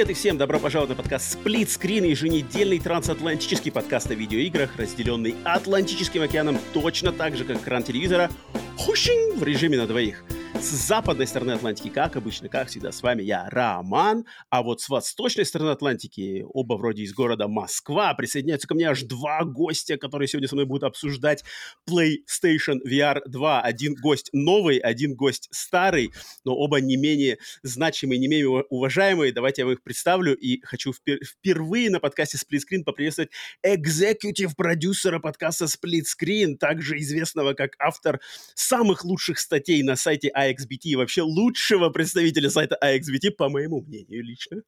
Привет и всем! Добро пожаловать на подкаст Split Screen, еженедельный трансатлантический подкаст о видеоиграх, разделенный Атлантическим океаном точно так же, как экран телевизора, хушинг в режиме на двоих – с западной стороны Атлантики, как обычно, как всегда, с вами я, Роман. А вот с восточной стороны Атлантики, оба вроде из города Москва, присоединяются ко мне аж два гостя, которые сегодня со мной будут обсуждать PlayStation VR 2. Один гость новый, один гость старый, но оба не менее значимые, не менее уважаемые. Давайте я вам их представлю. И хочу впер- впервые на подкасте Split Screen поприветствовать экзекутив продюсера подкаста Split Screen, также известного как автор самых лучших статей на сайте AXBT и вообще лучшего представителя сайта AXBT, по моему мнению лично,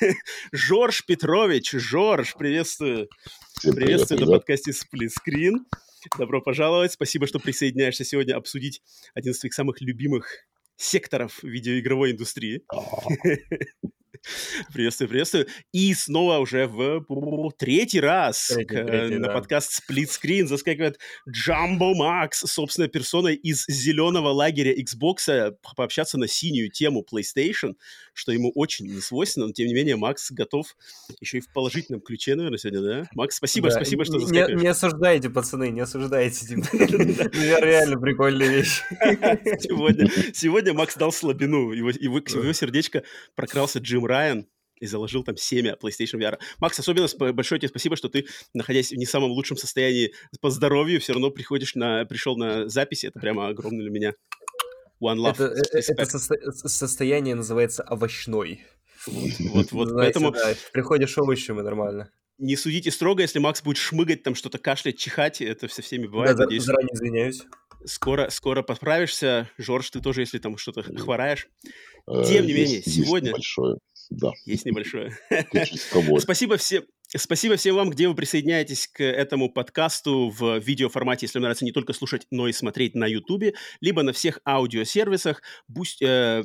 Жорж Петрович. Жорж, приветствую. Всем приветствую привет, на подкасте Split Screen. Добро пожаловать. Спасибо, что присоединяешься сегодня обсудить один из твоих самых любимых секторов видеоигровой индустрии. Приветствую, приветствую. И снова уже в третий раз третий, к, третий, на да. подкаст Split Screen заскакивает Джамбо Макс, собственной персоной из зеленого лагеря Xbox, пообщаться на синюю тему PlayStation, что ему очень не свойственно, но тем не менее Макс готов еще и в положительном ключе, наверное, сегодня, да? Макс, спасибо, да. спасибо, что заскакиваешь. Не, не осуждайте, пацаны, не осуждайте. Реально прикольная вещь. Сегодня Макс дал слабину, его сердечко прокрался Джим Райан и заложил там семя PlayStation VR. Макс, особенно большое тебе спасибо, что ты, находясь в не самом лучшем состоянии по здоровью, все равно приходишь на, пришел на записи. Это прямо огромно для меня. One love. Это, э, это состо- состояние называется овощной. Вот, вот, Знаете, поэтому... Да, приходишь овощем и нормально. Не судите строго, если Макс будет шмыгать, там что-то кашлять, чихать, это со всеми бывает. Да, надеюсь. заранее извиняюсь. Скоро, скоро подправишься. Жорж, ты тоже, если там что-то хвораешь. Э, Тем не менее, сегодня... большое да. Есть небольшое. Спасибо всем. Спасибо всем вам, где вы присоединяетесь к этому подкасту в видеоформате, если вам нравится не только слушать, но и смотреть на YouTube, либо на всех аудиосервисах. Boosty, э,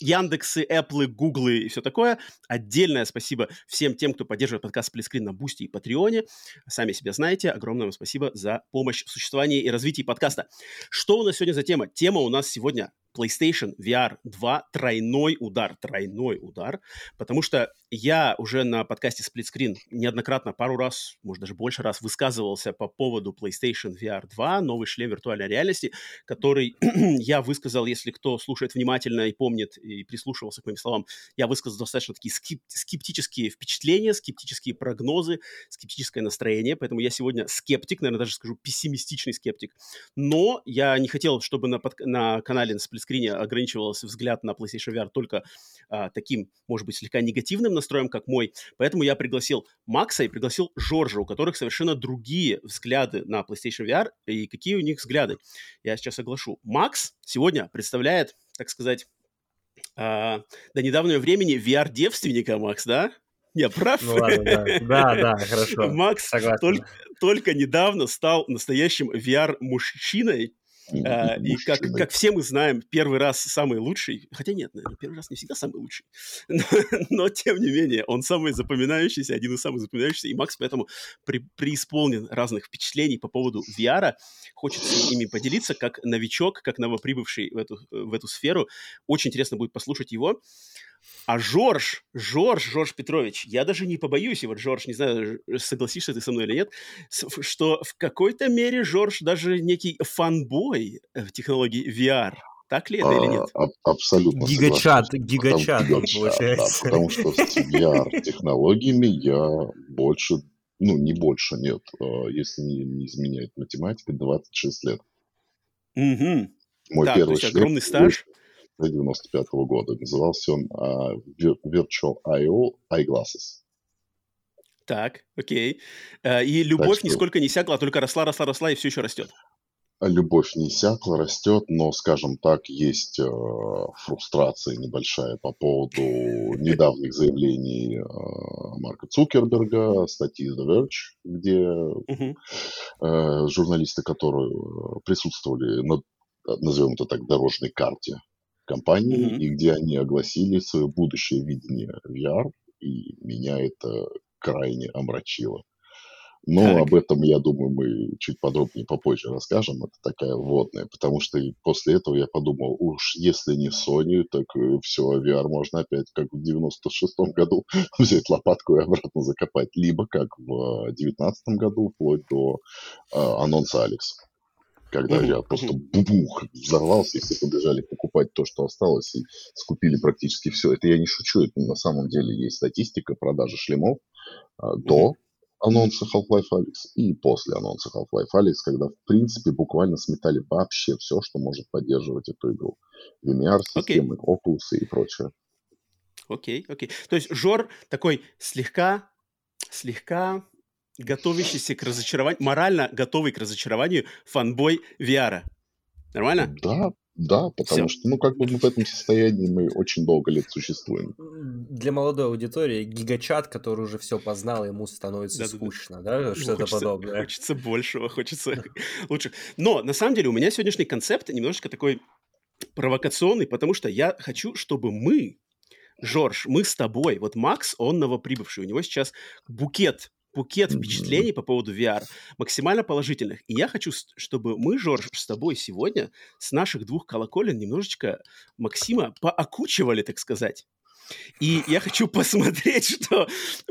Яндексы, Apple, Гуглы и все такое. Отдельное спасибо всем тем, кто поддерживает подкаст Split-Скрин на Boosty и Patreon е. Сами себя знаете. Огромное вам спасибо за помощь в существовании и развитии подкаста. Что у нас сегодня за тема? Тема у нас сегодня PlayStation VR 2 тройной удар, тройной удар, потому что я уже на подкасте Split Screen неоднократно, пару раз, может даже больше раз высказывался по поводу PlayStation VR 2, новый шлем виртуальной реальности, который я высказал, если кто слушает внимательно и помнит и прислушивался к моим словам, я высказал достаточно такие скеп- скептические впечатления, скептические прогнозы, скептическое настроение, поэтому я сегодня скептик, наверное, даже скажу пессимистичный скептик, но я не хотел, чтобы на, под- на канале на Split скрине ограничивался взгляд на PlayStation VR только а, таким, может быть, слегка негативным настроем, как мой. Поэтому я пригласил Макса и пригласил Жоржа, у которых совершенно другие взгляды на PlayStation VR и какие у них взгляды. Я сейчас оглашу. Макс сегодня представляет, так сказать, а, до недавнего времени VR-девственника, Макс, да? Я прав? Ну ладно, да, да, да хорошо. Макс только, только недавно стал настоящим VR-мужчиной, а, и как, как все мы знаем, первый раз самый лучший, хотя нет, наверное, первый раз не всегда самый лучший, но, но тем не менее, он самый запоминающийся, один из самых запоминающихся, и Макс поэтому при, преисполнен разных впечатлений по поводу VR, хочется ими поделиться, как новичок, как новоприбывший в эту, в эту сферу, очень интересно будет послушать его. А Жорж, Жорж, Жорж Петрович, я даже не побоюсь, и вот, Жорж, не знаю, согласишься ты со мной или нет, что в какой-то мере Жорж даже некий фанбой в технологии VR. Так ли это а, или нет? А, абсолютно Гигачат, гигачат, потому, получается. Да, потому что с VR-технологиями я больше, ну, не больше, нет, а, если не, не изменяет математика, 26 лет. Угу. Мой так, первый то есть огромный стаж. 95 -го года. Назывался он uh, Virtual I.O. Eyeglasses. Так, окей. Uh, и любовь так что... нисколько не сякла, а только росла, росла, росла и все еще растет. любовь не иссякла, растет, но, скажем так, есть э, фрустрация небольшая по поводу недавних заявлений э, Марка Цукерберга, статьи The Verge, где э, журналисты, которые присутствовали на, назовем это так, дорожной карте компании, и где они огласили свое будущее видение VR, и меня это крайне омрачило. Но так. об этом, я думаю, мы чуть подробнее попозже расскажем. Это такая вводная, потому что после этого я подумал, уж если не Sony, так э, все, VR можно опять, как в 96-м году, взять лопатку и обратно закопать. Либо как в 19 году, вплоть до э, анонса Алекс. Когда я просто бубух взорвался, и все побежали покупать то, что осталось, и скупили практически все. Это я не шучу, это на самом деле есть статистика продажи шлемов э, до анонса Half-Life Alyx и после анонса Half-Life Alyx, когда, в принципе, буквально сметали вообще все, что может поддерживать эту игру. VMR-системы, okay. Oculus и прочее. Окей, okay, окей. Okay. То есть Жор такой слегка, слегка готовящийся к разочарованию, морально готовый к разочарованию фанбой VR. Нормально? Да, да, потому Всё. что, ну, как бы мы в этом состоянии мы очень долго лет существуем. Для молодой аудитории гигачат, который уже все познал, ему становится да, скучно, да? да? Что-то хочется, подобное. Хочется большего, хочется лучше. Но, на самом деле, у меня сегодняшний концепт немножечко такой провокационный, потому что я хочу, чтобы мы, Жорж, мы с тобой, вот Макс, он новоприбывший, у него сейчас букет букет впечатлений по поводу VR максимально положительных. И я хочу, чтобы мы, Жорж, с тобой сегодня с наших двух колоколен немножечко Максима поокучивали, так сказать. И я хочу посмотреть, что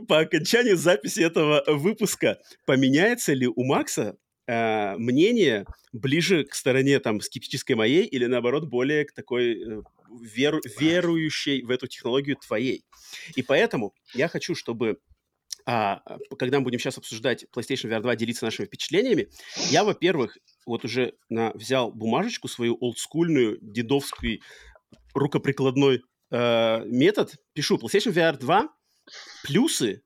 по окончанию записи этого выпуска поменяется ли у Макса э, мнение ближе к стороне там скептической моей или наоборот более к такой э, веру, верующей в эту технологию твоей. И поэтому я хочу, чтобы а, когда мы будем сейчас обсуждать PlayStation VR 2, делиться нашими впечатлениями, я, во-первых, вот уже на, взял бумажечку свою олдскульную, дедовский рукоприкладной э, метод, пишу PlayStation VR 2, плюсы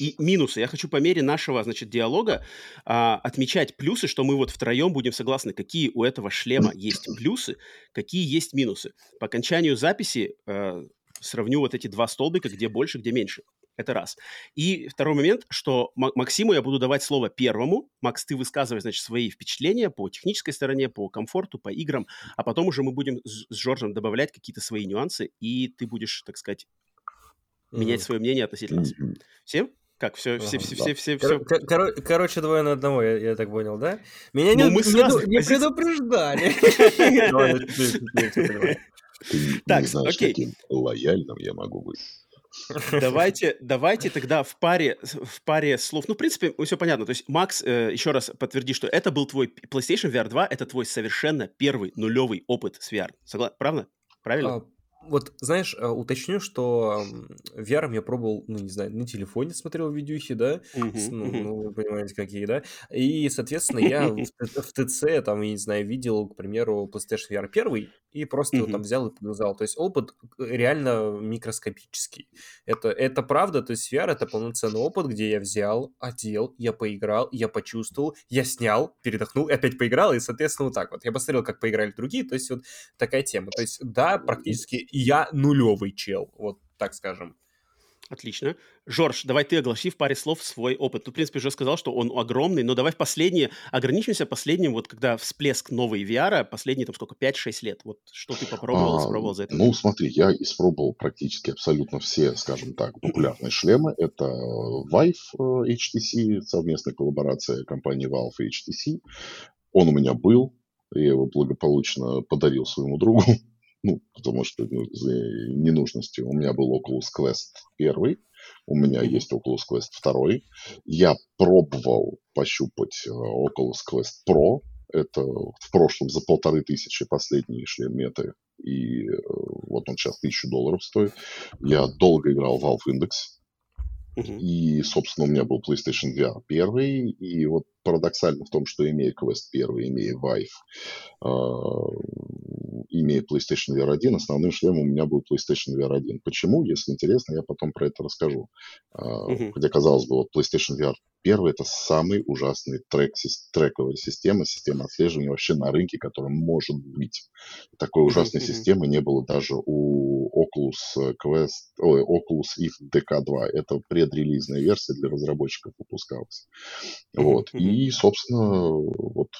и минусы. Я хочу по мере нашего, значит, диалога а, отмечать плюсы, что мы вот втроем будем согласны, какие у этого шлема есть плюсы, какие есть минусы. По окончанию записи э, сравню вот эти два столбика, где больше, где меньше. Это раз. И второй момент, что Максиму я буду давать слово первому. Макс, ты высказывай, значит, свои впечатления по технической стороне, по комфорту, по играм, а потом уже мы будем с, с Жоржем добавлять какие-то свои нюансы, и ты будешь, так сказать, менять свое мнение относительно нас. Всем? Как, все, все, все, все, все, все. Кор- короче, двое на одного, я, я так понял, да? Меня ну, не, мы сразу не, не предупреждали. Так, окей. Лояльным я могу быть. Давайте, давайте тогда в паре, в паре слов. Ну, в принципе, все понятно. То есть, Макс, э, еще раз подтверди, что это был твой PlayStation VR 2, это твой совершенно первый нулевый опыт с VR. Согласен? Правда? Правильно? А, вот, знаешь, э, уточню, что VR я пробовал, ну, не знаю, на телефоне смотрел видюхи, да, uh-huh, ну, uh-huh. ну, вы понимаете, какие, да, и, соответственно, я в, в ТЦ, там, я не знаю, видел, к примеру, PlayStation VR 1, и просто uh-huh. его там взял и показал. То есть опыт э, реально микроскопический. Это, это правда, то есть VR это полноценный опыт, где я взял, одел, я поиграл, я почувствовал, я снял, передохнул, опять поиграл, и, соответственно, вот так вот. Я посмотрел, как поиграли другие, то есть вот такая тема. То есть, да, практически я нулевый чел, вот так скажем. Отлично. Жорж, давай ты огласи в паре слов свой опыт. Ты, в принципе, уже сказал, что он огромный, но давай в последние, ограничимся последним, вот когда всплеск новой VR, последние, там, сколько, 5-6 лет. Вот что ты попробовал, а, испробовал за это? Ну, смотри, я испробовал практически абсолютно все, скажем так, популярные шлемы. Это Vive э, HTC, совместная коллаборация компании Valve и HTC. Он у меня был, я его благополучно подарил своему другу ну, потому что ну, из ненужности. У меня был Oculus Quest первый, у меня есть Oculus Quest второй. Я пробовал пощупать э, Oculus Quest Pro. Это в прошлом за полторы тысячи последние шли меты. И э, вот он сейчас тысячу долларов стоит. Я долго играл в Valve Index. И, собственно, у меня был PlayStation VR первый, и вот парадоксально в том, что имея Quest 1, имея Vive, э, имея PlayStation VR 1, основным шлемом у меня будет PlayStation VR 1. Почему? Если интересно, я потом про это расскажу. Uh-huh. Хотя, казалось бы, вот PlayStation VR Первый – это самый ужасный трек, трековая система, система отслеживания вообще на рынке, которая может быть. Такой ужасной mm-hmm. системы не было даже у Oculus Quest, ой, Oculus Rift DK2. Это предрелизная версия для разработчиков выпускалась. Mm-hmm. Вот. И, собственно, вот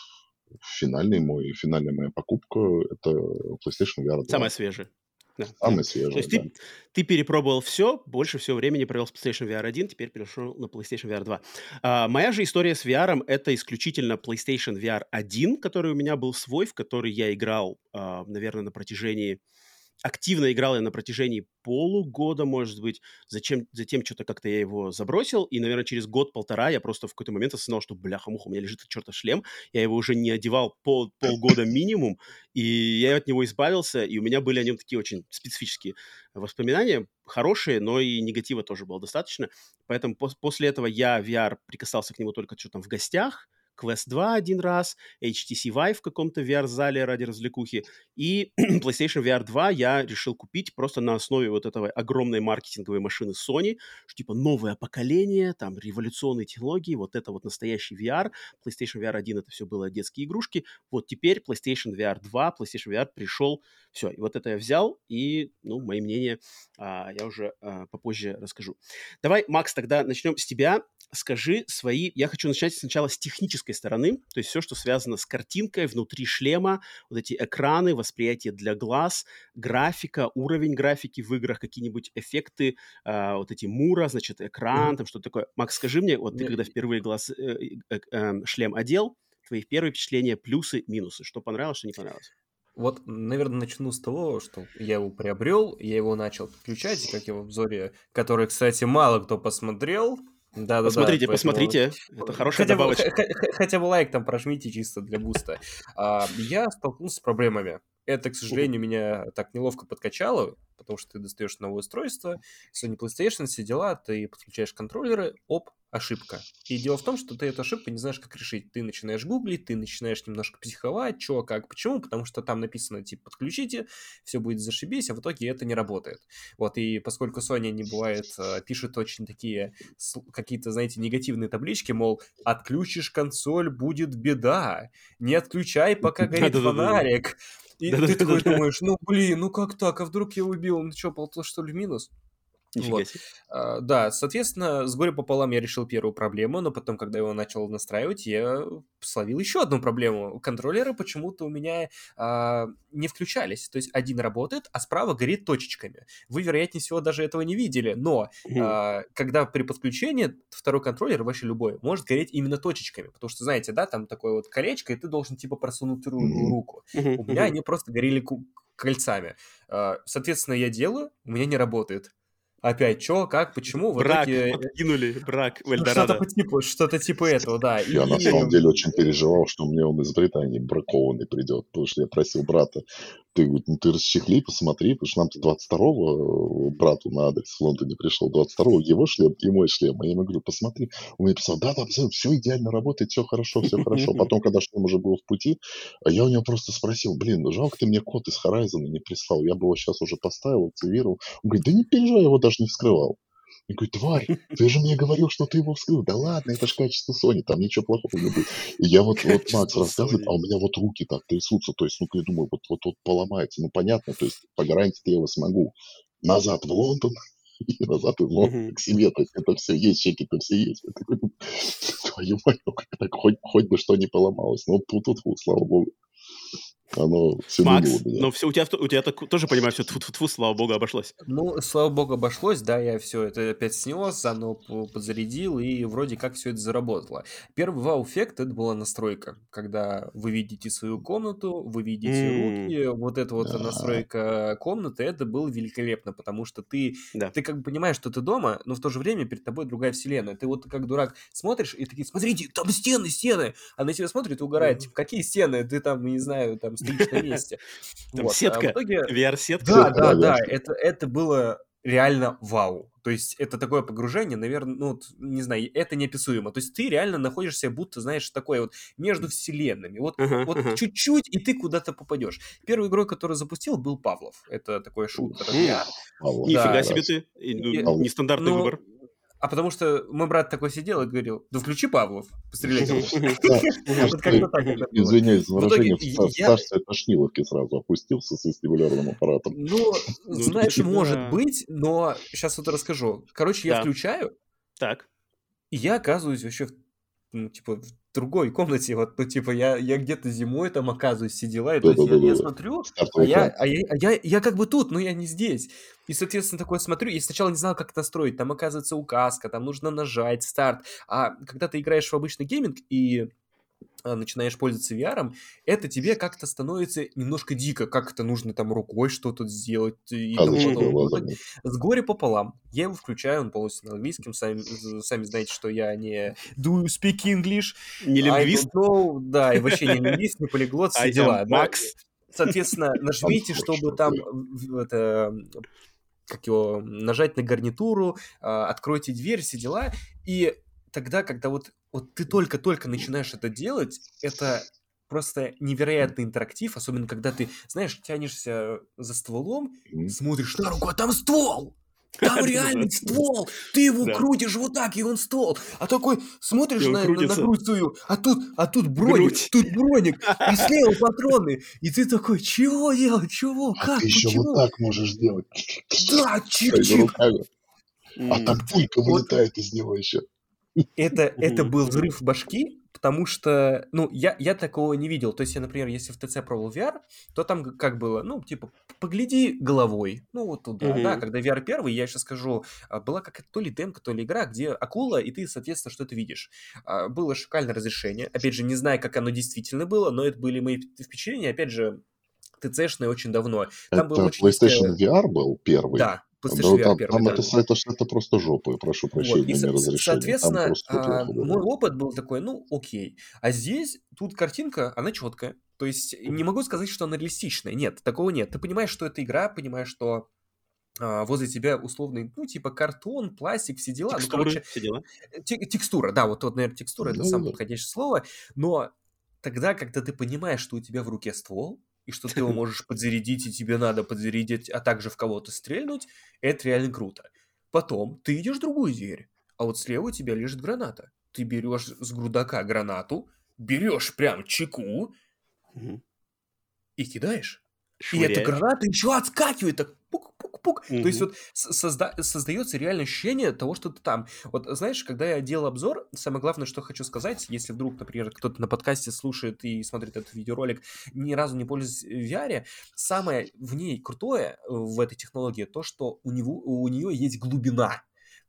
финальный мой, финальная моя покупка – это PlayStation VR 2. Самая свежая. Да. Самый свежий, То есть да. ты, ты перепробовал все, больше всего времени провел с PlayStation VR 1, теперь перешел на PlayStation VR 2. А, моя же история с VR – это исключительно PlayStation VR 1, который у меня был свой, в который я играл, а, наверное, на протяжении активно играл я на протяжении полугода, может быть. Зачем, затем что-то как-то я его забросил, и, наверное, через год-полтора я просто в какой-то момент осознал, что, бляха-муха, у меня лежит чертов шлем, я его уже не одевал пол, полгода минимум, и я от него избавился, и у меня были о нем такие очень специфические воспоминания, хорошие, но и негатива тоже было достаточно. Поэтому пос- после этого я VR прикасался к нему только что там в гостях, Quest 2 один раз, HTC Vive в каком-то VR-зале ради развлекухи, и PlayStation VR 2 я решил купить просто на основе вот этого огромной маркетинговой машины Sony, что типа новое поколение, там революционные технологии, вот это вот настоящий VR, PlayStation VR 1 это все было детские игрушки, вот теперь PlayStation VR 2, PlayStation VR пришел, все, и вот это я взял, и, ну, мои мнения а, я уже а, попозже расскажу. Давай, Макс, тогда начнем с тебя. Скажи свои... Я хочу начать сначала с технической стороны, то есть все, что связано с картинкой внутри шлема, вот эти экраны, восприятие для глаз, графика, уровень графики в играх, какие-нибудь эффекты, э, вот эти мура, значит, экран, mm-hmm. там что-то такое. Макс, скажи мне, вот ты когда впервые глаз, э, э, э, шлем одел, твои первые впечатления, плюсы, минусы, что понравилось, что не понравилось? Вот, наверное, начну с того, что я его приобрел, я его начал подключать, как я в обзоре, который, кстати, мало кто посмотрел, да, да, посмотрите, да, посмотрите. Это хорошая хотя добавочка. Бы, хотя бы лайк там прожмите чисто для буста. А, я столкнулся с проблемами. Это, к сожалению, меня так неловко подкачало, потому что ты достаешь новое устройство, Sony PlayStation, все дела, ты подключаешь контроллеры, оп, ошибка. И дело в том, что ты эту ошибку не знаешь, как решить. Ты начинаешь гуглить, ты начинаешь немножко психовать, что, как, почему, потому что там написано, типа, подключите, все будет зашибись, а в итоге это не работает. Вот, и поскольку Sony не бывает, э, пишет очень такие какие-то, знаете, негативные таблички, мол, отключишь консоль, будет беда, не отключай, пока горит фонарик. И ты такой думаешь, ну блин, ну как так, а вдруг я убил, ну что, полтос что ли минус? Нифига вот. себе. А, да, соответственно, с горя пополам я решил первую проблему, но потом, когда его начал настраивать, я словил еще одну проблему. Контроллеры почему-то у меня а, не включались. То есть один работает, а справа горит точечками. Вы, вероятнее всего, даже этого не видели, но а, когда при подключении второй контроллер, вообще любой, может гореть именно точечками. Потому что, знаете, да, там такое вот колечко, и ты должен типа просунуть mm-hmm. руку. Mm-hmm. У меня они просто горели кольцами. А, соответственно, я делаю, у меня не работает опять что, как, почему. В брак, итоге... подкинули брак в Эльдорадо. Что-то по типу, что-то типа этого, да. Я и... на самом деле очень переживал, что мне он из Британии бракованный придет, потому что я просил брата ты, ну ты расчехли, посмотри, потому что нам-то 22-го э, брату на адрес в Лондоне пришел, 22-го его шлем и мой шлем. А я ему говорю, посмотри. Он мне писал, да, да, все, все идеально работает, все хорошо, все хорошо. Потом, когда шлем уже был в пути, а я у него просто спросил, блин, ну жалко ты мне код из Horizon не прислал, я бы его сейчас уже поставил, активировал. Он говорит, да не переживай, я его даже не вскрывал. Я говорю, тварь, ты же мне говорил, что ты его вскрыл. Да ладно, это же качество Sony, там ничего плохого не будет. И я вот, вот Макс рассказывает, а у меня вот руки так трясутся. То есть, ну, я думаю, вот, вот, вот поломается. Ну, понятно, то есть по гарантии я его смогу. Назад в Лондон, и назад в Лондон к себе. То есть это все есть, чеки-то все есть. Я такой, твою мать, ну, так хоть, хоть бы что не поломалось. Но тут, тут, слава богу оно все Макс, ну все, у тебя, у тебя так, тоже, понимаю, все тьфу -тьфу -тьфу, слава богу, обошлось. Ну, слава богу, обошлось, да, я все это опять снес, оно подзарядил, и вроде как все это заработало. Первый вау-эффект это была настройка, когда вы видите свою комнату, вы видите mm. руки, вот эта вот да. настройка комнаты, это было великолепно, потому что ты, да. ты как бы понимаешь, что ты дома, но в то же время перед тобой другая вселенная. Ты вот как дурак смотришь и такие, смотрите, там стены, стены, а на тебя смотрит и угорает, mm. типа, какие стены, ты там, не знаю, там на месте. Там вот. сетка, а итоге... VR-сетка. Да, да, да, это, это было реально вау. То есть это такое погружение, наверное, ну, не знаю, это неописуемо. То есть ты реально находишься, будто, знаешь, такое вот между вселенными. Вот, uh-huh, вот uh-huh. чуть-чуть, и ты куда-то попадешь. Первый игрой, который запустил, был Павлов. Это такой шутер. Uh-huh. Нифига да, себе ты. Ну, нестандартный ну, выбор. А потому что мой брат такой сидел и говорил, да включи Павлов, пострелять. Извиняюсь за выражение, в старстве тошниловки сразу опустился с вестибулярным аппаратом. Ну, ну знаешь, может быть, но сейчас вот расскажу. Короче, я включаю, так. и я оказываюсь вообще ну, типа, в другой комнате, вот, ну, типа, я, я где-то зимой там оказываюсь, все дела, и то есть я, я смотрю, а, я, а, я, а я, я как бы тут, но я не здесь. И, соответственно, такое смотрю, и сначала не знал, как это строить, там, оказывается, указка, там нужно нажать, старт, а когда ты играешь в обычный гейминг, и начинаешь пользоваться VR, это тебе как-то становится немножко дико, как это нужно там рукой что-то сделать и а тому С горе пополам. Я его включаю, он полностью на английском, сами, сами знаете, что я не do you speak English, не лингвист, know, да, и вообще не лингвист, не полиглот, все дела. Макс. Соответственно, нажмите, чтобы там это как его, нажать на гарнитуру, а, откройте дверь, все дела, и тогда, когда вот вот ты только-только начинаешь это делать, это просто невероятный интерактив, особенно когда ты, знаешь, тянешься за стволом, смотришь на руку, а там ствол! Там реальный ствол! Ты его крутишь вот так, и он ствол! А такой смотришь на, на, на грудь свою, а тут, а тут броник, грудь. тут броник, и слева патроны. И ты такой, чего делать, чего, а как, ты еще почему? вот так можешь делать. Да, чик-чик. А там пулька вылетает из него еще. Это, это был взрыв башки, потому что, ну, я, я такого не видел. То есть, я, например, если в ТЦ пробовал VR, то там как было, ну, типа, погляди головой, ну, вот туда, mm-hmm. да, когда VR первый, я сейчас скажу, а, была какая-то то ли демка, то ли игра, где акула, и ты, соответственно, что-то видишь. А, было шикальное разрешение, опять же, не знаю, как оно действительно было, но это были мои впечатления, опять же, ТЦшные очень давно. Там это был очень PlayStation VR был первый? Да, PlayStation VR первый. Там да. это, это, это просто жопа, я прошу прощения, вот, и, не разрешения. Соответственно, а, мой опыт был такой, ну, окей. А здесь, тут картинка, она четкая. То есть не могу сказать, что она реалистичная. Нет, такого нет. Ты понимаешь, что это игра, понимаешь, что а, возле тебя условный, ну, типа картон, пластик, все дела. Текстуры, ну, короче, все дела. Текстура, да, вот, вот наверное, текстура, это самое подходящее слово. Но тогда, когда ты понимаешь, что у тебя в руке ствол, и что ты его можешь подзарядить, и тебе надо подзарядить, а также в кого-то стрельнуть, это реально круто. Потом ты идешь в другую дверь, а вот слева у тебя лежит граната. Ты берешь с грудака гранату, берешь прям чеку угу. и кидаешь. Швыряешь. И эта граната еще отскакивает, так пук-пук-пук. Mm-hmm. То есть вот созда- создается реальное ощущение того, что ты там. Вот знаешь, когда я делал обзор, самое главное, что хочу сказать, если вдруг, например, кто-то на подкасте слушает и смотрит этот видеоролик, ни разу не пользуясь VR, самое в ней крутое э, в этой технологии то, что у, него, у нее есть глубина.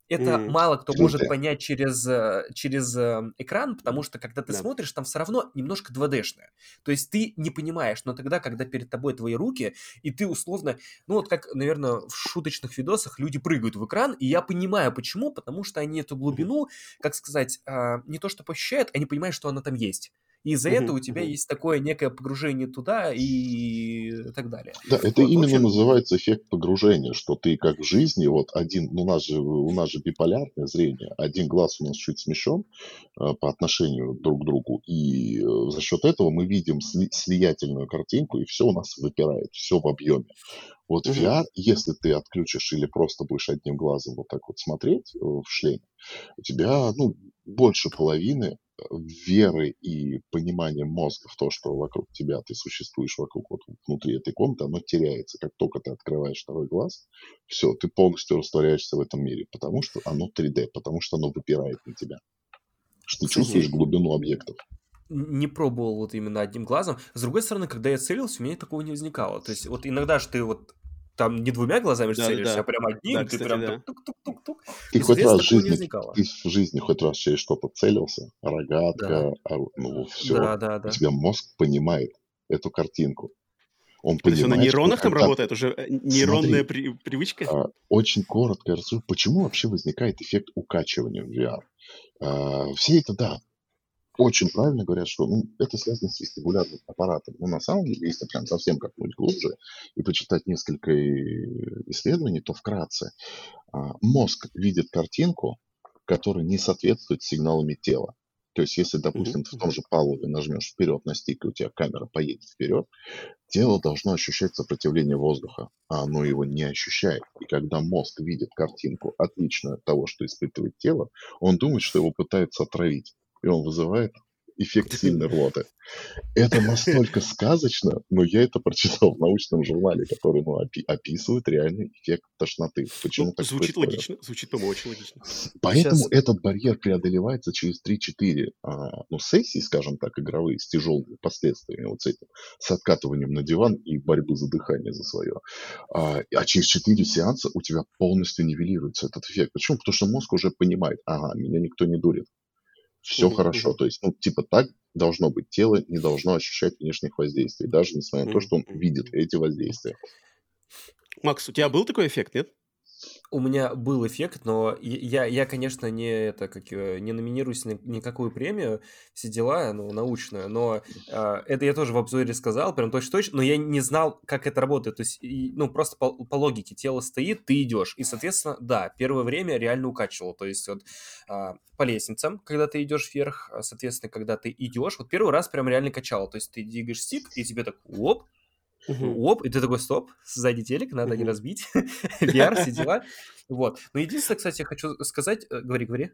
Это mm, мало кто может понять через, э, через э, экран, потому что когда ты да. смотришь, там все равно немножко 2D-шное. То есть ты не понимаешь, но тогда, когда перед тобой твои руки, и ты условно, ну вот как, наверное, в шуточных видосах люди прыгают в экран, и я понимаю почему, потому что они эту глубину, как сказать, а, не то что ощущают, они понимают, что она там есть. И из-за угу, этого у тебя есть такое некое погружение туда и так далее. Да, это вот, именно общем... называется эффект погружения, что ты как в жизни, вот один, ну, у нас же, у нас же биполярное зрение, один глаз у нас чуть смещен э, по отношению друг к другу, и э, за счет этого мы видим сли, слиятельную картинку, и все у нас выпирает, все в объеме. Вот угу. VR, если ты отключишь или просто будешь одним глазом вот так вот смотреть э, в шлеме, у тебя, ну, больше половины веры и понимания мозга в то, что вокруг тебя ты существуешь вокруг вот внутри этой комнаты, оно теряется. Как только ты открываешь второй глаз, все, ты полностью растворяешься в этом мире, потому что оно 3D, потому что оно выпирает на тебя. Что ты чувствуешь глубину объектов не пробовал вот именно одним глазом. С другой стороны, когда я целился, у меня такого не возникало. То есть вот иногда же ты вот там не двумя глазами да, целишься, да. а прям одним, да, ты кстати, прям да. тук-тук-тук-тук. Ты хоть раз в жизни, ты в жизни хоть раз через что-то целился, рогатка, да. ну все, да, да, да. у тебя мозг понимает эту картинку. Он То есть он на нейронах там когда... работает, уже э, нейронная Смотри, при, привычка? А, очень коротко я расскажу, почему вообще возникает эффект укачивания в VR. А, все это, да, очень правильно говорят, что ну, это связано с вестибулярным аппаратом. Но на самом деле, если прям совсем как-нибудь глубже и почитать несколько исследований, то вкратце. А, мозг видит картинку, которая не соответствует сигналами тела. То есть, если, допустим, ты в том же палубе нажмешь вперед на стик, и у тебя камера поедет вперед, тело должно ощущать сопротивление воздуха, а оно его не ощущает. И когда мозг видит картинку отличную от того, что испытывает тело, он думает, что его пытаются отравить. И он вызывает эффект сильной рвоты. Это настолько сказочно, но я это прочитал в научном журнале, который ну, опи- описывает реальный эффект тошноты. Почему ну, так звучит происходит? логично, звучит, по-моему, очень логично. Поэтому Сейчас... этот барьер преодолевается через 3-4 а, ну, сессии, скажем так, игровые, с тяжелыми последствиями вот с этим, с откатыванием на диван и борьбы за дыхание за свое. А, а через 4 сеанса у тебя полностью нивелируется этот эффект. Почему? Потому что мозг уже понимает, ага, меня никто не дурит все mm-hmm. хорошо. То есть, ну, типа так должно быть. Тело не должно ощущать внешних воздействий, даже несмотря на то, что он видит эти воздействия. Макс, у тебя был такой эффект, нет? У меня был эффект, но я, я конечно, не, это, как, не номинируюсь на никакую премию, все дела, ну, научную, но э, это я тоже в обзоре сказал, прям точно-точно, но я не знал, как это работает, то есть, и, ну, просто по, по логике, тело стоит, ты идешь, и, соответственно, да, первое время реально укачивал, то есть, вот, э, по лестницам, когда ты идешь вверх, соответственно, когда ты идешь, вот первый раз прям реально качало, то есть, ты двигаешь стик, и тебе так, оп, Угу. Оп, и ты такой, стоп, сзади телек, надо угу. не разбить. VR, все дела. Вот. Но единственное, кстати, я хочу сказать, э, говори, говори.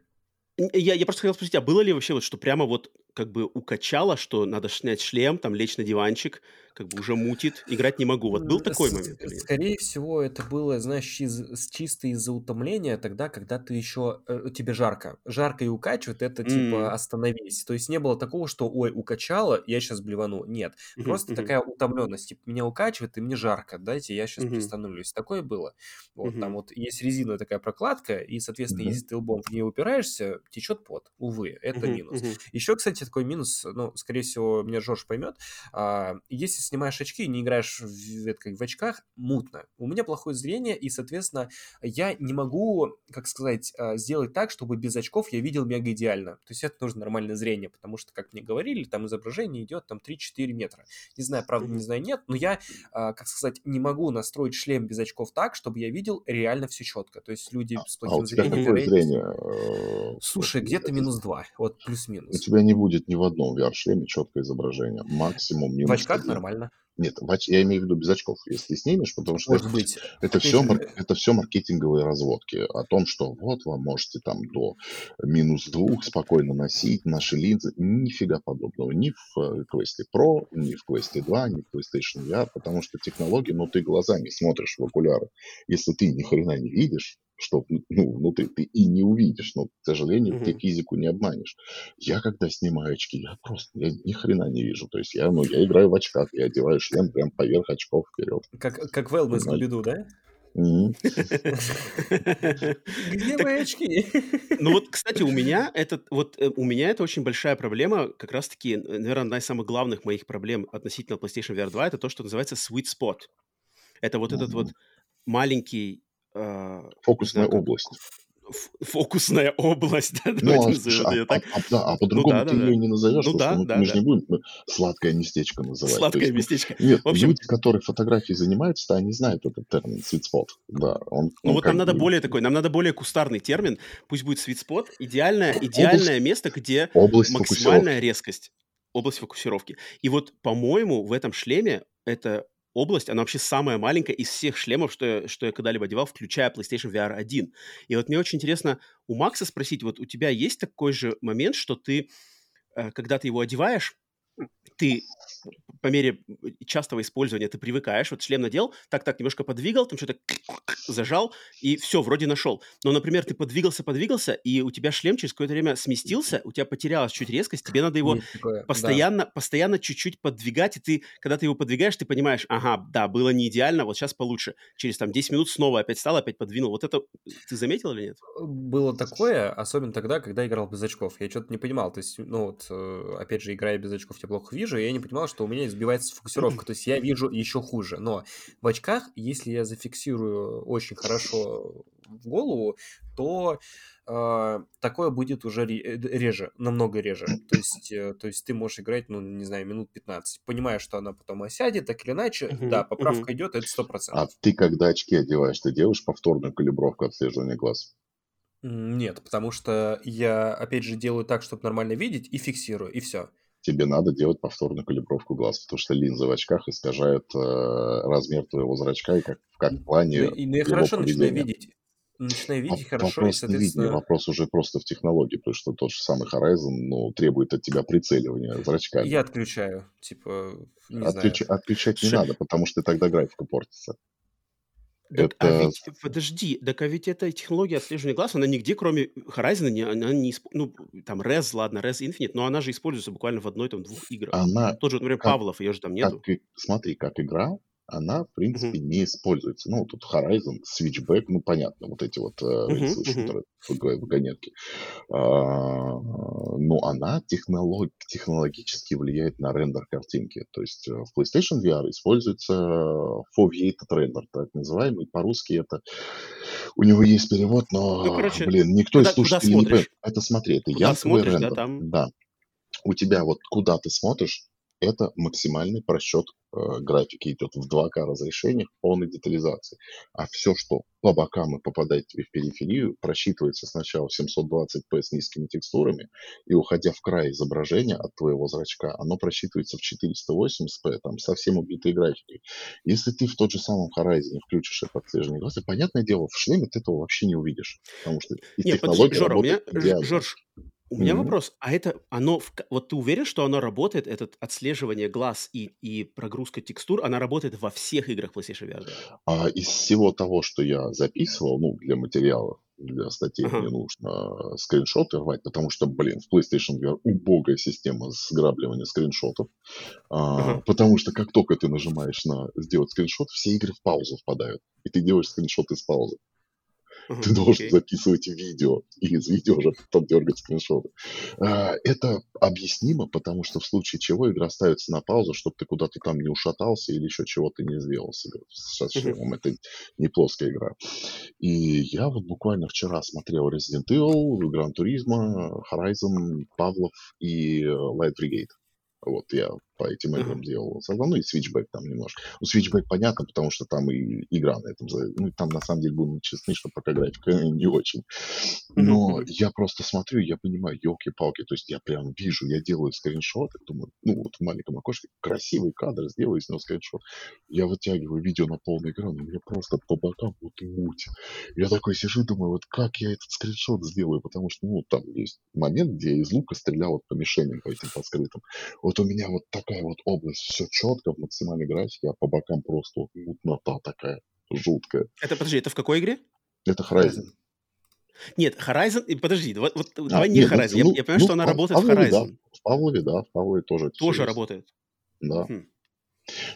Я, я просто хотел спросить, а было ли вообще вот, что прямо вот как бы укачало, что надо снять шлем, там лечь на диванчик, как бы уже мутит, играть не могу. Вот был такой С- момент? Скорее всего, это было, знаешь, из, чисто из-за утомления тогда, когда ты еще, э, тебе жарко. Жарко и укачивает, это типа mm. остановись. То есть не было такого, что, ой, укачало, я сейчас блевану. Нет, mm-hmm. просто mm-hmm. такая утомленность. Типа, меня укачивает, и мне жарко, дайте я сейчас mm-hmm. пристановлюсь. Такое было. Вот, mm-hmm. там вот есть резиновая такая прокладка, и, соответственно, mm-hmm. если ты лбом в нее упираешься, течет пот. Увы, это mm-hmm. минус. Mm-hmm. Еще, кстати, такой минус, ну, скорее всего, меня Жорж поймет. А, если снимаешь очки и не играешь в, это, как, в очках, мутно. У меня плохое зрение, и, соответственно, я не могу, как сказать, а, сделать так, чтобы без очков я видел мега идеально. То есть это нужно нормальное зрение, потому что, как мне говорили, там изображение идет там 3-4 метра. Не знаю, правда, не знаю, нет, но я, а, как сказать, не могу настроить шлем без очков так, чтобы я видел реально все четко. То есть люди с плохим а зрением... Какое зрение? Э, Слушай, где-то минус 2, вот плюс-минус. У тебя не будет ни в одном VR-шлеме четкое изображение. Максимум минус В очках 1. нормально. Нет, я имею в виду без очков, если снимешь, потому что Может это, быть. Это, все, это все маркетинговые разводки о том, что вот вы можете там до минус двух спокойно носить наши линзы. Нифига подобного. Ни в э, Quest Pro, ни в Quest 2, ни в PlayStation VR, потому что технологии, ну ты глазами смотришь в окуляры. Если ты ни хрена не видишь, что ну, внутри ты и не увидишь, но, к сожалению, mm-hmm. ты физику не обманешь. Я, когда снимаю очки, я просто я ни хрена не вижу. То есть я, ну, я играю в очках, я одеваю шлем прям поверх очков вперед. Как, как Велл из Скуби-Ду, да? Где мои очки? Ну вот, кстати, у меня это вот э, у меня это очень большая проблема, как раз-таки, наверное, одна из самых главных моих проблем относительно PlayStation VR 2 это то, что называется sweet spot. Это вот этот вот маленький а, Фокусная знаю, область. Фокусная область, да, ну, а, а, так. А, а, да, а по-другому ну, да, ты да, ее не назовешь, ну, да, что, да, мы да. же не будем сладкое местечко называть. Сладкое есть, местечко. Нет, общем... люди, которые фотографией занимаются, они знают этот термин sweet spot. Да, он, ну он вот нам надо более такой, нам надо более кустарный термин, пусть будет sweet spot, идеальное, идеальное область, место, где область максимальная резкость область фокусировки. И вот, по-моему, в этом шлеме это область, она вообще самая маленькая из всех шлемов, что я, что я когда-либо одевал, включая PlayStation VR 1. И вот мне очень интересно у Макса спросить, вот у тебя есть такой же момент, что ты, э, когда ты его одеваешь, ты по мере частого использования ты привыкаешь, вот шлем надел, так-так немножко подвигал, там что-то зажал, и все, вроде нашел. Но, например, ты подвигался, подвигался, и у тебя шлем через какое-то время сместился, у тебя потерялась чуть резкость, тебе надо его такое, постоянно, да. постоянно чуть-чуть подвигать, и ты, когда ты его подвигаешь, ты понимаешь, ага, да, было не идеально, вот сейчас получше. Через там 10 минут снова опять стал, опять подвинул. Вот это ты заметил или нет? Было такое, особенно тогда, когда играл без очков. Я что-то не понимал, то есть, ну вот, э, опять же, играя без очков, я плохо вижу, и я не понимал, что у меня сбивается фокусировка, то есть я вижу еще хуже. Но в очках, если я зафиксирую очень хорошо в голову, то э, такое будет уже реже, намного реже. То есть, э, то есть ты можешь играть, ну, не знаю, минут 15, понимая, что она потом осядет, так или иначе, uh-huh, да, поправка uh-huh. идет, это 100%. А ты, когда очки одеваешь, ты делаешь повторную калибровку отслеживания глаз? Нет, потому что я, опять же, делаю так, чтобы нормально видеть, и фиксирую, и все. Тебе надо делать повторную калибровку глаз, потому что линзы в очках искажают э, размер твоего зрачка и как, как в плане Ну, и, ну я хорошо начинаю видеть. Начинаю видеть хорошо, и, Вопрос видения, соответственно... вопрос уже просто в технологии, потому что тот же самый Horizon, ну, требует от тебя прицеливания зрачками. Я отключаю, типа, не Отключ- знаю. Отключать не надо, потому что тогда графика портится. Так, а Это ведь, подожди, так а ведь эта технология отслеживания глаз, она нигде, кроме Horizon, не, она не, исп- ну, там, Res, ладно, Res Infinite, но она же используется буквально в одной, там, двух играх. она Тот же, например, как Павлов, ее же там нету. как, смотри, как игра, она, в принципе, Мгм. не используется. Ну, тут Horizon, Switchback, ну, понятно, вот эти вот э, шутеры, ваг- вагонетки. А, Но она технолог- технологически влияет на рендер картинки. То есть э, в PlayStation VR используется foveated рендер, так называемый. По-русски это... У него есть перевод, Ну, но, короче, блин, никто из куда, слушателей не понимает. Это смотри, это Куда янтовый смотришь, да, рендер. там... Да, у тебя вот куда ты смотришь, это максимальный просчет э, графики идет в 2К разрешениях, полной детализации. А все, что по бокам и попадает тебе в периферию, просчитывается сначала в 720p с низкими текстурами, и уходя в край изображения от твоего зрачка, оно просчитывается в 480p, там совсем убитой графикой. Если ты в тот же самом Horizon включишь это отслеживание глаза, понятное дело, в шлеме ты этого вообще не увидишь, потому что и Нет, подожди, технология Жора, у меня, идеально. Жорж, у меня вопрос, а это, оно, вот ты уверен, что оно работает, это отслеживание глаз и, и прогрузка текстур, она работает во всех играх PlayStation VR? А из всего того, что я записывал, ну, для материала, для статей мне Ага. нужно скриншоты рвать, потому что, блин, в PlayStation VR убогая система сграбливания скриншотов, А, Ага. потому что как только ты нажимаешь на сделать скриншот, все игры в паузу впадают, и ты делаешь скриншот из паузы. Ты Ага, должен записывать видео, и из видео уже потом дергать скриншоты. А, Это объяснимо, потому что в случае чего игра ставится на паузу, чтобы ты куда-то там не ушатался или еще чего-то не сделал себе Мгм. шлемом. Это не плоская игра. И я вот буквально вчера смотрел Resident Evil, Gran Turismo, Horizon, Павлов и э, Light Brigade. Вот я по этим играм делал сразу, ну и Switchback там немножко. Ну, Switchback понятно, потому что там и игра на этом, ну, там на самом деле, будем честны, что пока графика не очень. Но мгм. я просто смотрю, я понимаю, елки-палки, то есть я прям вижу, я делаю скриншоты, думаю, ну вот в маленьком окошке красивый кадр, сделаю из него скриншот. Я вытягиваю видео на полный экран, и мне просто по бокам вот муть. Я такой сижу, думаю, вот как я этот скриншот сделаю, потому что, ну, там есть момент, где я из лука стрелял вот по мишеням, по этим подскрытым. Вот у меня вот такая вот область, все четко в максимальной графике, а по бокам просто вот мутнота такая жуткая. Это, подожди, это в какой игре? Это Horizon. Нет, Horizon, подожди, вот, вот А, давай не нет, ну, Horizon, я, ну, я понимаю, ну, что она в Пав- работает в Павлове, да. Horizon, В Павлове, да, в Павлове тоже тоже есть. работает. Да. Хм.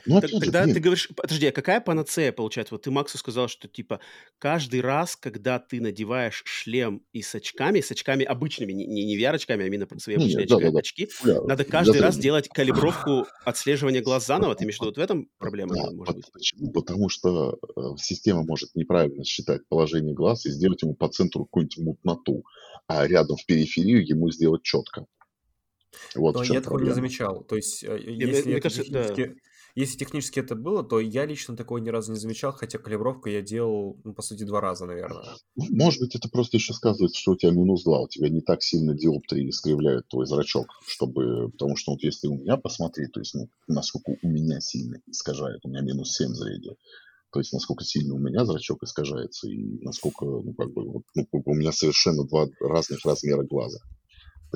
Ну, опять же, Тогда ты блин, говоришь, подожди, а какая панацея получается? Вот ты Максу сказал, что типа каждый раз, когда ты надеваешь шлем и с очками, с очками обычными, не, не, VR-очками, а именно свои обычные не, очки, да-да-да, очки, бля, надо для каждый раз делать калибровку отслеживания глаз заново. Ты имеешь в виду, вот в этом проблема, Да, может быть? почему? Потому что э, система может неправильно считать положение глаз и сделать ему по центру какую-нибудь мутноту, а рядом в периферию ему сделать четко. Вот Но я такого не замечал. То есть, э, мне- если мне это кажется, да. Если технически это было, то я лично такого ни разу не замечал, хотя калибровку я делал, ну, по сути, два раза, наверное. Может быть, это просто еще сказывается, что у тебя минус 2, у тебя не так сильно диоптрии искривляют твой зрачок, чтобы, потому что вот если у меня посмотри, то есть, ну, насколько у меня сильно искажает, у меня минус 7 зрения, то есть, насколько сильно у меня зрачок искажается и насколько, ну, как бы, вот, ну, у меня совершенно два разных размера глаза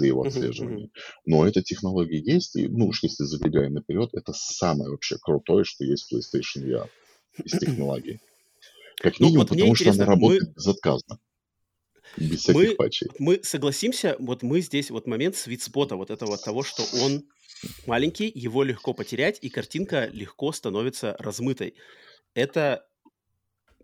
при его отслеживании. Но эта технология есть, и, ну, уж если забегая наперед, это самое вообще крутое, что есть в PlayStation VR из технологий. Как Ну, минимум, вот мне потому что она интересно, мы, работает безотказно, без всяких мы, патчей. мы согласимся, вот мы здесь, вот момент свитспота, вот этого того, что он маленький, его легко потерять, и картинка легко становится размытой. Это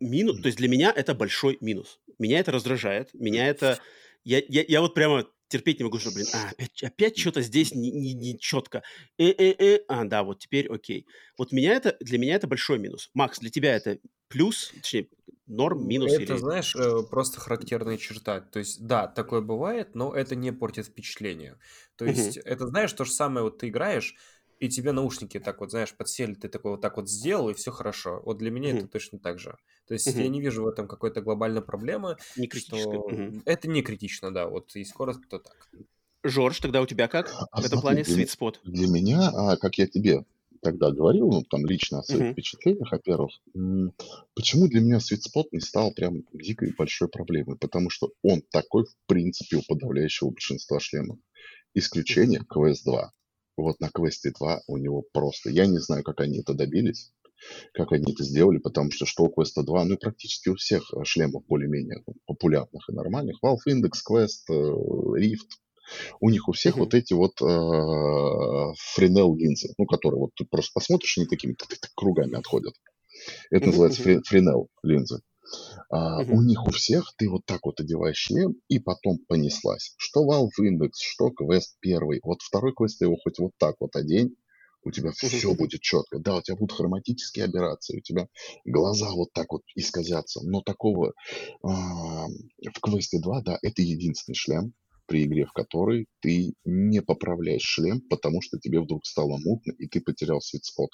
минус, то есть для меня это большой минус. Меня это раздражает, меня это... Я, я, я вот прямо терпеть не могу, что, блин, а, опять, опять что-то здесь не, не, не четко. Э -э -э, а, да, вот теперь окей. Вот меня это, для меня это большой минус. Макс, для тебя это плюс, точнее, норм, минус? Это, или... знаешь, э, просто характерная черта. То есть, да, такое бывает, но это не портит впечатление. То есть, угу. это, знаешь, то же самое, вот ты играешь, и тебе наушники так вот, знаешь, подсели, ты такой вот так вот сделал, и все хорошо. Вот для меня mm-hmm. это точно так же. То есть mm-hmm. я не вижу в этом какой-то глобальной проблемы. Не критично. Что... Mm-hmm. Это не критично, да, вот и скоро то так. Жорж, тогда у тебя как а, в этом плане sweet spot? Для меня, а, как я тебе тогда говорил, ну, там лично о своих mm-hmm. впечатлениях, во-первых, почему для меня sweet spot не стал прям дикой большой проблемой? Потому что он такой, в принципе, у подавляющего большинства шлемов. Исключение mm-hmm. QS2. Вот на квесте 2 у него просто... Я не знаю, как они это добились, как они это сделали, потому что что у квеста 2, ну, практически у всех э, шлемов более-менее популярных и нормальных, Valve Index, Quest, э, Rift, у них у всех mm-hmm. вот эти вот э, френел линзы, ну, которые вот ты просто посмотришь, они такими кругами отходят. Это mm-hmm. называется френел линзы. А, У них у всех ты вот так вот одеваешь шлем, и потом понеслась. Что Valve Index, что квест первый. Вот второй квест ты его хоть вот так вот одень, у тебя все будет четко. Да, у тебя будут хроматические операции, у тебя глаза вот так вот исказятся. Но такого а, в квесте 2, да, это единственный шлем, при игре в которой ты не поправляешь шлем, потому что тебе вдруг стало мутно, и ты потерял светспот.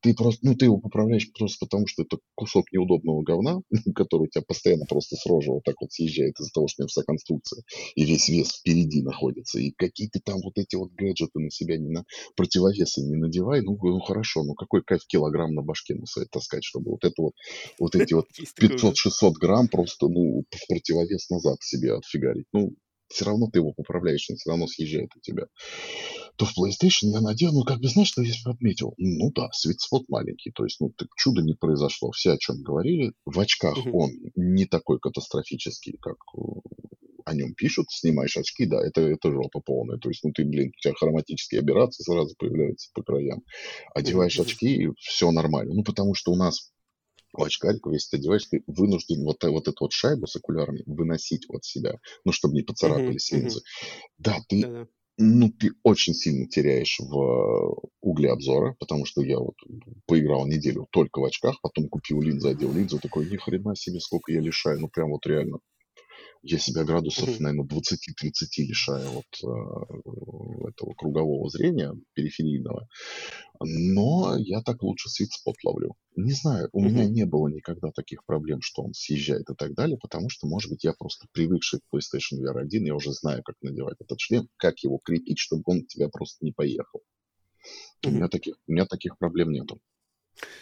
Ты просто, ну, ты его поправляешь просто потому, что это кусок неудобного говна, который у тебя постоянно просто с рожи вот так вот съезжает из-за того, что у него вся конструкция, и весь вес впереди находится. И какие ты там вот эти вот гаджеты на себя не на противовесы не надевай, ну, ну хорошо, ну какой кайф килограмм на башке на своей таскать, чтобы вот это вот, вот эти вот 500-600 грамм просто, ну, в противовес назад себе отфигарить. Ну, все равно ты его поправляешь, он все равно съезжает у тебя. То в PlayStation я надел, ну, как бы, знаешь, что я здесь отметил? Ну да, светспот маленький, то есть, ну, так чудо не произошло. Все, о чем говорили. В очках он не такой катастрофический, как о нем пишут, снимаешь очки, да, это, это жопа полная. То есть, ну, ты, блин, у тебя хроматические операции сразу появляются по краям. Одеваешь очки, и все нормально. Ну, потому что у нас у очкариков, если ты одеваешь, ты вынужден вот, вот эту вот шайбу с окулярами выносить от себя, ну, чтобы не поцарапались mm-hmm. линзы. Да, ты, Да-да. ну, ты очень сильно теряешь в э, угле обзора, потому что я вот поиграл неделю только в очках, потом купил линзы, одел линзу, такой, ни хрена себе, сколько я лишаю, ну, прям вот реально я себя градусов, mm-hmm. наверное, 20-30 лишаю вот э, этого кругового зрения периферийного. Но я так лучше свит-спот ловлю. Не знаю, у mm-hmm. меня не было никогда таких проблем, что он съезжает и так далее, потому что, может быть, я просто привыкший к PlayStation VR 1, я уже знаю, как надевать этот шлем, как его крепить, чтобы он тебя просто не поехал. Mm-hmm. У, меня таких, у меня таких проблем нету.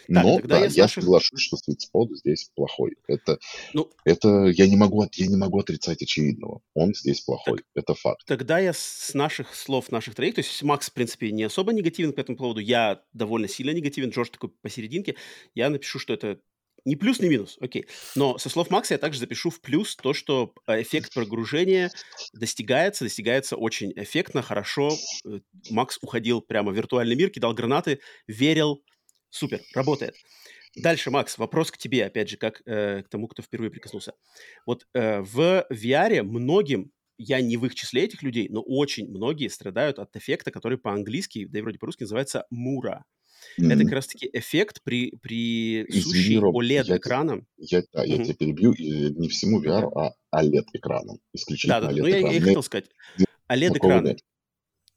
Так, Но да, я, наших... соглашусь, что sweet здесь плохой. Это, ну, это я не могу я не могу отрицать очевидного. Он здесь плохой. Так, это факт. Тогда я с наших слов наших троих, то есть Макс в принципе не особо негативен по этому поводу, я довольно сильно негативен, Джордж такой посерединке. Я напишу, что это ни плюс, ни минус, окей. Но со слов Макса я также запишу в плюс то, что э, эффект прогружения достигается, достигается очень эффектно, хорошо. Э, Макс уходил прямо в виртуальный мир, кидал гранаты, верил, Супер, работает. Дальше, Макс, вопрос к тебе, опять же, как э, к тому, кто впервые прикоснулся. Вот э, в VR многим, я не в их числе этих людей, но очень многие страдают от эффекта, который по-английски, да и вроде по-русски называется мура. Mm-hmm. Это как раз-таки эффект при, при сущий OLED-экраном. Я, я, да, mm-hmm. я тебя перебью, не всему VR, а OLED-экраном. Исключительно Да-да, ну я, я и хотел сказать. OLED-экраны.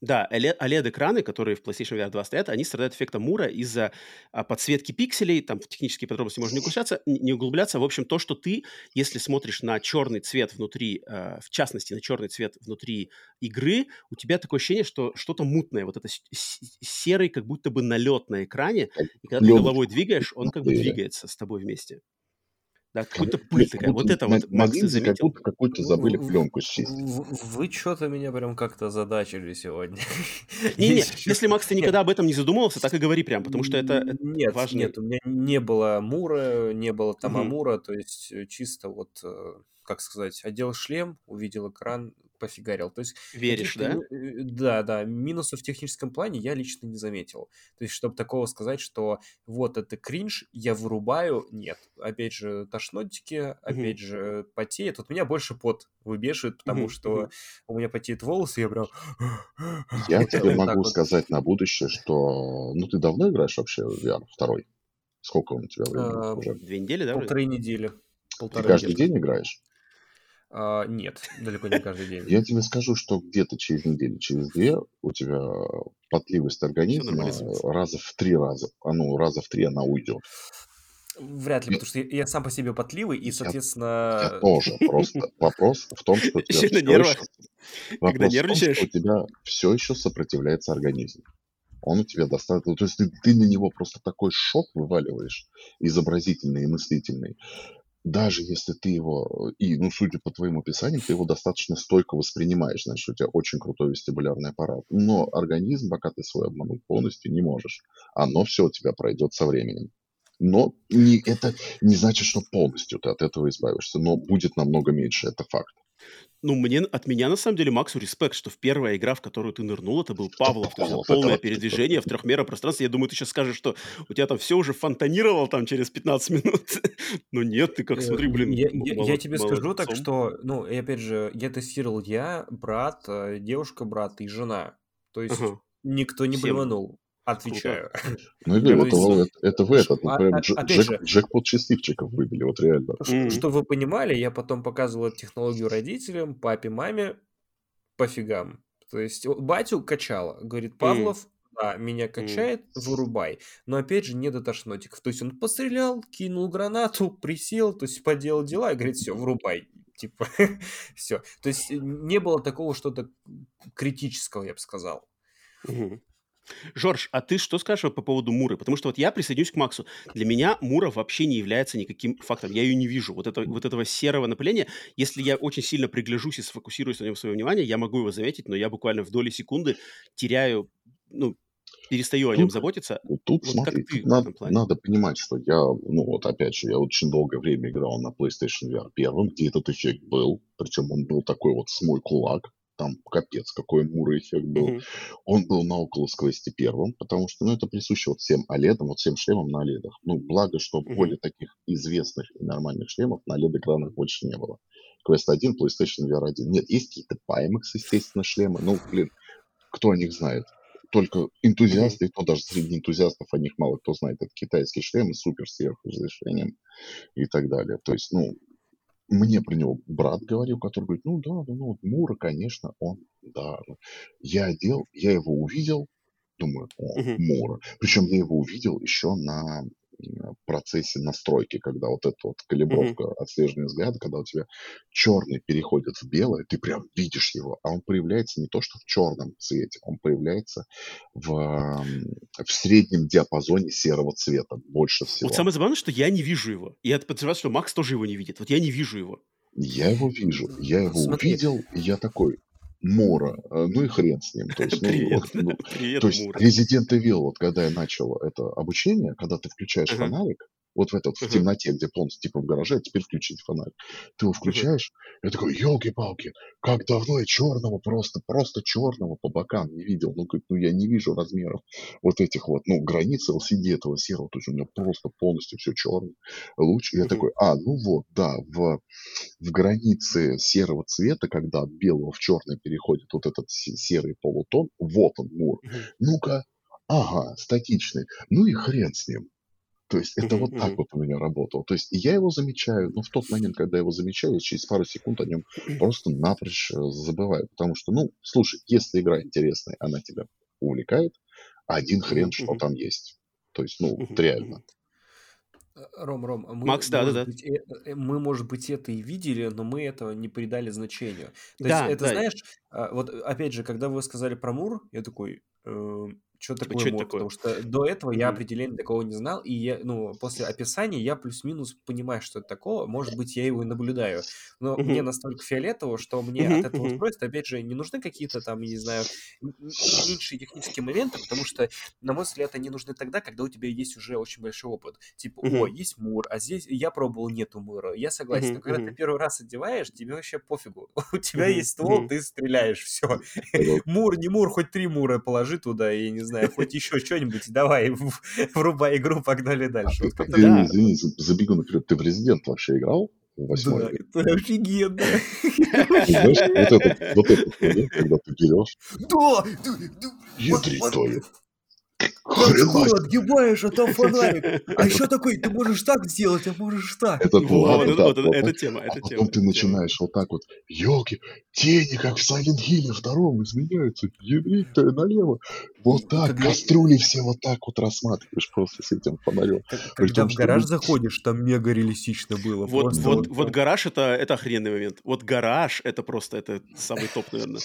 Да, OLED-экраны, которые в PlayStation VR 2 стоят, они страдают эффектом Мура из-за а, подсветки пикселей, там в технические подробности можно не углубляться, не углубляться. В общем, то, что ты, если смотришь на черный цвет внутри, э, в частности, на черный цвет внутри игры, у тебя такое ощущение, что что-то мутное, вот это серый, как будто бы налет на экране, и когда ты головой двигаешь, он как бы двигается с тобой вместе. Да, какой-то пыль такая. Вот это вот, Макс, ты заметил? Как какую-то забыли пленку счистить. Вы что-то меня прям как-то задачили сегодня. Не-не, если, Макс, ты никогда об этом не задумывался, так и говори прям, потому что это Нет, нет, у меня не было Мура, не было там Амура, то есть э, чисто вот, э, как сказать, одел шлем, увидел экран, пофигарил. То есть Веришь, да? Э, да, да, минусов в техническом плане я лично не заметил. То есть, чтобы такого сказать, что вот это кринж, я вырубаю, нет. Опять же, тошнотики, опять угу. же, потеет. Вот меня больше пот выбешивает, потому угу. что у меня потеют волосы, я прям... Я тебе могу сказать на будущее, что... Ну, ты давно играешь вообще в VR второй? Сколько он у тебя времени а, уже? Две недели, да? Полторы недели. Ты каждый день играешь? А, нет, далеко не каждый день. Я тебе скажу, что где-то через неделю, через две у тебя потливость организма раза в три раза, а ну, раза в три она уйдет. Вряд ли, потому что я, сам по себе потливый, и, соответственно... Я, я тоже. Просто вопрос в том, что у тебя, все еще, Когда нервничаешь. Том, у тебя все еще сопротивляется организм. Он у тебя достаточно... То есть ты, ты на него просто такой шок вываливаешь, изобразительный и мыслительный, даже если ты его, и, ну, судя по твоим описаниям, ты его достаточно стойко воспринимаешь, значит, у тебя очень крутой вестибулярный аппарат. Но организм, пока ты свой обмануть полностью не можешь, оно все у тебя пройдет со временем. Но не, это не значит, что полностью ты от этого избавишься, но будет намного меньше, это факт. Ну, мне, от меня, на самом деле, Максу респект, что в первая игра, в которую ты нырнул, это был Павлов. То есть полное передвижение в трехмерном пространстве. Я думаю, ты сейчас скажешь, что у тебя там все уже фонтанировало там через 15 минут. Но нет, ты как, смотри, блин. Я, я, я тебе скажу так, что, ну, и опять же, я тестировал я, брат, э, девушка, брат и жена. То есть ага. никто не блеванул. Отвечаю. Ну, говорю, это, это, это вы этот, а, например, а, джек, же, джекпот счастливчиков выбили, вот реально. Mm. Что вы понимали, я потом показывал эту технологию родителям, папе, маме, пофигам. То есть батю качало, говорит, Павлов, mm. да, меня качает, mm. вырубай. Но опять же, не до тошнотиков. То есть он пострелял, кинул гранату, присел, то есть поделал дела и говорит, все, вырубай. Типа, все. То есть не было такого что-то критического, я бы сказал. Mm-hmm. Жорж, а ты что скажешь по поводу Муры? Потому что вот я присоединюсь к Максу. Для меня Мура вообще не является никаким фактом. Я ее не вижу. Вот, это, вот этого серого напыления, если я очень сильно пригляжусь и сфокусируюсь на нем свое внимание, я могу его заметить, но я буквально в доли секунды теряю, ну, перестаю о нем заботиться. Тут, вот смотри, тут надо, надо понимать, что я, ну вот опять же, я очень долгое время играл на PlayStation VR первым, где этот эффект был, причем он был такой вот с мой кулак, там капец, какой мурый эффект был. Mm-hmm. Он был на Oculus Quest первым, потому что, ну, это присуще вот всем OLED, вот всем шлемам на OLED. Ну, благо, что mm-hmm. более таких известных и нормальных шлемов на OLED-экранах больше не было. Quest 1, PlayStation VR 1. Нет, есть какие-то Pimax, естественно, шлемы. Ну, блин, кто о них знает? Только энтузиасты, и то даже среди энтузиастов о них мало кто знает. Это китайские шлемы с супер сверхразрешением и так далее. То есть, ну, мне про него брат говорил, который говорит, ну да, ну, Мура, конечно, он, да. Я одел, я его увидел, думаю, о, Мгм. Мура. Причем я его увидел еще на процессе настройки, когда вот эта вот калибровка, mm-hmm. отслеживание взгляда, когда у тебя черный переходит в белое, ты прям видишь его, а он появляется не то, что в черном цвете, он появляется в, в среднем диапазоне серого цвета больше всего. Вот самое забавное, что я не вижу его. Я подозреваю, что Макс тоже его не видит. Вот я не вижу его. Я его вижу. Я его Смотри. увидел, и я такой, Мора, э, ну и хрен с ним. То есть, ну, Привет, вот, ну, Привет, то есть Resident Evil, вот когда я начал это обучение, когда ты включаешь uh-huh. фонарик, вот в этот, в темноте, где полностью типа в гараже, а теперь включить фонарь. Ты его включаешь, я такой, елки-палки, как давно я черного просто, просто черного по бокам не видел. Ну, как, ну, я не вижу размеров вот этих вот, ну, границы LCD этого серого, то есть у меня просто полностью все черное. Луч, и я такой, а, ну вот, да, в, в границе серого цвета, когда от белого в черный переходит вот этот серый полутон, вот он, Мур. Ну-ка, ага, статичный. Ну и хрен с ним. То есть это вот так вот у меня работало. То есть я его замечаю, но в тот момент, когда я его замечаю, через пару секунд о нем просто напрочь э, забываю. Потому что, ну, слушай, если игра интересная, она тебя увлекает, один хрен, что там есть. То есть, ну, реально. Э, Ром, Ром, мы, Макс, да, да, да. Быть, э, мы, может быть, это и видели, но мы этого не придали значению. То да, есть, это, да. знаешь, а, вот опять же, когда вы сказали про Мур, я такой, э, что такое что мод, потому что до этого я определения такого не знал, и я, ну, после описания я плюс-минус понимаю, что это такого, может быть, я его и наблюдаю, но мне настолько фиолетово, что мне от этого устройства, опять же, не нужны какие-то там, не знаю, меньшие технические моменты, потому что, на мой взгляд, они нужны тогда, когда у тебя есть уже очень большой опыт. Типа, о, есть мур, а здесь я пробовал, нету мура, я согласен, но когда ты первый раз одеваешь, тебе вообще пофигу, у тебя есть ствол, ты стреляешь, все. Мур, не мур, хоть три мура положи туда, и не знаю, знаю, хоть еще что-нибудь, давай, врубай игру, погнали дальше. А, ты, да. Извини, забегу наперед, ты в Резидент вообще играл? Восьмой. Да, это офигенно. Знаешь, вот этот, вот этот момент, когда ты берешь. Да! Ядрить твою. Хрена. отгибаешь, а там фонарик. А еще такой, ты можешь так сделать, а можешь так. Это вот, вот, да, вот, вот, это тема, это а потом ты начинаешь вот так вот, елки, тени, как в Silent Hill втором изменяются, ядрить налево. Вот так, кастрюли все вот так вот рассматриваешь просто с этим фонарем. Когда том, в гараж что... заходишь, там мега реалистично было. Вот, вот, вот, вот гараж это, это охрененный момент. Вот гараж это просто это самый топ, наверное.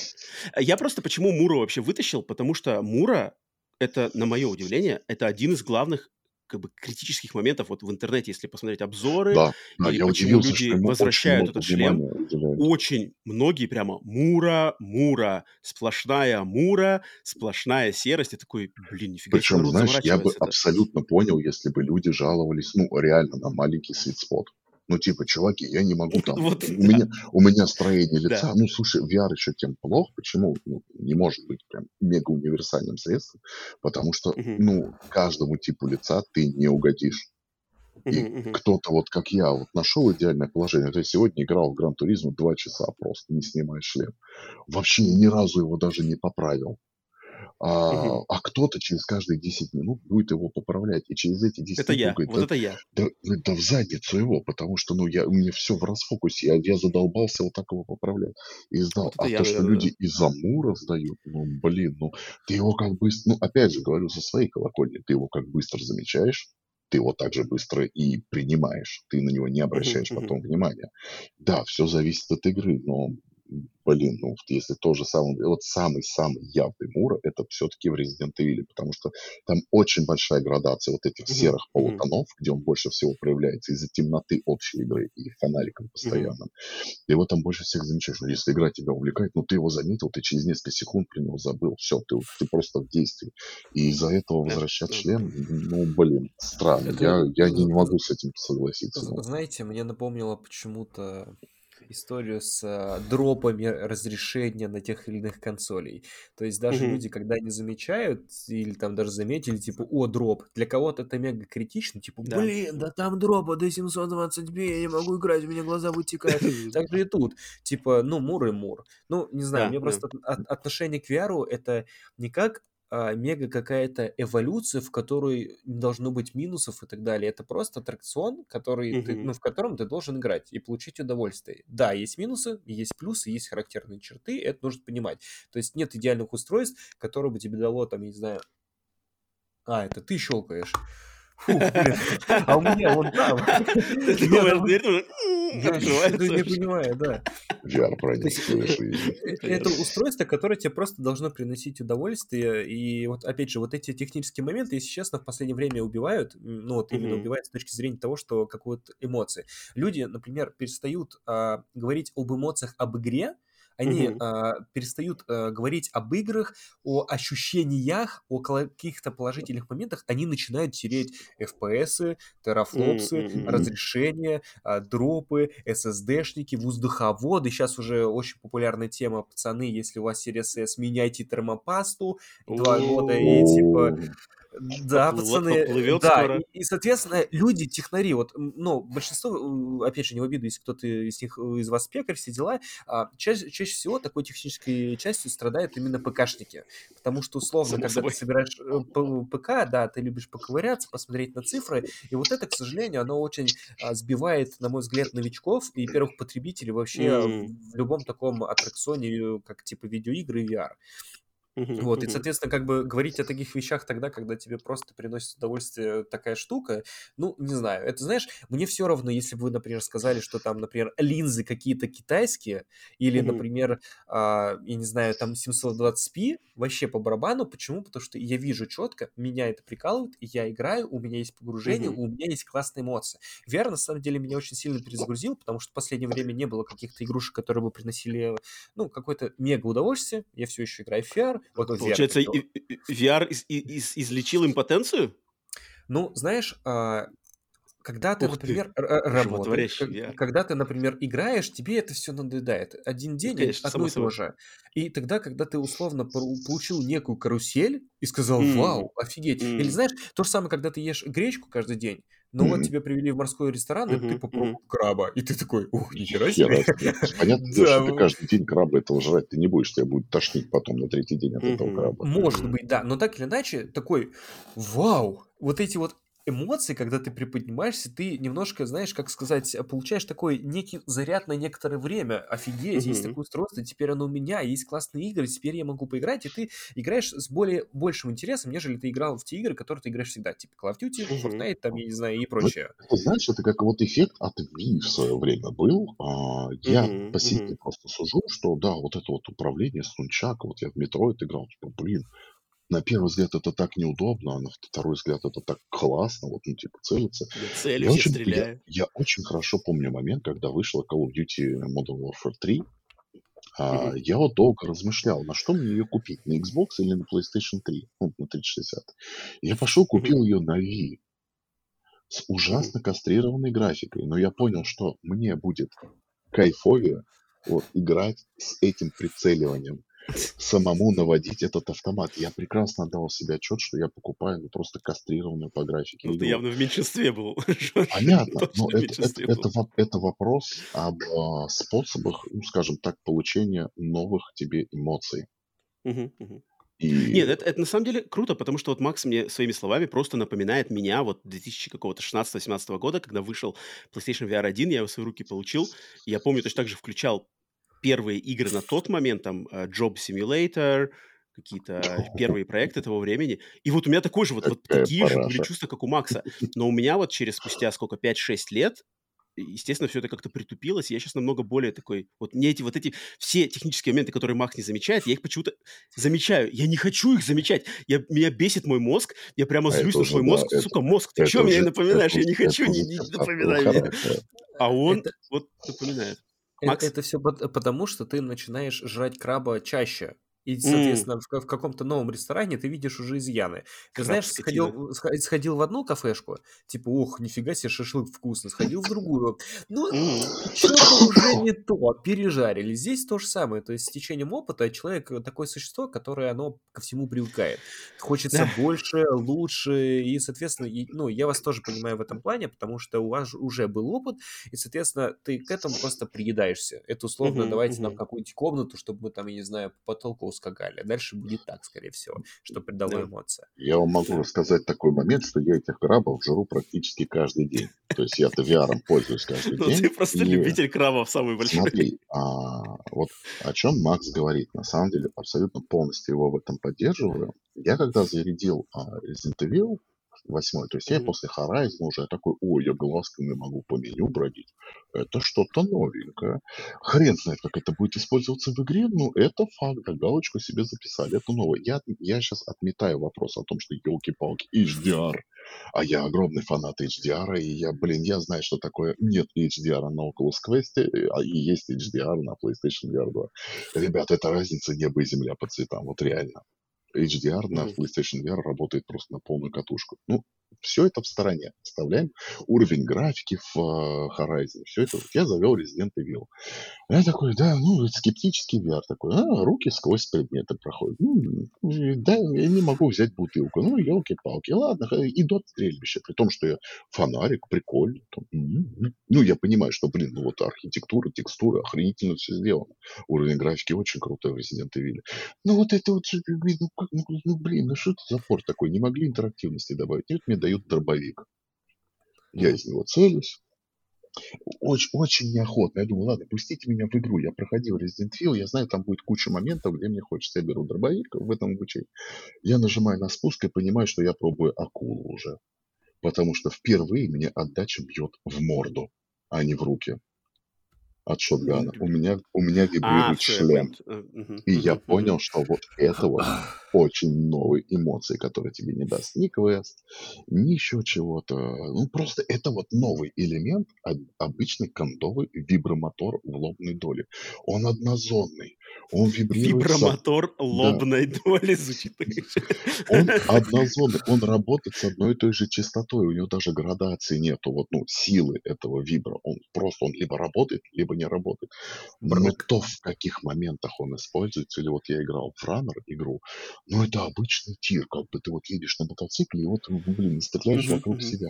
Я просто почему Мура вообще вытащил, потому что Мура это, на мое удивление, это один из главных как бы критических моментов вот в интернете, если посмотреть обзоры, да, да, или почему люди возвращают этот шлем, уделяют. очень многие прямо мура, мура, сплошная мура, сплошная серость. Я такой, блин, нифига Причем, знаешь, я бы это. абсолютно понял, если бы люди жаловались, ну, реально на маленький свитспот. Ну, типа, чуваки, я не могу там... Вот, у, меня, у меня строение лица... Да. Ну, слушай, VR еще тем плохо. Почему? Ну, не может быть прям мега универсальным средством. Потому что, угу. ну, каждому типу лица ты не угодишь. И uh-huh, кто-то вот как я вот нашел идеальное положение. То есть сегодня играл в Гран Туризм два часа просто, не снимая шлем. Вообще ни разу его даже не поправил. А, угу. а кто-то через каждые 10 минут будет его поправлять. И через эти 10 это минут я, говорит, вот да, это я. Да, да в задницу его, потому что ну, я, у меня все в расфокусе. Я, я задолбался вот так его поправлять. И сдал. Вот а я, то, что да, люди да. из-за мура сдают, ну, блин, ну, ты его как быстро... Ну, опять же, говорю со своей колокольни, ты его как быстро замечаешь, ты его также быстро и принимаешь. Ты на него не обращаешь uh-huh, потом uh-huh. внимания. Да, все зависит от игры, но блин, ну, если то же самое, вот самый-самый явный Мура, это все-таки в Resident Evil, потому что там очень большая градация вот этих mm-hmm. серых полутонов, mm-hmm. где он больше всего проявляется из-за темноты общей игры и фонариком постоянно. Mm-hmm. Его там больше всех замечаешь. Но если игра тебя увлекает, ну, ты его заметил, ты через несколько секунд про него забыл, все, ты, ты просто в действии. И из-за этого возвращать yeah. шлем, ну, блин, странно. Это... Я, я не могу с этим согласиться. Знаете, мне напомнило почему-то историю с э, дропами разрешения на тех или иных консолей. То есть даже mm-hmm. люди, когда не замечают или там даже заметили, типа, о, дроп, для кого-то это мега критично, типа, да. блин, да там дропа до 720p, я не могу играть, у меня глаза вытекают. Так же и тут. Типа, ну, мур и мур. Ну, не знаю, мне просто отношение к VR это не как а, мега какая-то эволюция, в которой не должно быть минусов и так далее. Это просто аттракцион, который mm-hmm. ты, ну, в котором ты должен играть и получить удовольствие. Да, есть минусы, есть плюсы, есть характерные черты, это нужно понимать. То есть нет идеальных устройств, которые бы тебе дало, там, я не знаю... А, это ты щелкаешь. Фу, блин. А у меня вон там. Ты думаешь, дверь я не понимаю, да. VR проник Это устройство, которое тебе просто должно приносить удовольствие. И вот, опять же, вот эти технические моменты, если честно, в последнее время убивают. Ну, вот именно убивают с точки зрения того, что какую-то эмоции. Люди, например, перестают а, говорить об эмоциях об игре, они угу. э, перестают э, говорить об играх, о ощущениях, о каких-то положительных моментах, они начинают тереть FPS, терафлопсы, угу. разрешения, э, дропы, SSD-шники, воздуховоды. Сейчас уже очень популярная тема, пацаны, если у вас Series S, меняйте термопасту, два года и типа да, пацаны, поплывет да, скоро. И, и, соответственно, люди, технари, вот, ну, большинство, опять же, не в обиду, если кто-то из них, из вас пекарь, все дела, а, чаще, чаще всего такой технической частью страдают именно ПКшники, потому что, условно, Само когда собой. ты собираешь э, ПК, да, ты любишь поковыряться, посмотреть на цифры, и вот это, к сожалению, оно очень а, сбивает, на мой взгляд, новичков и первых потребителей вообще mm. в любом таком аттракционе, как типа видеоигры и VR. Вот, и, соответственно, как бы говорить о таких вещах тогда, когда тебе просто приносит удовольствие такая штука, ну, не знаю. Это, знаешь, мне все равно, если бы вы, например, сказали, что там, например, линзы какие-то китайские, или, например, а, я не знаю, там 720p, вообще по барабану. Почему? Потому что я вижу четко, меня это прикалывает, я играю, у меня есть погружение, у меня есть классные эмоции. VR, на самом деле, меня очень сильно перезагрузил, потому что в последнее время не было каких-то игрушек, которые бы приносили, ну, какое-то мега удовольствие. Я все еще играю в VR, вот, Получается, VR, VR из, из, излечил импотенцию? Ну, знаешь, а, когда ты, Ух например, ты, работаешь, когда ты, например, играешь, тебе это все надоедает. Один день ну, конечно, одно и то же. И тогда, когда ты условно получил некую карусель и сказал, вау, офигеть. Mm. Или знаешь, то же самое, когда ты ешь гречку каждый день, но mm-hmm. вот тебя привели в морской ресторан, mm-hmm. и ты попробовал mm-hmm. краба, и ты такой, ух, нихера себе. Понятно, что ты каждый день краба этого жрать ты не будешь, тебя будет тошнить потом на третий день от этого краба. Может быть, да, но так или иначе, такой, вау, вот эти вот эмоции, когда ты приподнимаешься, ты немножко, знаешь, как сказать, получаешь такой некий заряд на некоторое время. Офигеть, есть такое устройство, теперь оно у меня, есть классные игры, теперь я могу поиграть, и ты играешь с более большим интересом, нежели ты играл в те игры, которые ты играешь всегда, типа Call of Duty, Fortnite, там, я не знаю, и прочее. Ну, знаешь, это как вот эффект от Wii в свое время был. А, я по себе просто сужу, что да, вот это вот управление с нунчака, вот я в метро это играл, типа, блин, на первый взгляд это так неудобно, а на второй взгляд это так классно, вот, ну, типа, целиться. Я я очень, я, я очень хорошо помню момент, когда вышла Call of Duty Modern Warfare 3. А, mm-hmm. Я вот долго размышлял, на что мне ее купить, на Xbox или на PlayStation 3, ну, на 360. Я пошел, купил mm-hmm. ее на Wii с ужасно кастрированной графикой, но я понял, что мне будет кайфовее вот, играть с этим прицеливанием самому наводить этот автомат. Я прекрасно отдавал себе отчет, что я покупаю ну, просто кастрированную по графике. Ну, ты явно в меньшинстве был. Понятно, но это, это, это, это вопрос об э, способах, ну, скажем так, получения новых тебе эмоций. И... Нет, это, это на самом деле круто, потому что вот Макс мне своими словами просто напоминает меня вот 2000 какого-то 16-17 года, когда вышел PlayStation VR 1, я его в свои руки получил, и я помню, точно так же включал первые игры на тот момент, там, э, Job Simulator, какие-то первые проекты того времени. И вот у меня такой же, вот, вот такие же были чувства, как у Макса. Но у меня вот через спустя сколько, 5-6 лет, естественно, все это как-то притупилось, и я сейчас намного более такой... Вот мне эти вот эти все технические моменты, которые Макс не замечает, я их почему-то замечаю. Я не хочу их замечать. Я, меня бесит мой мозг. Я прямо а злюсь на свой мозг. Это, Сука, мозг, ты что мне напоминаешь? Я не хочу, не, не напоминай мне. А он это... вот напоминает. Макс? Это, все потому, что ты начинаешь жрать краба чаще. И, соответственно, mm. в, в каком-то новом ресторане ты видишь уже изъяны. Ты знаешь, сходил, сходил в одну кафешку, типа, ух, нифига себе, шашлык вкусно, сходил в другую. Ну, mm. что-то уже не то, пережарили. Здесь то же самое. То есть с течением опыта человек такое существо, которое оно ко всему привыкает. Хочется больше, лучше, и, соответственно, и, ну, я вас тоже понимаю в этом плане, потому что у вас уже был опыт, и, соответственно, ты к этому просто приедаешься. Это условно, mm-hmm, давайте mm-hmm. нам какую-нибудь комнату, чтобы мы там, я не знаю, по потолку ускакали. Дальше будет так, скорее всего, что придало да. эмоции. Я вам могу рассказать такой момент, что я этих крабов жру практически каждый день. То есть я-то VR пользуюсь каждый ну, день. Ты просто любитель крабов самый большой. Смотри, а, вот о чем Макс говорит. На самом деле, абсолютно полностью его в этом поддерживаю. Я когда зарядил а, Resident Evil, восьмой. То есть я после Horizon уже такой, ой, я глазками могу по меню бродить. Это что-то новенькое. Хрен знает, как это будет использоваться в игре, но это факт, да, галочку себе записали, это новое. Я, я сейчас отметаю вопрос о том, что елки-палки, HDR. А я огромный фанат HDR, и я, блин, я знаю, что такое нет HDR на Oculus Quest, а и есть HDR на PlayStation VR 2. Ребят, это разница небо и земля по цветам, вот реально. HDR на PlayStation VR работает просто на полную катушку. Ну, все это в стороне. Оставляем уровень графики в uh, Horizon. Все это. Я завел Resident Evil. Я такой, да, ну, скептический VR такой. А, руки сквозь предметы проходят. Ну, да, я не могу взять бутылку. Ну, елки-палки. Ладно, иду от стрельбища. При том, что я фонарик, прикольно. Ну, я понимаю, что, блин, ну вот архитектура, текстура, охренительно все сделано. Уровень графики очень крутой в Resident Evil. Ну, вот это вот, ну, ну, блин, ну что это за порт такой? Не могли интерактивности добавить. Нет, мне дают дробовик. Я из него целюсь, Очень, очень неохотно. Я думаю, ладно, пустите меня в игру. Я проходил Resident Evil, я знаю, там будет куча моментов, где мне хочется. Я беру дробовик в этом обучении. Я нажимаю на спуск и понимаю, что я пробую акулу уже. Потому что впервые мне отдача бьет в морду, а не в руки от шотгана. У меня, у меня а, вибрирует а, шлем. И я понял, что вот это вот очень новые эмоции, которые тебе не даст ни квест, ни еще чего-то. Ну, просто это вот новый элемент, обычный кондовый вибромотор в лобной доле. Он однозонный, он вибрирует... Вибромотор со... лобной да. доли звучит. Он однозонный, он работает с одной и той же частотой, у него даже градации нету, вот, ну, силы этого вибра. Он просто, он либо работает, либо не работает. Но то, в каких моментах он используется, или вот я играл в Runner игру, ну, это обычный тир, как бы ты вот едешь на мотоцикле, и вот, блин, стреляешь uh-huh, вокруг uh-huh. себя.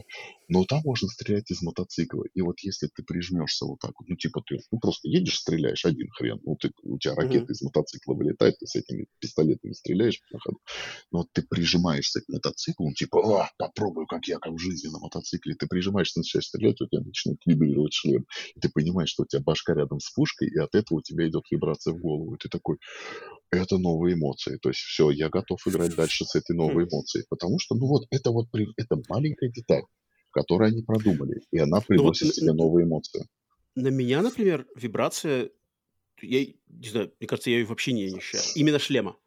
Но там можно стрелять из мотоцикла. И вот если ты прижмешься вот так вот, ну, типа ты ну, просто едешь, стреляешь, один хрен, ну, ты, у тебя ракета uh-huh. из мотоцикла вылетает, ты с этими пистолетами стреляешь на ходу. Но вот ты прижимаешься к мотоциклу, ну, типа, а, попробую, как я, как в жизни на мотоцикле. Ты прижимаешься, начинаешь стрелять, у тебя начинает вибрировать шлем. И ты понимаешь, что у тебя башка рядом с пушкой, и от этого у тебя идет вибрация в голову. И ты такой, это новые эмоции. То есть все, я готов играть дальше с этой новой эмоцией. Потому что, ну вот, это вот это маленькая деталь, которую они продумали, и она приносит ну, вот, тебе новые эмоции. На меня, например, вибрация, я не знаю, мне кажется, я ее вообще не ощущаю. Именно шлема.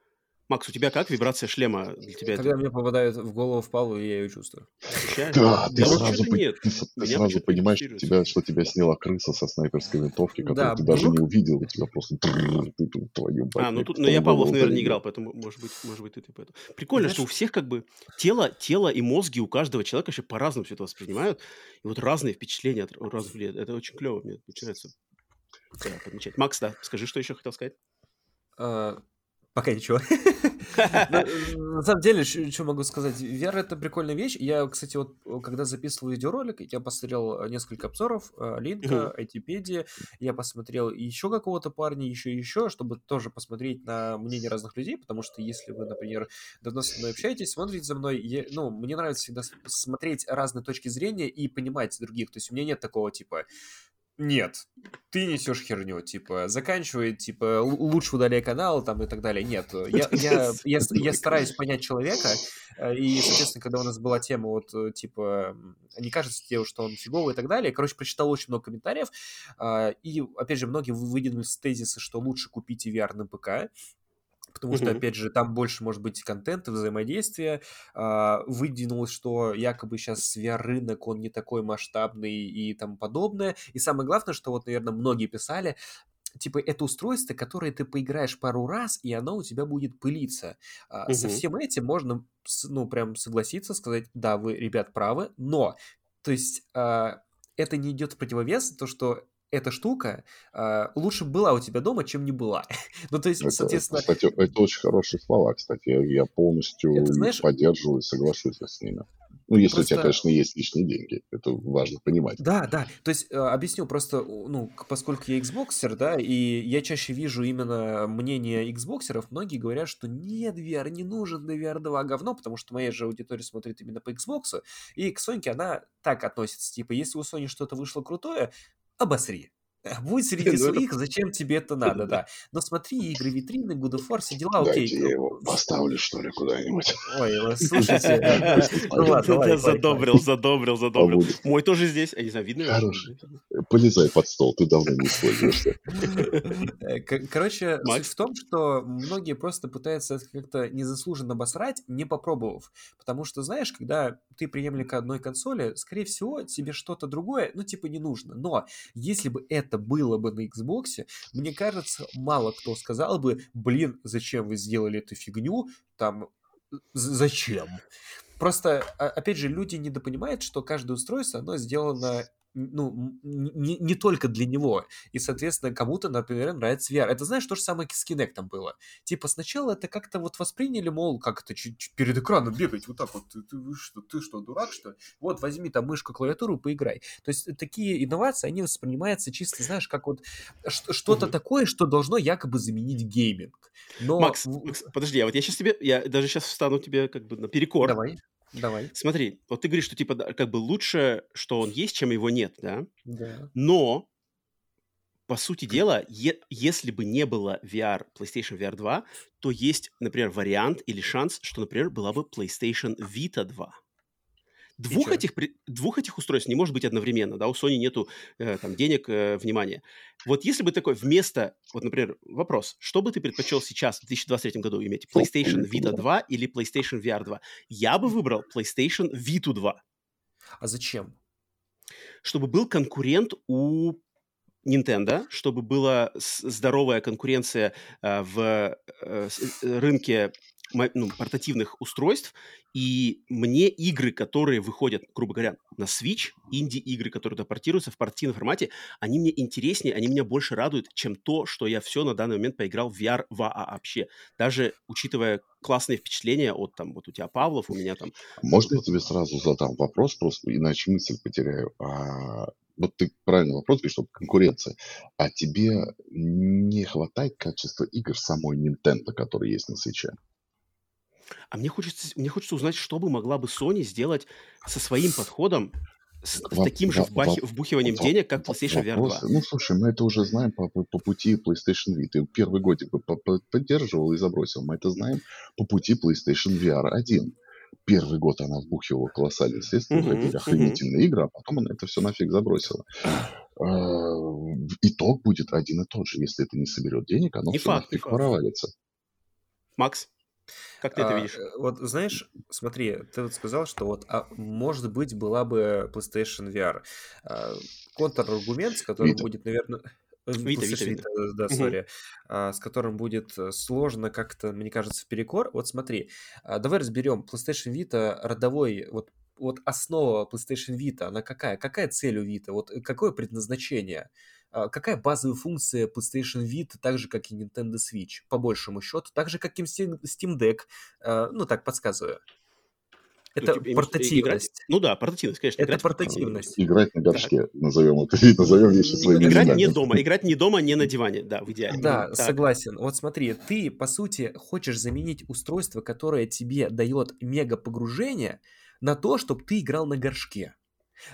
Макс, у тебя как вибрация шлема для тебя? Когда это... мне попадает в голову в палу, я ее чувствую. Да, ты сразу, по... нет. ты, ты сразу понимаешь, что тебя, что тебя сняла крыса со снайперской винтовки, которую да, ты даже не увидел, у тебя просто твою А, ну тут, но я Павлов, наверное, не играл, поэтому, может быть, может быть, ты, ты поэтому. Прикольно, что у всех как бы тело, тело и мозги у каждого человека вообще по-разному все это воспринимают, и вот разные впечатления от разных людей. Это очень клево, мне начинается подмечать. Макс, да, скажи, что еще хотел сказать? Пока ничего. На самом деле, что могу сказать? VR — это прикольная вещь. Я, кстати, вот когда записывал видеоролик, я посмотрел несколько обзоров, э, Линка, айтипедия, я посмотрел еще какого-то парня, еще и еще, чтобы тоже посмотреть на мнение разных людей, потому что если вы, например, давно со мной общаетесь, смотрите за мной, ну, мне нравится всегда смотреть разные точки зрения и понимать других. То есть у меня нет такого типа нет, ты несешь херню, типа, заканчивай, типа, лучше удаляй канал, там, и так далее. Нет, я, я, я, я стараюсь понять человека, э, и, соответственно, когда у нас была тема, вот, э, типа, не кажется тебе, что он фиговый и так далее, короче, прочитал очень много комментариев, а, и, опять же, многие выдвинули тезисы, что лучше купить VR на ПК, потому что, опять же, там больше может быть контента, взаимодействия. А, выдвинулось, что якобы сейчас VR-рынок, он не такой масштабный и тому подобное. И самое главное, что вот, наверное, многие писали, типа, это устройство, которое ты поиграешь пару раз, и оно у тебя будет пылиться. угу. Со всем этим можно, ну, прям согласиться, сказать, да, вы, ребят, правы, но, то есть, а, это не идет в противовес, то, что эта штука э, лучше была у тебя дома, чем не была. ну, то есть, это, соответственно... Кстати, это очень хорошие слова, кстати. Я, я полностью это, знаешь... поддерживаю и соглашусь с ними. Ну, если просто... у тебя, конечно, есть лишние деньги. Это важно понимать. Да, да. То есть, э, объясню просто, ну, поскольку я Xboxer, да, и я чаще вижу именно мнение Xboxеров, многие говорят, что нет, VR не нужен, да VR 2 говно, потому что моя же аудитория смотрит именно по Xbox, и к Sony она так относится, типа, если у Sony что-то вышло крутое, обосри. Будь среди ну, своих, зачем тебе это надо, да. Но смотри, игры, витрины, God of War, все дела, окей. Дайте я его поставлю, что ли, куда-нибудь. Ой, слушайте. Ну задобрил, задобрил, задобрил. Мой тоже здесь, я не знаю, видно? Хороший. Полезай под стол, ты давно не используешься. Э, короче, суть в том, что многие просто пытаются как-то незаслуженно обосрать, не попробовав. Потому что, знаешь, когда ты приемлик одной консоли, скорее всего, тебе что-то другое, ну, типа, не нужно. Но если бы это это было бы на Xbox, мне кажется, мало кто сказал бы, блин, зачем вы сделали эту фигню, там, зачем? Просто, а, опять же, люди недопонимают, что каждое устройство, оно сделано ну, не, не только для него. И, соответственно, кому-то, например, нравится VR. Это, знаешь, то же самое с Kinect было. Типа, сначала это как-то вот восприняли, мол, как это перед экраном бегать вот так вот. Ты, ты, что, ты что, дурак, что Вот, возьми там мышку, клавиатуру, поиграй. То есть такие инновации, они воспринимаются чисто, знаешь, как вот что-то угу. такое, что должно якобы заменить гейминг. Но... Макс, Макс, подожди, а вот я сейчас тебе, я даже сейчас встану тебе как бы на перекор. Давай. Давай. Смотри, вот ты говоришь, что типа как бы лучше, что он есть, чем его нет, да? Да. Но по сути дела, е- если бы не было VR, PlayStation VR 2, то есть, например, вариант или шанс, что, например, была бы PlayStation Vita 2. Двух этих, двух этих устройств не может быть одновременно, да, у Sony нету э, там денег, э, внимания. Вот если бы такой вместо, вот, например, вопрос, что бы ты предпочел сейчас, в 2023 году иметь, PlayStation Vita 2 или PlayStation VR 2? Я бы выбрал PlayStation Vita 2. А зачем? Чтобы был конкурент у Nintendo, чтобы была здоровая конкуренция э, в э, э, рынке ну, портативных устройств, и мне игры, которые выходят, грубо говоря, на Switch, инди-игры, которые допортируются в портативном формате, они мне интереснее, они меня больше радуют, чем то, что я все на данный момент поиграл в VR вообще. Даже учитывая классные впечатления от там, вот у тебя Павлов, у меня там... Можно я тебе сразу задам вопрос, просто иначе мысль потеряю. А, вот ты правильный вопрос говоришь, что конкуренция. А тебе не хватает качества игр самой Nintendo, которые есть на Switch? А мне хочется, мне хочется узнать, что бы могла бы Sony сделать со своим подходом, с, с таким же вбахи, вбухиванием денег, как PlayStation VR 2. Ну, слушай, мы это уже знаем по, по, по пути PlayStation Vita. Ты первый годик поддерживал и забросил. Мы это знаем по пути PlayStation VR 1. Первый год она вбухивала колоссальные средства, uh-huh, выходили охренительные uh-huh. игры, а потом она это все нафиг забросила. А, итог будет один и тот же. Если это не соберет денег, оно не все факт, нафиг провалится. Макс? Как ты это видишь? А, вот знаешь, смотри, ты вот сказал, что вот, а, может быть, была бы PlayStation VR. А, контраргумент, с которым Vita. будет, наверное... Вита, Вита, Вита. Да, сори. Угу. А, с которым будет э, сложно как-то, мне кажется, в перекор. Вот смотри, а, давай разберем. PlayStation Vita родовой, вот вот основа PlayStation Vita, она какая? Какая цель у Vita? Вот какое предназначение? А, какая базовая функция PlayStation Vita, так же, как и Nintendo Switch, по большому счету, так же, как и Steam Deck, а, ну, так подсказываю. Ну, это ну, портативность. Играть, ну да, портативность, конечно. Это портативность. Играть на горшке, так. назовем это, назовем вещи своими Играть именами. не дома, играть не дома, не на диване, да, в идеале. Да, так. согласен. Вот смотри, ты, по сути, хочешь заменить устройство, которое тебе дает мега погружение, на то, чтобы ты играл на горшке.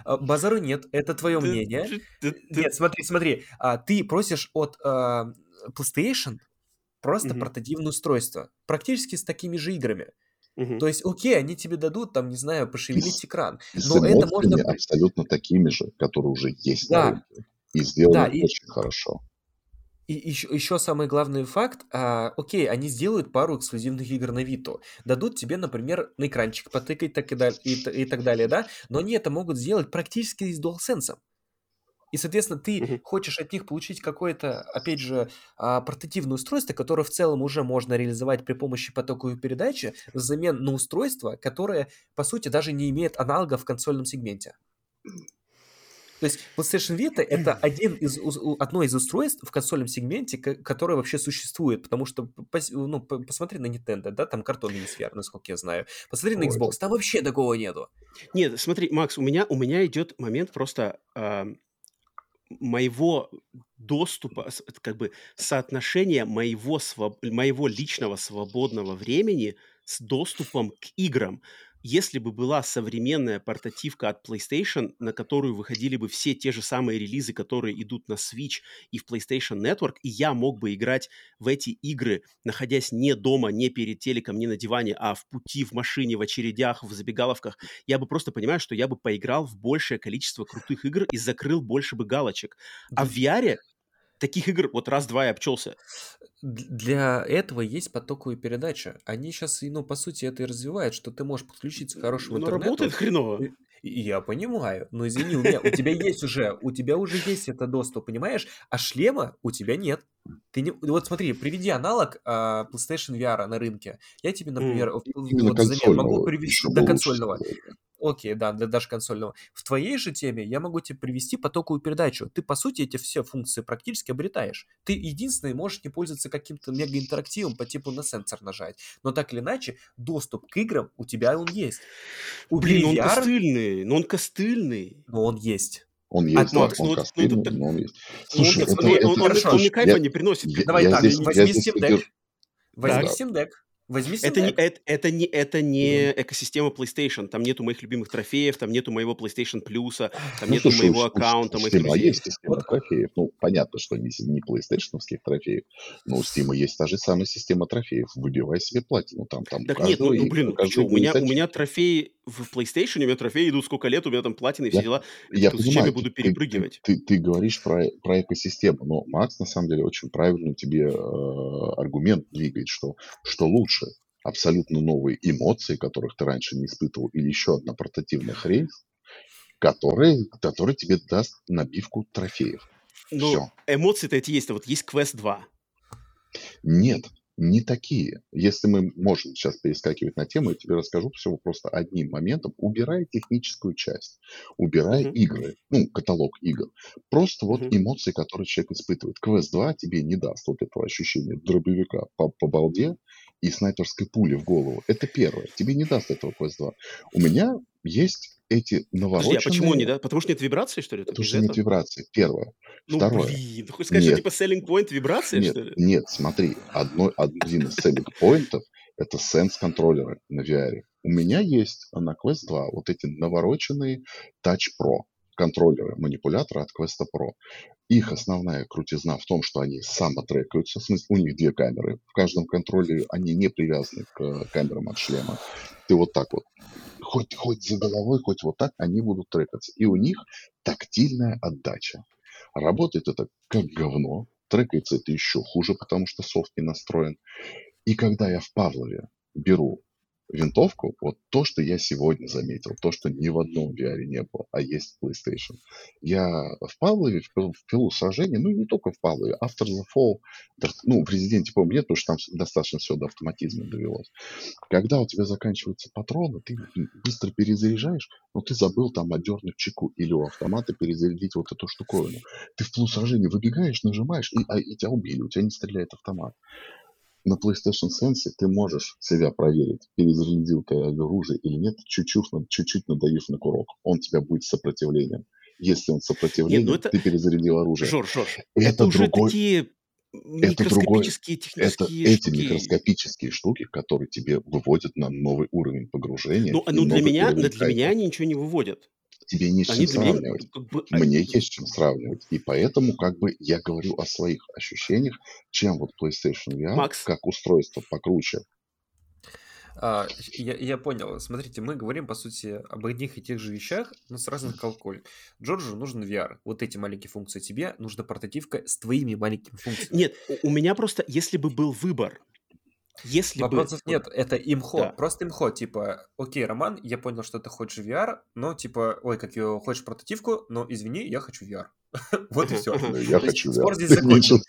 А, базару нет, это твое мнение. Нет, смотри, смотри, а, ты просишь от а, PlayStation просто угу. портативное устройство, практически с такими же играми. Угу. То есть, окей, они тебе дадут, там, не знаю, пошевелить экран. Но это можно... абсолютно такими же, которые уже есть да. на рынке. И сделаны да, очень и... хорошо. И еще, еще самый главный факт, а, окей, они сделают пару эксклюзивных игр на Виту, дадут тебе, например, на экранчик потыкать так и, далее, и, и так далее, да, но они это могут сделать практически с DualSense. И, соответственно, ты mm-hmm. хочешь от них получить какое-то, опять же, а, портативное устройство, которое в целом уже можно реализовать при помощи потоковой передачи взамен на устройство, которое, по сути, даже не имеет аналога в консольном сегменте. То есть PlayStation Vita это один из, одно из устройств в консольном сегменте, которое вообще существует, потому что, ну, посмотри на Nintendo, да, там картонный VR, насколько я знаю. Посмотри на Xbox, там вообще такого нету. Нет, смотри, Макс, у меня, у меня идет момент просто э, моего доступа, как бы соотношения моего, своб... моего личного свободного времени с доступом к играм если бы была современная портативка от PlayStation, на которую выходили бы все те же самые релизы, которые идут на Switch и в PlayStation Network, и я мог бы играть в эти игры, находясь не дома, не перед телеком, не на диване, а в пути, в машине, в очередях, в забегаловках, я бы просто понимаю, что я бы поиграл в большее количество крутых игр и закрыл больше бы галочек. А в VR таких игр вот раз-два и обчелся. Для этого есть потоковая передача. Они сейчас, ну, по сути, это и развивают, что ты можешь подключиться к хорошему но интернету. работает хреново. Я понимаю, но извини, у, меня, у тебя есть уже, у тебя уже есть это доступ, понимаешь? А шлема у тебя нет. Ты не, вот смотри, приведи аналог uh, PlayStation VR на рынке. Я тебе, например, mm. вот, замен, могу привести до консольного. Окей, да, для даже консольного. В твоей же теме я могу тебе привести потоковую передачу. Ты, по сути, эти все функции практически обретаешь. Ты единственный можешь не пользоваться каким-то мегаинтерактивом по типу на сенсор нажать. Но так или иначе, доступ к играм у тебя он есть. У Блин, VR... он костыльный, но он костыльный. Но он есть. Он есть, а, Макс, он, ну, костыльный, ну, но он есть. Слушай, он, это, он, это, он, это, он, он мне кайфа я, не приносит. Я, Давай я так, здесь, возьми Steam Deck. Возьми Steam Deck. Возьми это не, Steam это, это не, это не экосистема PlayStation. Там нету моих любимых трофеев, там нету моего PlayStation Plus, там Ну, нету слушай, моего у- у аккаунта, моих Steam друзей. есть система трофеев. Ну, понятно, что не, не PlayStation трофеев, но у Steam есть та же самая система трофеев. Выбивай себе платину. Там, там у Так нет, ну, ну блин, у чё, у меня, у меня трофеи в PlayStation, у меня трофеи идут сколько лет, у меня там платины и все Я, дела. я Типа, зачем я понимаю, буду ты, ты, ты, перепрыгивать? ты, ты говоришь про, про экосистему, но Макс на самом деле очень правильно тебе э, аргумент двигает, что, что лучше абсолютно новые эмоции, которых ты раньше не испытывал, или еще одна портативная хрень, которая, которая тебе даст набивку трофеев. Ну, Все. эмоции-то эти есть, вот есть Quest 2. Нет, не такие. Если мы можем сейчас перескакивать на тему, я тебе расскажу всего просто одним моментом, убирая техническую часть, убирая Мгм, игры, ну, каталог игр. Просто вот мгм. эмоции, которые человек испытывает. Quest 2 тебе не даст вот этого ощущения дробовика по, по балде и снайперской пули в голову. Это первое. Тебе не даст этого Quest 2. У меня есть эти Подожди, а почему не, навороченные, да? Потому что нет вибрации, что ли? Потому что нет вибрации. Первое. Ну, Второе. блин, ты хочешь сказать, что Нет, типа selling point вибрация, нет, что ли? нет, смотри, одно, один из selling поинтов это sense контроллеры на VR. У меня есть на Quest 2 вот эти навороченные Touch Pro контроллеры, манипуляторы от Quest Pro. Их основная крутизна в том, что они самотрекаются, в смысле, у них две камеры. В каждом контроллере они не привязаны к э, камерам от шлема. Ты вот так вот, хоть, хоть за головой, хоть вот так, они будут трекаться. И у них тактильная отдача. Работает это как говно, трекается это еще хуже, потому что софт не настроен. И когда я в Павлове беру винтовку, вот то, что я сегодня заметил, то, что ни в одном VR не было, а есть PlayStation. Я в Павлове в пил- в пилу сражения, ну не только в Павлове, After the Fall, ну, в Резиденте, по нет, потому что там достаточно все до автоматизма довелось. Когда у тебя заканчиваются патроны, ты быстро перезаряжаешь, но ты забыл там отдернуть чеку или у автомата перезарядить вот эту штуковину. Ты в пилу сражения выбегаешь, нажимаешь, и, а, и тебя убили, у тебя не стреляет автомат на PlayStation Sense ты можешь себя проверить, перезарядил ты оружие или нет, чуть-чуть, чуть-чуть надавив на курок. Он тебя будет сопротивлением. Если он с Не, ну это... ты перезарядил оружие. Жор, Жор, Это это уже другой, такие это другой, микроскопические это технические эти штуки. микроскопические штуки, которые тебе выводят на новый уровень погружения Ну, и ну для меня, для меня они ничего не выводят. Тебе не с чем меня сравнивать. как бы... а, Мне есть с чем сравнивать. И поэтому как бы я говорю о своих ощущениях, чем вот PlayStation VR, Макс, как устройство покруче. А, я, я понял. Смотрите, мы говорим, по сути, об одних и тех же вещах, но с разных колколь. Джорджу нужен VR. Вот эти маленькие функции. Тебе нужна портативка с твоими маленькими функциями. нет, у меня просто, если бы был выбор, если бы... Вопросов вот, нет, это имхо, да. просто имхо, типа, окей, Роман, я понял, что ты хочешь VR, но, типа, ой, как ее, хочешь портативку, но, извини, я хочу VR. Вот и все. Ну, я хочу спор VR. здесь закончен.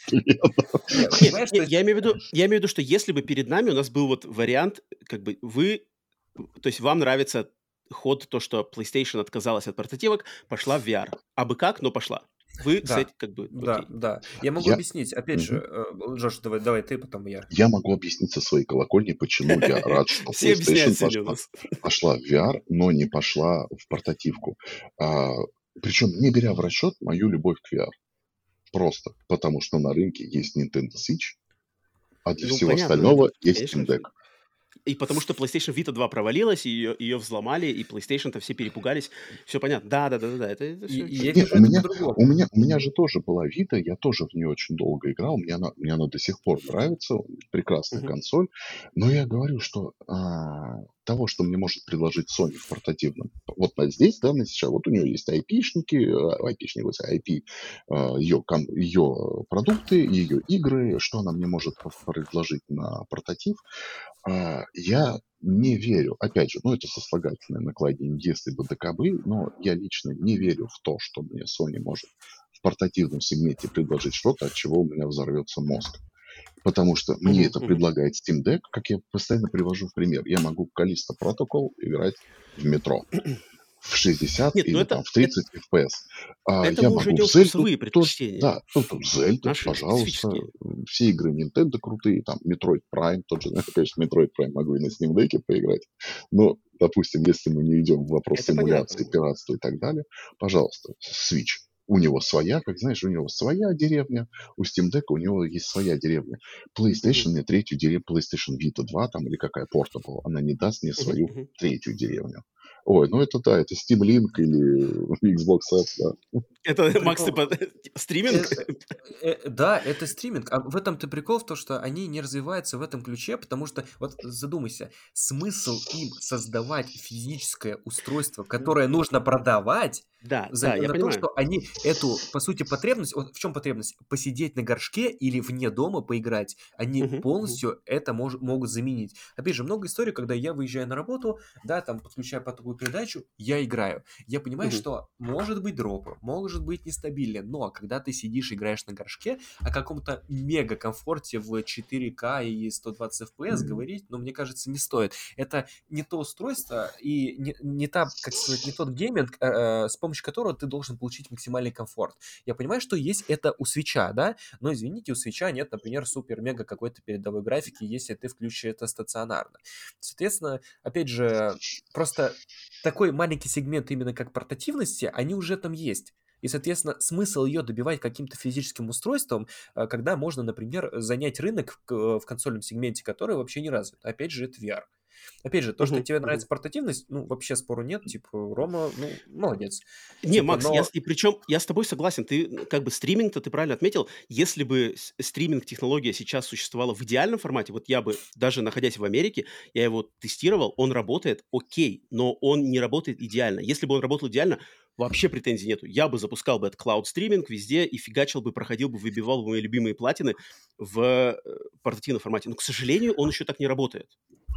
Я имею в виду, я имею в виду, что если бы перед нами у нас был вот вариант, как бы вы, то есть вам нравится ход, то, что PlayStation отказалась от портативок, пошла в VR. А бы как, но пошла. Вы да, этим как бы да, окей. да. Я могу Я, объяснить, опять же, э, Джош, давай, давай ты, потом я. я могу объяснить со своей колокольни, почему я рад, что PlayStation пошла, нас. пошла в VR, но не пошла в портативку. А, причем не беря в расчет мою любовь к VR. Просто потому, что на рынке есть Nintendo Switch, а для Ну, всего понятно, это, остального есть Steam. Deck. И потому что PlayStation Vita 2 провалилась, и ее, ее взломали, и PlayStation-то все перепугались. Все понятно. Да, да, да, да, да. Это, это все и Нет, у меня, у меня, у меня же тоже была Vita, я тоже в нее очень долго играл, мне она, мне она до сих пор нравится, прекрасная Мгм. консоль, но я говорю, что а, того, что мне может предложить Sony в портативном, вот здесь, да, на сейчас, вот у нее есть IP-шники, IP-шники, IP, ее, ее продукты, ее игры, что она мне может предложить на портатив, а, я не верю, опять же, ну это сослагательное наклонение, если бы ДКБ, но я лично не верю в то, что мне Sony может в портативном сегменте предложить что-то, от чего у меня взорвется мозг. Потому что мне это предлагает Steam Deck, как я постоянно привожу в пример. Я могу Callisto Protocol играть в метро в 60 Нет, ну или это, там в это, 30 FPS. А это я мы уже могу идем в в Зельду предпочтения. да, ну тут Зельда, Наши пожалуйста, все игры Nintendo крутые, там Metroid Prime, тот же, конечно, Metroid Prime могу и на Steam Deck поиграть, но, допустим, если мы не идем в вопрос Это симуляции, понятно. пиратства и так далее, пожалуйста, Switch. У него своя, как знаешь, у него своя деревня, у Steam Deck у него есть своя деревня. PlayStation мне третью деревню, PlayStation Vita 2 там или какая Portable, она не даст мне свою третью деревню. Ой, ну это да, это Steam Link или Xbox App, да. Это, Макс, ты стриминг? Э, э, да, это стриминг. А в этом-то прикол в том, что они не развиваются в этом ключе, потому что, вот задумайся, смысл им создавать физическое устройство, которое нужно продавать, да, за, да, я на понимаю. то, что они эту, по сути, потребность, вот в чем потребность? Посидеть на горшке или вне дома поиграть, они uh-huh, полностью uh-huh. это мож, могут заменить. Опять же, много историй, когда я выезжаю на работу, да, там подключаю потоковую передачу, я играю. Я понимаю, uh-huh. что может быть дропы, может быть нестабильно, но когда ты сидишь, играешь на горшке, о каком-то мега комфорте в 4К и 120 FPS uh-huh. говорить, ну, мне кажется, не стоит. Это не то устройство и не, не та, как сказать, не тот гейминг, э, э, с помощью помощью которого ты должен получить максимальный комфорт. Я понимаю, что есть это у свеча, да, но, извините, у свеча нет, например, супер-мега какой-то передовой графики, если ты включишь это стационарно. Соответственно, опять же, просто такой маленький сегмент именно как портативности, они уже там есть. И, соответственно, смысл ее добивать каким-то физическим устройством, э, когда можно, например, занять рынок в консольном сегменте, который вообще не развит. Опять же, это VR. Опять же, то, что тебе нравится портативность, ну, вообще спору нет, типа, Рома, ну, молодец. Не, типа, Макс, но... я, и причем я с тобой согласен, ты как бы стриминг-то ты правильно отметил, если бы стриминг-технология сейчас существовала в идеальном формате, вот я бы, даже находясь в Америке, я его тестировал, он работает окей, но он не работает идеально. Если бы он работал идеально, вообще претензий нету. Я бы запускал бы этот клауд-стриминг везде и фигачил бы, проходил бы, выбивал бы мои любимые платины в э, портативном формате. Но, к сожалению, он еще так не работает.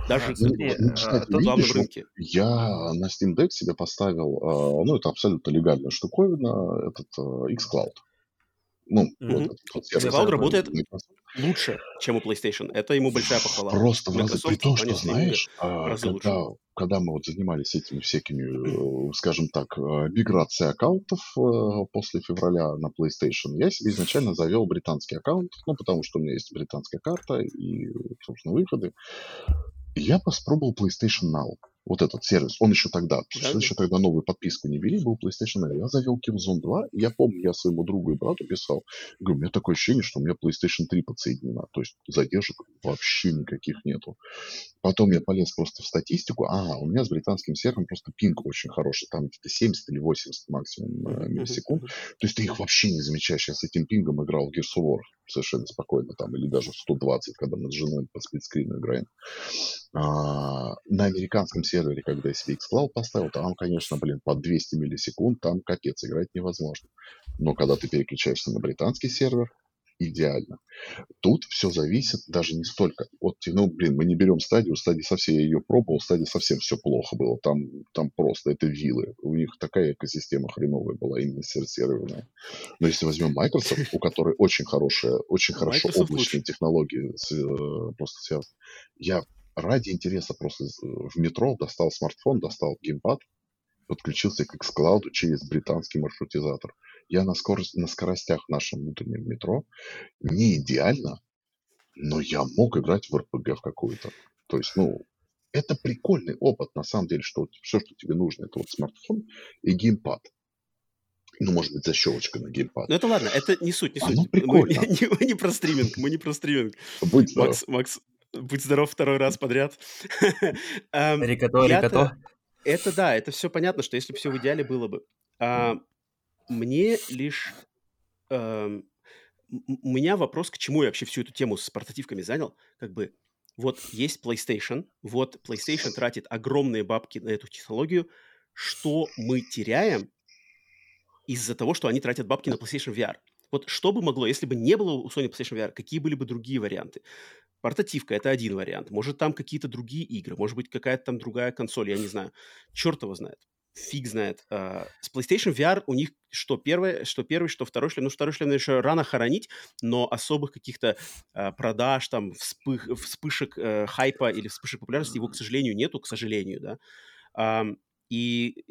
Даже ну, кстати, на главном рынке. Я на Steam Deck себе поставил, а, ну, это абсолютно легальная штуковина, этот а, xCloud. Ну, mm-hmm. вот этот вот xCloud работает лучше, чем у PlayStation. Это ему большая похвала. Просто в разы, при том, что, знаешь, а, когда, когда мы вот занимались этими всякими, э, скажем так, э, миграцией аккаунтов э, после февраля на PlayStation, я себе изначально завел британский аккаунт, ну, потому что у меня есть британская карта и, собственно, выходы. Я попробовал PlayStation Now. Вот этот сервис. Он еще тогда, да, еще тогда новую подписку не вели, был PlayStation Now. Я завел Killzone 2. И я помню, я своему другу и брату писал. Говорю, у меня такое ощущение, что у меня PlayStation 3 подсоединена. То есть задержек вообще никаких нету. Потом я полез просто в статистику. А, у меня с британским сервером просто пинг очень хороший. Там где-то 70 или 80 максимум э, миллисекунд. То есть ты их вообще не замечаешь. Я с этим пингом играл в Gears of War совершенно спокойно там. Или даже в 120, когда мы с женой по сплитскрину играем. А, на американском сервере, когда я себе xCloud поставил, там, конечно, блин, по 200 миллисекунд, там капец, играть невозможно. Но когда ты переключаешься на британский сервер, идеально. Тут все зависит даже не столько от, ну, блин, мы не берем стадию, стадии совсем, я ее пробовал, стадии совсем все плохо было, там, там просто, это вилы, у них такая экосистема хреновая была, именно серверная. Но если возьмем Microsoft, у которой очень хорошая, очень хорошо облачные технологии э, просто связаны, я ради интереса просто в метро достал смартфон, достал геймпад, подключился к xCloud через британский маршрутизатор. Я на, скорость, на скоростях в нашем внутреннем метро не идеально, но я мог играть в РПГ в какую-то. То есть, ну, это прикольный опыт, на самом деле, что все, что тебе нужно, это вот смартфон и геймпад. Ну, может быть, защелочка на геймпад. Ну, это ладно, это не суть, не суть. Мы не, не про стриминг, мы не про стриминг. Будь Макс, Макс, Будь здоров второй раз подряд. Эм, рикото, рикото. Это да, это все понятно, что если бы все в идеале было бы. А, мне лишь... Эм, у меня вопрос, к чему я вообще всю эту тему с портативками занял. Как бы вот есть PlayStation, вот PlayStation тратит огромные бабки на эту технологию. Что мы теряем из-за того, что они тратят бабки на PlayStation VR? Вот что бы могло, если бы не было у Sony PlayStation VR, какие были бы другие варианты? Портативка – это один вариант. Может, там какие-то другие игры, может быть, какая-то там другая консоль, я не знаю. Черт его знает. Фиг знает. А, с PlayStation VR у них что первое, что первый, что второй шлем. Ну, второй шлем еще рано хоронить, но особых каких-то а, продаж, там, вспых, вспышек э, хайпа или вспышек популярности его, к сожалению, нету, к сожалению, да. И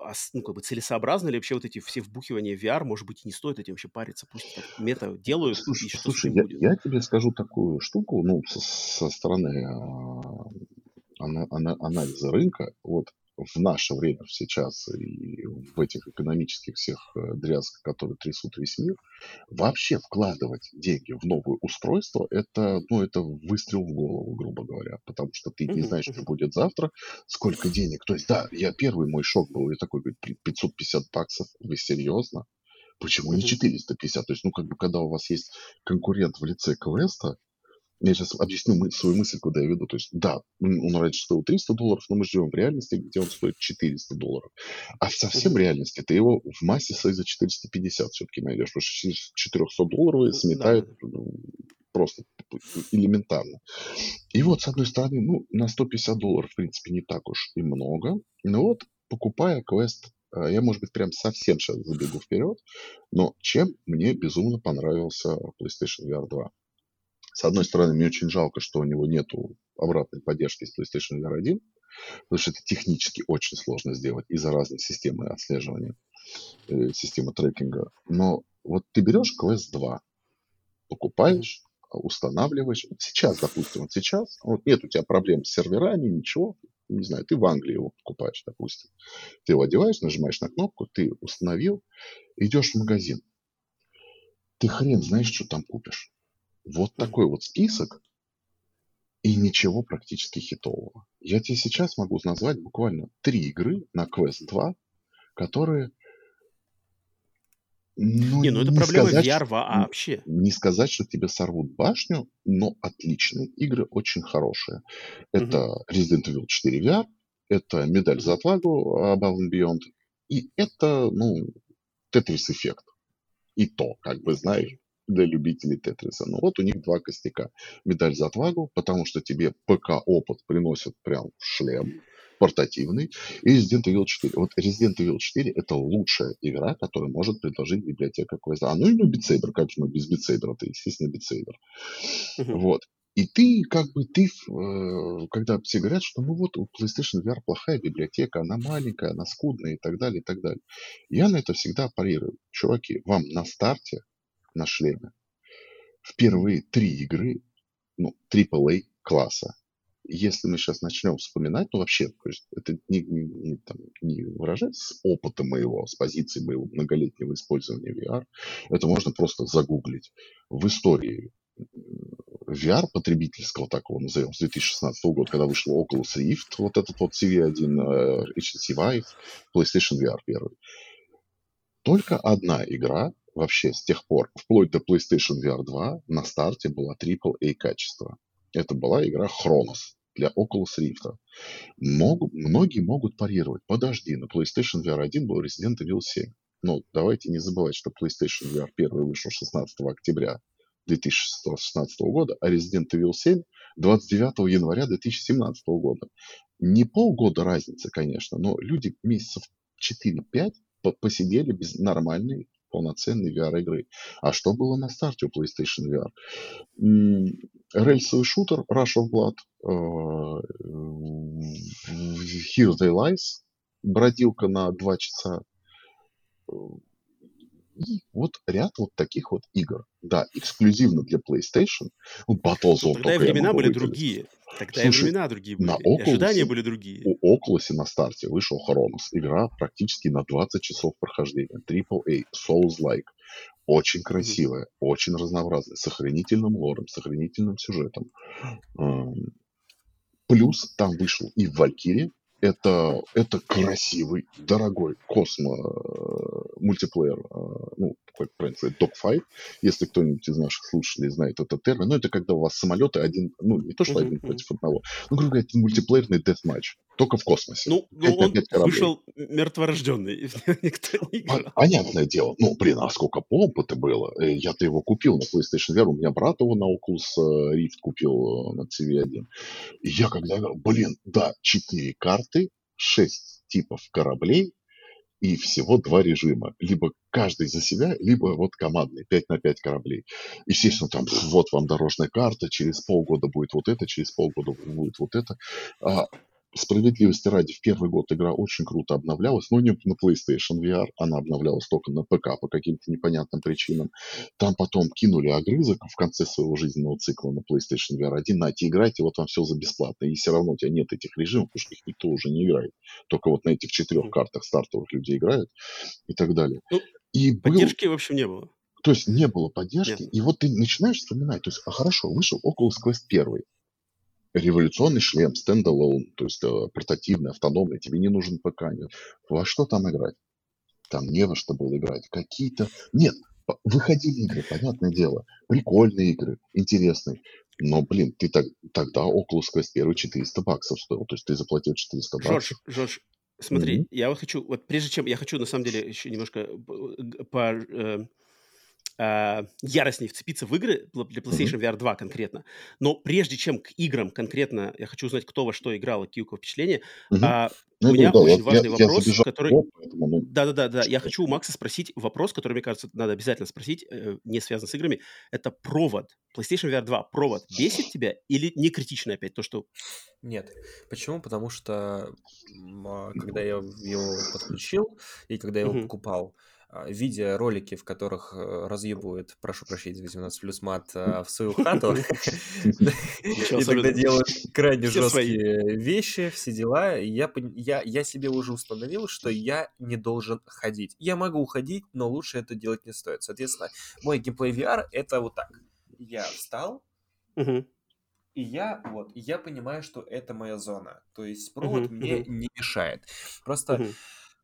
а ну, как бы целесообразно ли вообще вот эти все вбухивания VR, может быть, не стоит этим вообще париться, пусть так мета делают, слушай, и что слушай, я, будет. я тебе скажу такую штуку, ну, со, со стороны а, ана, ана, анализа рынка, вот, в наше время сейчас и в этих экономических всех э, дрязгах, которые трясут весь мир, вообще вкладывать деньги в новое устройство, это, ну, это выстрел в голову, грубо говоря, потому что ты не знаешь, что будет завтра, сколько денег. То есть, да, я первый мой шок был, я такой, говорит, 550 баксов, вы серьезно? Почему не 450? То есть, ну, как бы, когда у вас есть конкурент в лице Квеста, я сейчас объясню мы, свою мысль, куда я веду. То есть, да, он раньше стоил 300 долларов, но мы живем в реальности, где он стоит 400 долларов. А в совсем реальности ты его в массе своей за 450 все-таки найдешь, потому что 400 долларов сметают ну, просто элементарно. И вот, с одной стороны, ну, на 150 долларов, в принципе, не так уж и много. Но вот, покупая квест, э, я, может быть, прям совсем сейчас забегу вперед, но чем мне безумно понравился PlayStation VR 2? С одной стороны, мне очень жалко, что у него нету обратной поддержки с PlayStation VR 1, потому что это технически очень сложно сделать из-за разной системы отслеживания, э, системы трекинга. Но вот ты берешь Quest 2, покупаешь, устанавливаешь. Сейчас, допустим, вот сейчас, вот нет у тебя проблем с серверами, ничего, не знаю, ты в Англии его покупаешь, допустим. Ты его одеваешь, нажимаешь на кнопку, ты установил, идешь в магазин. Ты хрен знаешь, что там купишь. Вот такой вот список и ничего практически хитового. Я тебе сейчас могу назвать буквально три игры на Quest 2, которые ну, не, ну это проблема сказать, VR вообще. Не сказать, что тебе сорвут башню, но отличные игры, очень хорошие. Это угу. Resident Evil 4 VR, это медаль за отвагу Above and Beyond, и это, ну, Tetris эффект. И то, как бы, знаешь, для любителей Тетриса. Но вот у них два костяка. Медаль за отвагу, потому что тебе ПК-опыт приносит прям в шлем портативный, и Resident Evil 4. Вот Resident Evil 4 это лучшая игра, которую может предложить библиотека Quest. А ну и ну Saber, как же мы без Saber, это естественно. Uh-huh. Вот. И ты, как бы, ты, э, когда все говорят, что ну вот у PlayStation VR плохая библиотека, она маленькая, она скудная и так далее, и так далее. Я на это всегда парирую. Чуваки, вам на старте на шлеме. Впервые три игры, ну, AAA класса. Если мы сейчас начнем вспоминать, ну вообще, то есть это не, не, там, не выражается с опыта моего, с позиции моего многолетнего использования VR, это можно просто загуглить. В истории VR потребительского такого, назовем, с 2016 года, когда вышел Oculus Rift, вот этот вот CV1, э, HTC Vive, PlayStation VR первый. Только одна игра вообще с тех пор, вплоть до PlayStation VR 2, на старте была AAA качество. Это была игра Chronos для Oculus Rift. Мог, многие могут парировать. Подожди, на PlayStation VR 1 был Resident Evil 7. Но давайте не забывать, что PlayStation VR 1 вышел 16 октября 2016 года, а Resident Evil 7 29 января 2017 года. Не полгода разницы, конечно, но люди месяцев 4-5 посидели без нормальной полноценной VR-игры. А что было на старте у PlayStation VR? Рельсовый шутер Rush of Blood, э, Here They Lies, бродилка на два часа, и вот ряд вот таких вот игр. Да, эксклюзивно для PlayStation. Ну, Battlezone Тогда времена были другие. Тогда Слушай, времена другие были. На Oculus, ожидания были другие. У Oculus на старте вышел Chronos. Игра практически на 20 часов прохождения. AAA, Souls-like. Очень красивая, mm-hmm. очень разнообразная, с охранительным лором, с охранительным сюжетом. Плюс там вышел и Valkyrie, это, это красивый, дорогой космо мультиплеер, э, ну, как правильно сказать, dogfight, если кто-нибудь из наших слушателей знает этот термин, ну, это когда у вас самолеты один, ну, не то, что один против одного, ну, грубо говоря, мультиплеерный deathmatch, только в космосе. Ну, ну он вышел мертворожденный, никто не играл. Понятное дело, ну, блин, а сколько помпы-то было? Э, я-то его купил на PlayStation VR, у меня брат его на Oculus Rift купил на CV1. И я когда блин, да, 4 карты, карты, 6 типов кораблей и всего два режима. Либо каждый за себя, либо вот командный, 5 на 5 кораблей. Естественно, там вот вам дорожная карта, через полгода будет вот это, через полгода будет вот это. А, справедливости ради, в первый год игра очень круто обновлялась, но не на PlayStation VR, она обновлялась только на ПК по каким-то непонятным причинам. Там потом кинули огрызок в конце своего жизненного цикла на PlayStation VR 1, нате, играйте, вот вам все за бесплатно. И все равно у тебя нет этих режимов, потому что их никто уже не играет. Только вот на этих четырех картах стартовых люди играют и так далее. Ну, и поддержки, был... в общем, не было. То есть не было поддержки. Нет. И вот ты начинаешь вспоминать, то есть, а хорошо, вышел Oculus Quest 1 революционный шлем, стендалон, то есть э, портативный, автономный, тебе не нужен ПК. Нет. Во что там играть? Там не во что было играть. Какие-то... Нет, выходили игры, понятное дело. Прикольные игры, интересные. Но, блин, ты так, тогда Oculus Quest 1 400 баксов стоил. То есть ты заплатил 400 баксов. Жорж, Жорж, смотри, mm-hmm. я вот хочу, вот прежде чем, я хочу на самом деле еще немножко по, э, э, яростнее вцепиться в игры для PlayStation VR 2 конкретно. Но прежде чем к играм конкретно, я хочу узнать, кто во что играл, какие у кого впечатления. Mm-hmm. А, ну, у меня да, очень я, важный я, вопрос, я который... Да-да-да, да. я хочу у Макса спросить вопрос, который, мне кажется, надо обязательно спросить, э, не связан с играми. Это провод. PlayStation VR 2 провод бесит тебя или не критично опять то, что... Нет. Почему? Потому что а, когда я его подключил и когда я его mm-hmm. покупал, видя ролики, в которых э, разъебывают, прошу прощения за 18 плюс мат, а, в свою хату, и тогда делают крайне жесткие вещи, все дела, я себе уже установил, что я не должен ходить. Я могу уходить, но лучше это делать не стоит. Соответственно, мой геймплей VR — это вот так. Я встал, и я вот, я понимаю, что это моя зона. То есть провод мне не мешает. Просто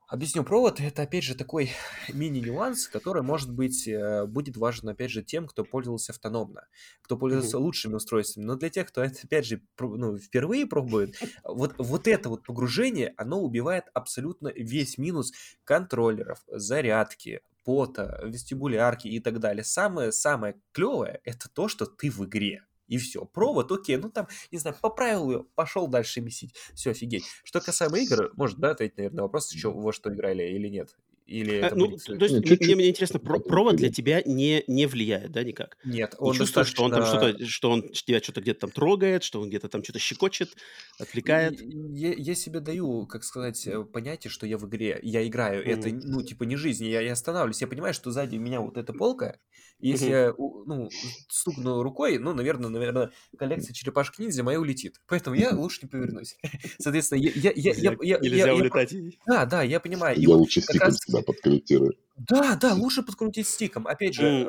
Объясню, провод это опять же такой мини-нюанс, который может быть э, будет важен опять же тем, кто пользовался автономно, кто пользовался mm-hmm. лучшими устройствами. Но для тех, кто это опять же ну, впервые пробует, вот, вот это вот погружение, оно убивает абсолютно весь минус контроллеров, зарядки, пота, вестибулярки и так далее. Самое-самое клевое это то, что ты в игре и все. Провод, окей, ну там, не знаю, поправил ее, пошел дальше месить. Все, офигеть. Что касаемо игр, может, да, ответить, наверное, вопрос, что, во что играли или нет? Или а, ну, будет... то есть, чуть-чуть... мне, мне интересно, про- провод для тебя не, не влияет, да, никак? Нет, он не чувствуешь, достаточно... что он там что-то, что он тебя что-то где-то там трогает, что он где-то там что-то щекочет, отвлекает? Я, я себе даю, как сказать, э, понятие, что я в игре, я играю, mm-hmm. это, ну, типа, не жизнь, я, я останавливаюсь, я понимаю, что сзади меня вот эта полка, и если я, ну, стукну рукой, ну, наверное, наверное, коллекция черепашек ниндзя моя улетит. Поэтому я лучше не повернусь. Соответственно, я... я, я, я, я Нельзя я, улетать. Я, да, да, я понимаю. Я лучше стиком всегда подкорректирую. Да, да, лучше подкрутить стиком. Опять же,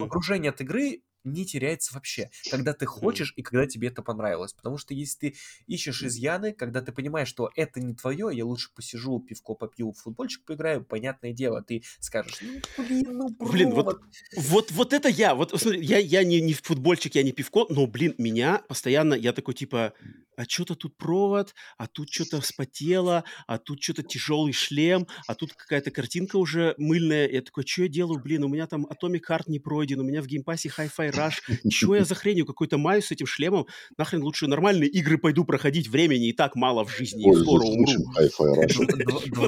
погружение от игры не теряется вообще, когда ты хочешь и когда тебе это понравилось. Потому что если ты ищешь изъяны, когда ты понимаешь, что это не твое, я лучше посижу, пивко попью, футбольчик поиграю, понятное дело, ты скажешь, ну, блин, ну, Блин, вот, вот, вот это я, вот смотри, я, я не, не футбольчик, я не пивко, но, блин, меня постоянно, я такой, типа, а что-то тут провод, а тут что-то вспотело, а тут что-то тяжелый шлем, а тут какая-то картинка уже мыльная. Я такой, что я делаю, блин, у меня там Atomic Heart не пройден, у меня в Game Pass е Hi-Fi Rush. Чего я за хренью какой-то маюсь с этим шлемом? Нахрен лучше нормальные игры пойду проходить, времени и так мало в жизни, и скоро умру.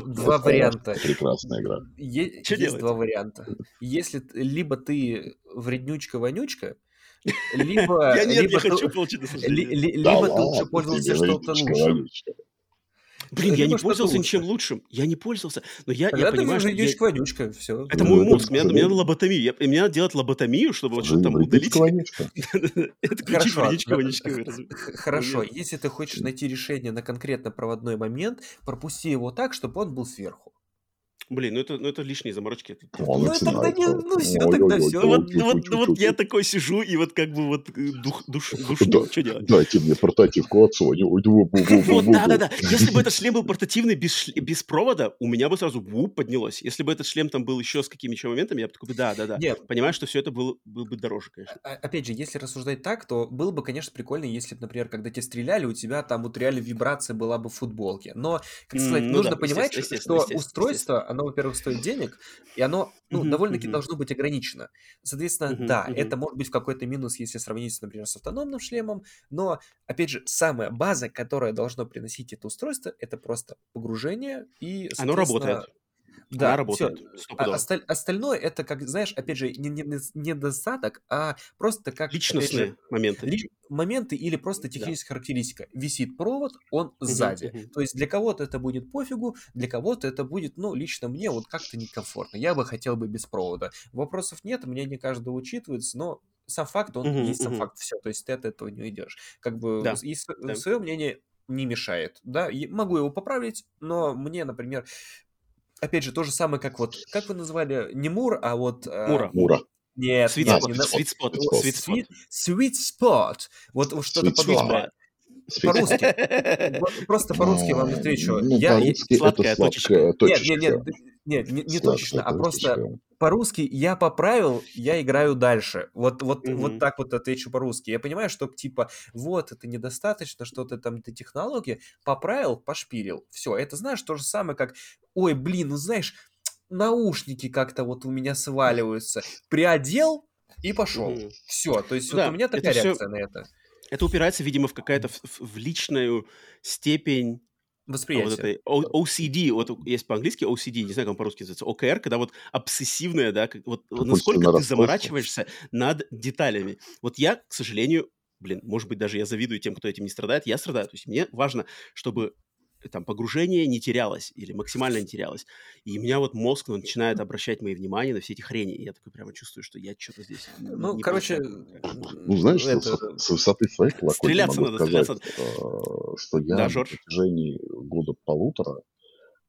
Два варианта. Прекрасная игра. Есть два варианта. Если либо ты вреднючка-вонючка, либо... Я нет, не хочу получить, Либо ты лучше пользовался что-то лучше. Блин, я не пользовался ничем лучшим. Я не пользовался. Но я, я понимаю, что... Вонючка, вонючка, все. Это мой мозг. Мне, мне надо лоботомию. Я, мне надо делать лоботомию, чтобы вот что-то там удалить. Это ключи вонючка, вонючка. Хорошо. Если ты хочешь найти решение на конкретно проводной момент, пропусти его так, чтобы он был сверху. Блин, ну это, ну это лишние заморочки. Это, ну, ну тогда не, ну все, тогда все. Ну, вот, вот, вот я такой сижу, и вот как бы вот э, дух, душ, душ, да, что делать? Дайте мне портативку от Sony. Вот, да-да-да. Если бы этот шлем был портативный без, без провода, у меня бы сразу вуп поднялось. Если бы этот шлем там был еще с какими еще моментами, я бы такой, да-да-да. Понимаю, что все это было, было бы дороже, конечно. А, опять же, если рассуждать так, то было бы, конечно, прикольно, если, например, когда тебя стреляли, у тебя там вот реально вибрация была бы в футболке. Но, как сказать, mm, нужно да, понимать, что устройство, оно, во-первых, стоит денег, и оно ну, uh-huh, довольно-таки uh-huh. должно быть ограничено. Соответственно, uh-huh, да, uh-huh. это может быть какой-то минус, если сравнить, например, с автономным шлемом, но, опять же, самая база, которая должно приносить это устройство, это просто погружение и, Оно работает. Да, работает. А, осталь, остальное это, как, знаешь, опять же, не, не, недостаток, а просто как... Личностные же, моменты. Ли, моменты или просто техническая да. характеристика. Висит провод, он сзади. Угу. То есть для кого-то это будет пофигу, для кого-то это будет, ну, лично мне вот как-то некомфортно. Я бы хотел бы без провода. Вопросов нет, мне не каждый учитывается, но сам факт, он угу, есть сам угу. факт, все. То есть ты от этого не уйдешь. Как бы да, и да. свое мнение не мешает, да, могу его поправить, но мне, например, опять же, то же самое, как вот, как вы назвали, не Мур, а вот... Мура. Мура. Нет, sweet нет, spot, не sweet spot, sweet spot. Sweet spot. Вот, вот что-то подобное. По-русски. Просто по-русски вам отвечу. Ну, я... по-русски это сладкая точечка. Нет, нет, нет, нет, не, не точечно, а просто по-русски я поправил, я играю дальше. Вот, вот, mm-hmm. вот так вот отвечу по-русски. Я понимаю, что типа вот это недостаточно, что-то там ты технологии поправил, пошпилил. Все, это знаешь то же самое, как ой, блин, ну знаешь, наушники как-то вот у меня сваливаются. Приодел и пошел. Mm-hmm. Все, то есть да, вот у меня такая реакция все... на это. Это упирается, видимо, в какая-то в, в личную степень восприятие. Вот это OCD, вот есть по-английски OCD, не знаю, как он по-русски называется, OKR, когда вот обсессивное, да, как, вот насколько ты заморачиваешься над деталями. Вот я, к сожалению, блин, может быть, даже я завидую тем, кто этим не страдает, я страдаю. То есть мне важно, чтобы там погружение не терялось или максимально не терялось. И у меня вот мозг ну, начинает обращать мои внимание на все эти хрени. И я такой прямо чувствую, что я что-то здесь Ну, не короче... Ну, знаешь, это... с, с высоты своей колокольни могу надо, сказать, стреляться. Э, что я да, на протяжении года полутора,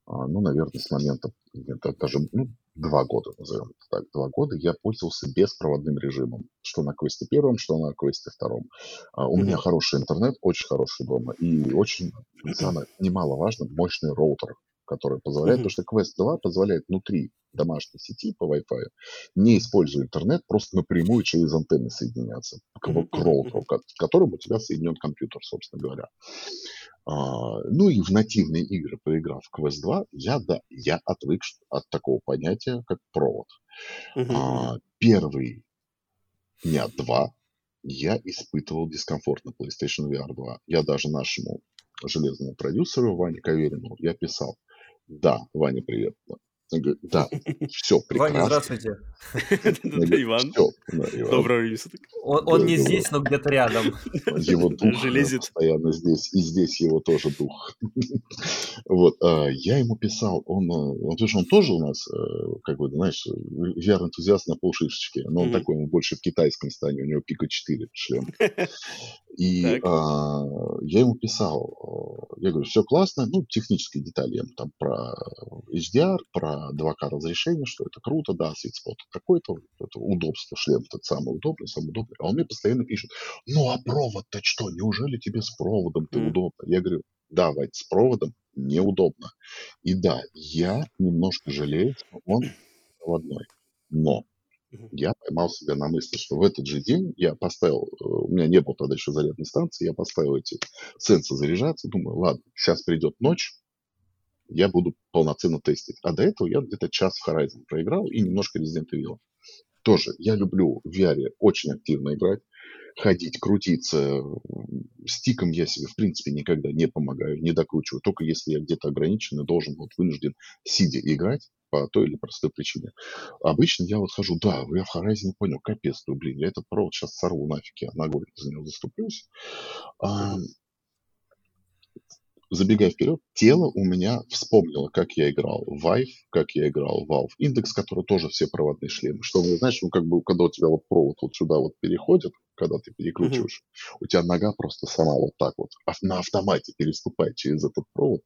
ну, наверное, с момента даже ну, два года, назовем это так, два года я пользовался беспроводным режимом, что на квесте первом, что на квесте втором. А, у mm-hmm. меня хороший интернет, очень хороший дома, и очень, самое немаловажно, мощный роутер, который позволяет, mm-hmm. потому что квест 2 позволяет внутри домашней сети по Wi-Fi, не используя интернет, просто напрямую через антенны соединяться к, к роутеру, к которому у тебя соединен компьютер, собственно говоря. А, ну и в нативные игры, поиграв в Quest 2, я, да, я отвык от такого понятия, как провод. Uh-huh. А, первый дня два я испытывал дискомфорт на PlayStation VR 2. Я даже нашему железному продюсеру Ване Каверину я писал, да, Ваня, привет. Он говорит, да, все прекрасно. Ваня, здравствуйте. Иван. Доброго суток. Он не здесь, но где-то рядом. Его дух постоянно здесь, и здесь его тоже дух. Вот, а, я ему писал, он, он, он тоже у нас, э, как бы, знаешь, VR-энтузиаст на полшишечки, но он такой, он больше в китайском стане, у него пика 4 шлем. И а, я ему писал, э, я говорю, все классно, ну, технические детали, я там про HDR, про 2К разрешение, что это круто, да, светспот такой-то, это удобство, шлем этот самый удобный, самый удобный. А он мне постоянно пишет, ну, а провод-то что, неужели тебе с проводом-то mm. удобно? Я говорю, да, Вать, с проводом неудобно. И да, я немножко жалею, что он проводной. Но я поймал себя на мысли, что в этот же день я поставил, э, у меня не было тогда еще зарядной станции, я поставил эти сенсы заряжаться, думаю, ладно, сейчас придет ночь, я буду полноценно тестить. А до этого я где-то час в Horizon проиграл и немножко Resident Evil. Тоже я люблю в VR очень активно играть, ходить, крутиться. Стиком я себе, в принципе, никогда не помогаю, не докручиваю. Только если я где-то ограничен и должен, вот вынужден сидя играть по той или простой причине. Обычно я вот хожу, да, я в Horizon понял, капец, ну, блин, я этот провод сейчас сорву нафиг, я ногой за него заступлюсь. А, забегая вперед, тело у меня вспомнило, как я играл в Vive, как я играл в Valve Index, который тоже все проводные шлемы. Что, ну, знаешь, ну, как бы, когда у тебя вот провод вот сюда вот переходит, когда ты перекручиваешь, mm-hmm. у тебя нога просто сама вот так вот на автомате переступает через этот провод,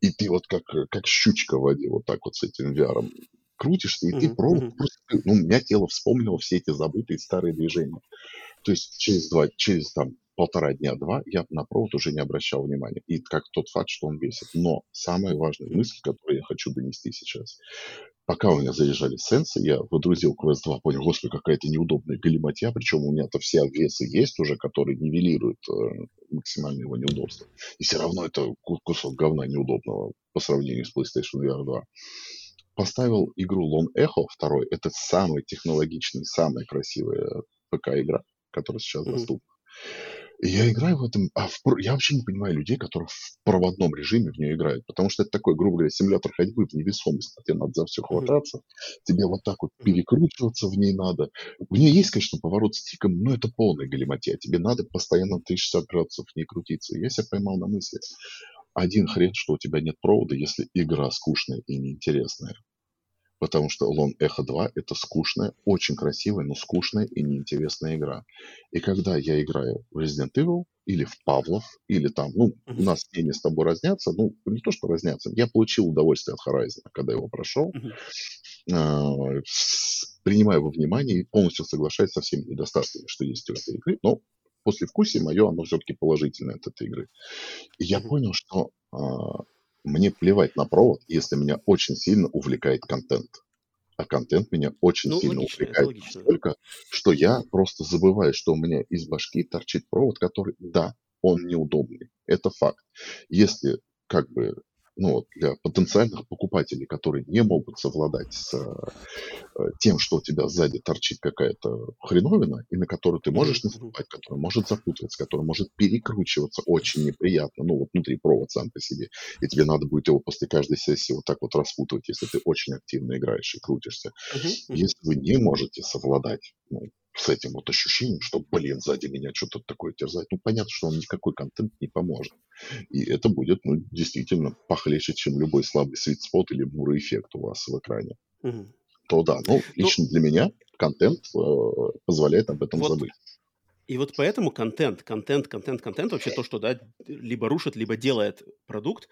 и ты вот как, как щучка в воде вот так вот с этим VR крутишься, и mm-hmm. ты провод просто, ну, у меня тело вспомнило все эти забытые старые движения. То есть через два, через там полтора дня-два я на провод уже не обращал внимания. И как тот факт, что он весит. Но самая важная мысль, которую я хочу донести сейчас. Пока у меня заезжали сенсы, я выдрузил Quest 2, понял, господи, какая-то неудобная галиматья, причем у меня-то все обвесы есть уже, которые нивелируют э, максимальное его неудобство. И все равно это кусок говна неудобного по сравнению с PlayStation VR 2 поставил игру Lone Echo 2. Это самая технологичная, самая красивая ПК-игра, которая сейчас mm-hmm. доступна. Я играю в этом, а в, я вообще не понимаю людей, которые в проводном режиме в нее играют, потому что это такой, грубо говоря, симулятор ходьбы в невесомости, тебе надо за все хвататься, тебе вот так вот перекручиваться в ней надо. У нее есть, конечно, поворот стиком, но это полная галиматья, тебе надо постоянно 360 градусов в ней крутиться. Я себя поймал на мысли, один хрен, что у тебя нет провода, если игра скучная и неинтересная потому что Lone Echo 2 это скучная, очень красивая, но скучная и неинтересная игра. И когда я играю в Resident Evil или в Павлов, или там, ну, у нас мнения с тобой разнятся, ну, не то, что разнятся, я получил удовольствие от Horizon, когда его прошел, uh принимаю во внимание и полностью соглашаюсь со всеми недостатками, что есть у этой игры, но после вкусия мое, оно все-таки положительное от этой игры. И я понял, что а, мне плевать на провод, если меня очень сильно увлекает контент. А контент меня очень ну, сильно логично, увлекает настолько, что я просто забываю, что у меня из башки торчит провод, который, да, он неудобный. Это факт. Если как бы ну, вот для потенциальных покупателей, которые не могут совладать с э, тем, что у тебя сзади торчит какая-то хреновина, и на которую ты можешь наступать, которая может запутываться, которая может перекручиваться очень неприятно, ну, вот внутри провод сам по себе, и тебе надо будет его после каждой сессии вот так вот распутывать, если ты очень активно играешь и крутишься. Если вы не можете совладать, ну, с этим вот ощущением, что, блин, сзади меня что-то такое терзает. Ну, понятно, что он никакой контент не поможет. И это будет, ну, действительно похлеще, чем любой слабый свит-спот или бурый эффект у вас в экране. Угу. То да, ну, ну лично ну, для меня контент э, позволяет об этом вот, забыть. И вот поэтому контент, контент, контент, контент, вообще то, что, да, либо рушит, либо делает продукт,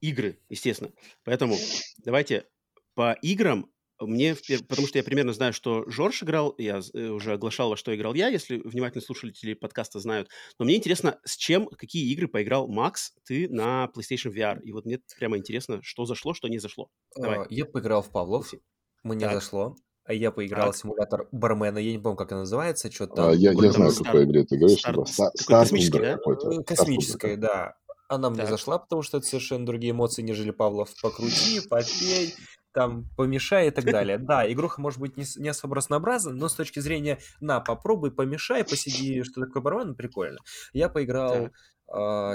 игры, естественно. Поэтому давайте по играм мне, потому что я примерно знаю, что Жорж играл, я э, уже оглашал, во что играл я, если внимательно слушатели подкаста знают. Но мне интересно, с чем, какие игры поиграл Макс, ты на PlayStation VR. И вот мне прямо интересно, что зашло, что не зашло. Давай. А, я поиграл в Павлов, мне так. зашло. А я поиграл так. в симулятор бармена, я не помню, как она называется, что-то... А, я, я знаю, Стар... какой игре ты говоришь. Стар... Стар... Космический, да? Э, космическая, да. Она мне так. зашла, потому что это совершенно другие эмоции, нежели Павлов. Покрути, попей, там помешай и так далее. Да, игруха может быть не, не особо разнообразна, но с точки зрения на, попробуй, помешай, посиди, что такое бармен, прикольно. Я поиграл, э,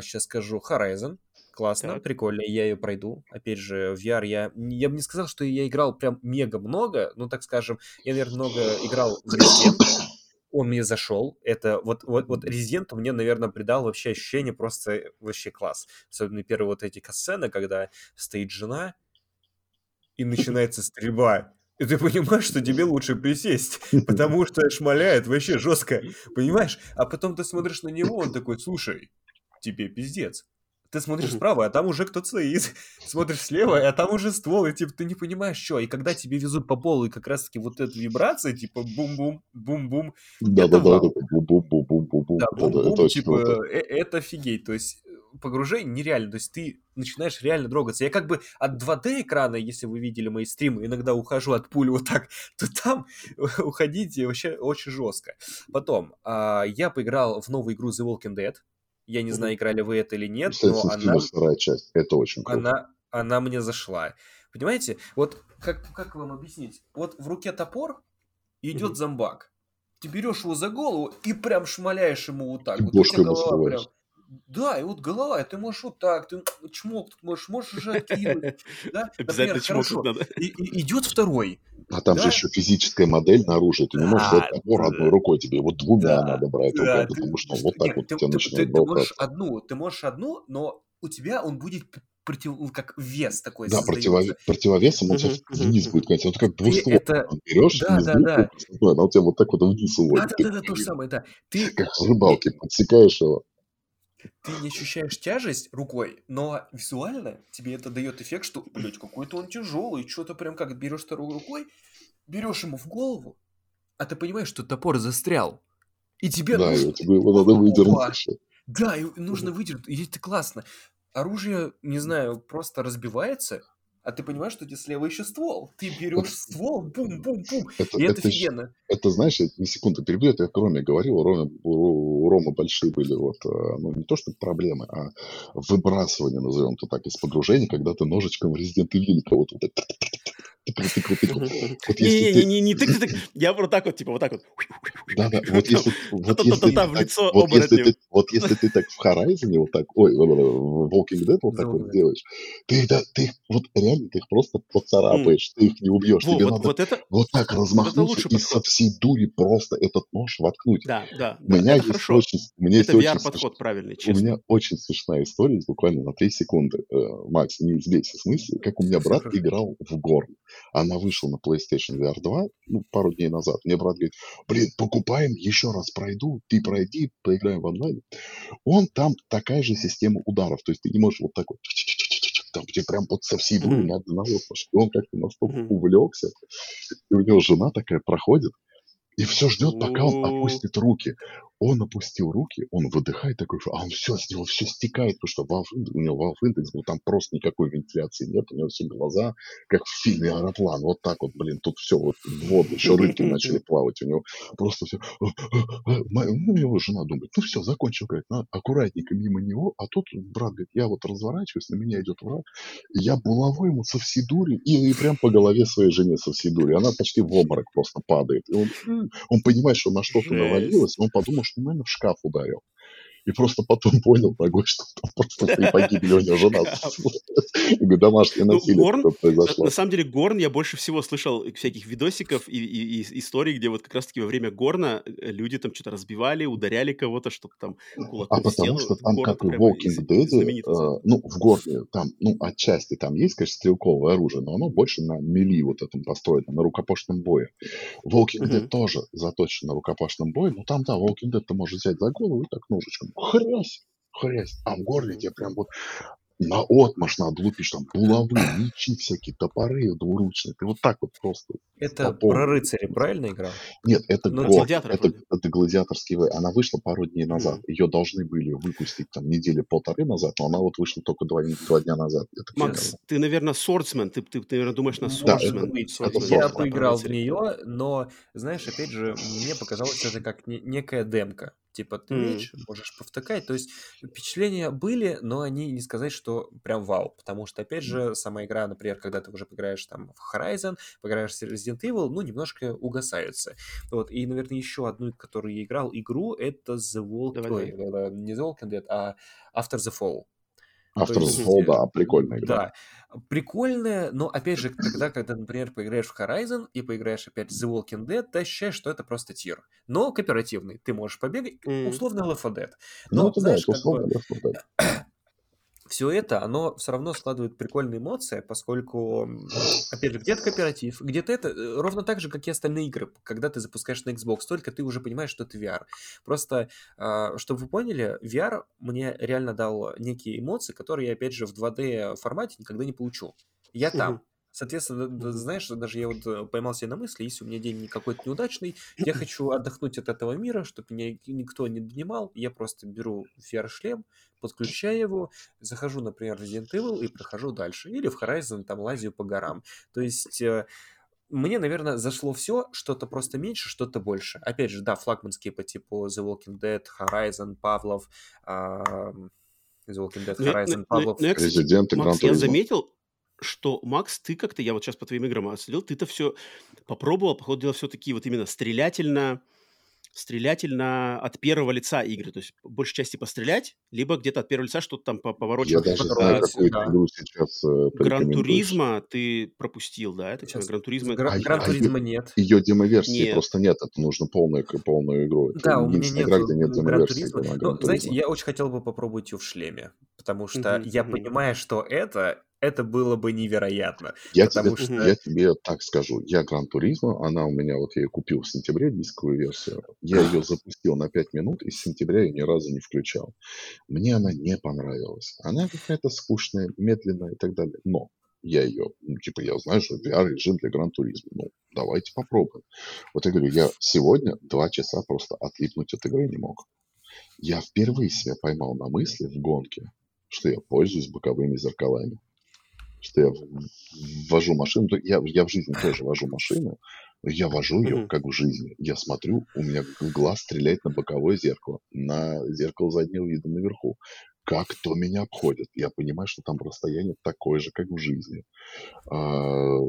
сейчас скажу, Horizon, классно, так. прикольно, я ее пройду. Опять же, в VR я, я бы не сказал, что я играл прям мега много, ну, так скажем, я, наверное, много играл в Resident, он мне зашел, это вот, вот, вот Resident мне, наверное, придал вообще ощущение просто вообще класс. Особенно первые вот эти касцены, когда стоит жена, и начинается стрельба. И ты понимаешь, что тебе лучше присесть, потому что шмаляет вообще жестко, понимаешь? А потом ты смотришь на него, он такой, слушай, тебе пиздец. Ты смотришь справа, а там уже кто-то стоит. Смотришь слева, а там уже ствол, и типа ты не понимаешь, что. И когда тебе везут по полу, и как раз-таки вот эта вибрация, типа бум-бум, бум-бум. Да-да-да, бум-бум-бум-бум. Да, бум-бум, типа, э, это офигеть. То есть погружение нереально. То есть ты начинаешь реально трогаться. Я как бы от 2D экрана, если вы видели мои стримы, иногда ухожу от пули вот так, то там уходить вообще очень жестко. Потом, а, я поиграл в новую игру The Walking Dead. Я не знаю, играли вы это или нет, но она... вторая часть. Это очень круто. Она, она мне зашла. Понимаете? Вот как, как вам объяснить? Вот в руке топор, идет зомбак. Ты берешь его за голову и прям шмаляешь ему вот так. И вот у тебя голова прям да, и вот голова, ты можешь вот так, ты чмок тут можешь, можешь уже откинуть. Да? Обязательно чмокнуть надо. И, и, идет второй. А там да? же еще физическая модель наружу. Ты не можешь взять топор да. одной рукой тебе. Вот двумя надо брать рукой, потому что вот так вот ты, тебя ты, начинает ты, ты можешь одну, ты можешь одну, но у тебя он будет против, как вес такой Да, противовес, противовесом он uh-huh, вниз будет катиться. Вот как двустволку это... берешь, да, да, да. она у тебя вот так вот вниз уводит. Да, да, да, то же самое, да. Ты... Как в рыбалке, подсекаешь его ты не ощущаешь тяжесть рукой, но визуально тебе это дает эффект, что, блядь, какой-то он тяжелый, что-то прям как берешь второй рукой, берешь ему в голову, а ты понимаешь, что топор застрял. И тебе да, нужно... тебе его надо выдернуть Да, и нужно выдернуть, и это классно. Оружие, не знаю, просто разбивается, а ты понимаешь, что тебе слева еще ствол. Ты берешь ствол, бум-бум-бум, и это, это офигенно. Это, знаешь, не секунду перебью, это я Роме говорил, у Рома, у Рома большие были вот, э, ну, не то что проблемы, а выбрасывание, назовем это так, из погружения, когда ты ножичком в Resident Evil кого-то вот не не тык-тык, я вот так вот, типа, вот так вот. Да-да, вот если вот если в лицо вот если ты вот если ты так в Horizon вот так, ой, в Walking Dead вот так вот делаешь, ты ты вот реально ты их просто поцарапаешь, ты их не убьешь, тебе надо вот так размахнуться и со всей дури просто этот нож воткнуть. Да, да, У меня есть очень, у меня есть очень подход правильный, У меня очень смешная история, буквально на 3 секунды. Э, Макс, не сбейся с мысли, как у меня брат играл в Горн. Она вышла на PlayStation VR 2 ну, пару дней назад. Мне брат говорит, блин, покупаем, еще раз пройду, ты пройди, поиграем в онлайн. Он там такая же система ударов, то есть ты не можешь вот так вот там тебе прям вот со всей дури на вот, и он как-то настолько увлекся, и у него жена такая проходит, и все ждет, пока он опустит руки. Он опустил руки, он выдыхает такой, а он все, с него все стекает, потому что Valve, у него Valve Index был, там просто никакой вентиляции нет, у него все глаза, как в фильме «Аэроплан», вот так вот, блин, тут все вот в воду, еще рыбки начали плавать, у него просто все, ну, его жена думает, ну все, закончил, говорит, надо аккуратненько мимо него, а тут брат говорит, я вот разворачиваюсь, на меня идет враг, я булавой ему со всей дури, и, и прям по голове своей жене со всей дури, она почти в обморок просто падает, и он, он понимает, что на что-то навалилось, он подумал, что, наверное, в шкаф ударил. И просто потом понял ногой, что там просто три погибли, у него жена. Домашнее ну, насилие произошло. На самом деле Горн я больше всего слышал всяких видосиков и историй, где вот как раз-таки во время Горна э, люди там что-то разбивали, ударяли кого-то, чтобы там кулаком А потому что там, как и в Walking Dead, э, ну, в Горне там, ну, отчасти там есть, конечно, стрелковое оружие, но оно больше на мили вот этом построено, на рукопашном бое. Walking Dead тоже заточен на рукопашном бое, но там, да, Walking Dead ты можешь взять за голову и так ножичком хрясь, хрясь, а в горле тебе прям вот на отмаш надо лупишь, там булавы, мечи всякие, топоры двуручные. Ты вот так вот просто. Это про рыцаря, правильно играл? Нет, это ну, год. Это, это гладиаторский В. Она вышла пару дней назад. Mm. Ее должны были выпустить там недели полторы назад, но она вот вышла только два, два дня назад. Это Макс, ты, наверное, сордсмен. Ты, ты, ты, наверное, думаешь на сордсмен. Да, это, это Я поиграл в нее, но, знаешь, опять же, мне показалось это как некая демка. Типа ты mm. можешь повтыкать. То есть впечатления были, но они не сказать, что прям вау. Потому что, опять же, сама игра, например, когда ты уже поиграешь там в Horizon, поиграешь в Resident Evil, ну, немножко угасаются. Вот. И, наверное, еще одну, которую я играл, игру, это The Walking... Давай, Ой, не The Walking Dead, а After the Fall. Автор есть, Fall, да, прикольная игра. Да, прикольная, но опять же, тогда, когда, например, поиграешь в Horizon и поиграешь опять в The Walking Dead, ты ощущаешь, что это просто тир. Но кооперативный. Ты можешь побегать, условно Left 4 Dead. Но, ну, это знаешь, да, это условно бы... Left 4 Dead все это, оно все равно складывает прикольные эмоции, поскольку, опять же, где-то кооператив, где-то это э, ровно так же, как и остальные игры, когда ты запускаешь на Xbox, только ты уже понимаешь, что это VR. Просто, а, чтобы вы поняли, VR мне реально дал некие эмоции, которые я, опять же, в 2D формате никогда не получу. Я там. Соответственно, знаешь, даже я вот э, поймал себя на мысли, если у меня день какой-то неудачный, я хочу отдохнуть от этого мира, чтобы меня никто не донимал, я просто беру VR-шлем, подключаю его, захожу, например, в Resident Evil и прохожу дальше. Или в Horizon там лазю по горам. То есть э, мне, наверное, зашло все, что-то просто меньше, что-то больше. Опять же, да, флагманские по типу The Walking Dead, Horizon, Павлов, The Walking Dead, Horizon, Павлов. Resident Макс, я заметил, что, Макс, ты как-то, я вот сейчас по твоим играм отследил, ты-то все попробовал, походу дела, все-таки вот именно стрелятельно, стрелятельно от первого лица игры, то есть по большей части пострелять, либо где-то от первого лица что-то там поворочить. Я даже знаю, какую да. игру сейчас э, Гран-туризма ты пропустил, да? Это сейчас Гран-туризма... Гран- Гран-туризма нет. Ее демо-версии нет. просто нет, это нужно полную, полную игру. Это да, у меня нет игра, где нет демо-версии. Ну, знаете, я очень хотел бы попробовать ее в шлеме, потому что я понимаю, что это это было бы невероятно. Я, тебе, что... я тебе так скажу. Я Гран Туризма, она у меня, вот я ее купил в сентябре, дисковую версию. Я ее запустил на 5 минут, и с сентября я ни разу не включал. Мне она не понравилась. Она какая-то скучная, медленная и так далее. Но я ее, ну, типа, я знаю, что VR-режим для Гран Туризма. Ну, давайте попробуем. Вот я говорю, я сегодня два часа просто отлипнуть от игры не мог. Я впервые себя поймал на мысли в гонке, что я пользуюсь боковыми зеркалами что я вожу машину. Я, я в жизни тоже вожу машину, я вожу ее mm-hmm. как в жизни. Я смотрю, у меня глаз стреляет на боковое зеркало, на зеркало заднего вида наверху. как то меня обходит. Я понимаю, что там расстояние такое же, как в жизни. А,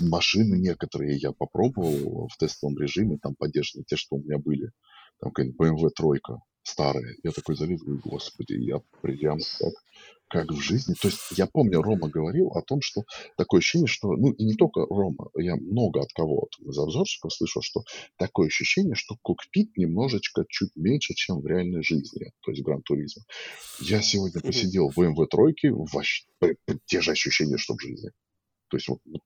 машины некоторые я попробовал в тестовом режиме, там поддержаны те, что у меня были. Там какая-нибудь BMW тройка старая. Я такой залезу, господи, я прям как как в жизни. То есть я помню, Рома говорил о том, что такое ощущение, что, ну и не только Рома, я много от кого вот из обзорщиков слышал, что такое ощущение, что кокпит немножечко чуть меньше, чем в реальной жизни, то есть Гран Туризм. Я сегодня посидел в BMW тройке, вообще те же ощущения, что в жизни. То есть вот, вот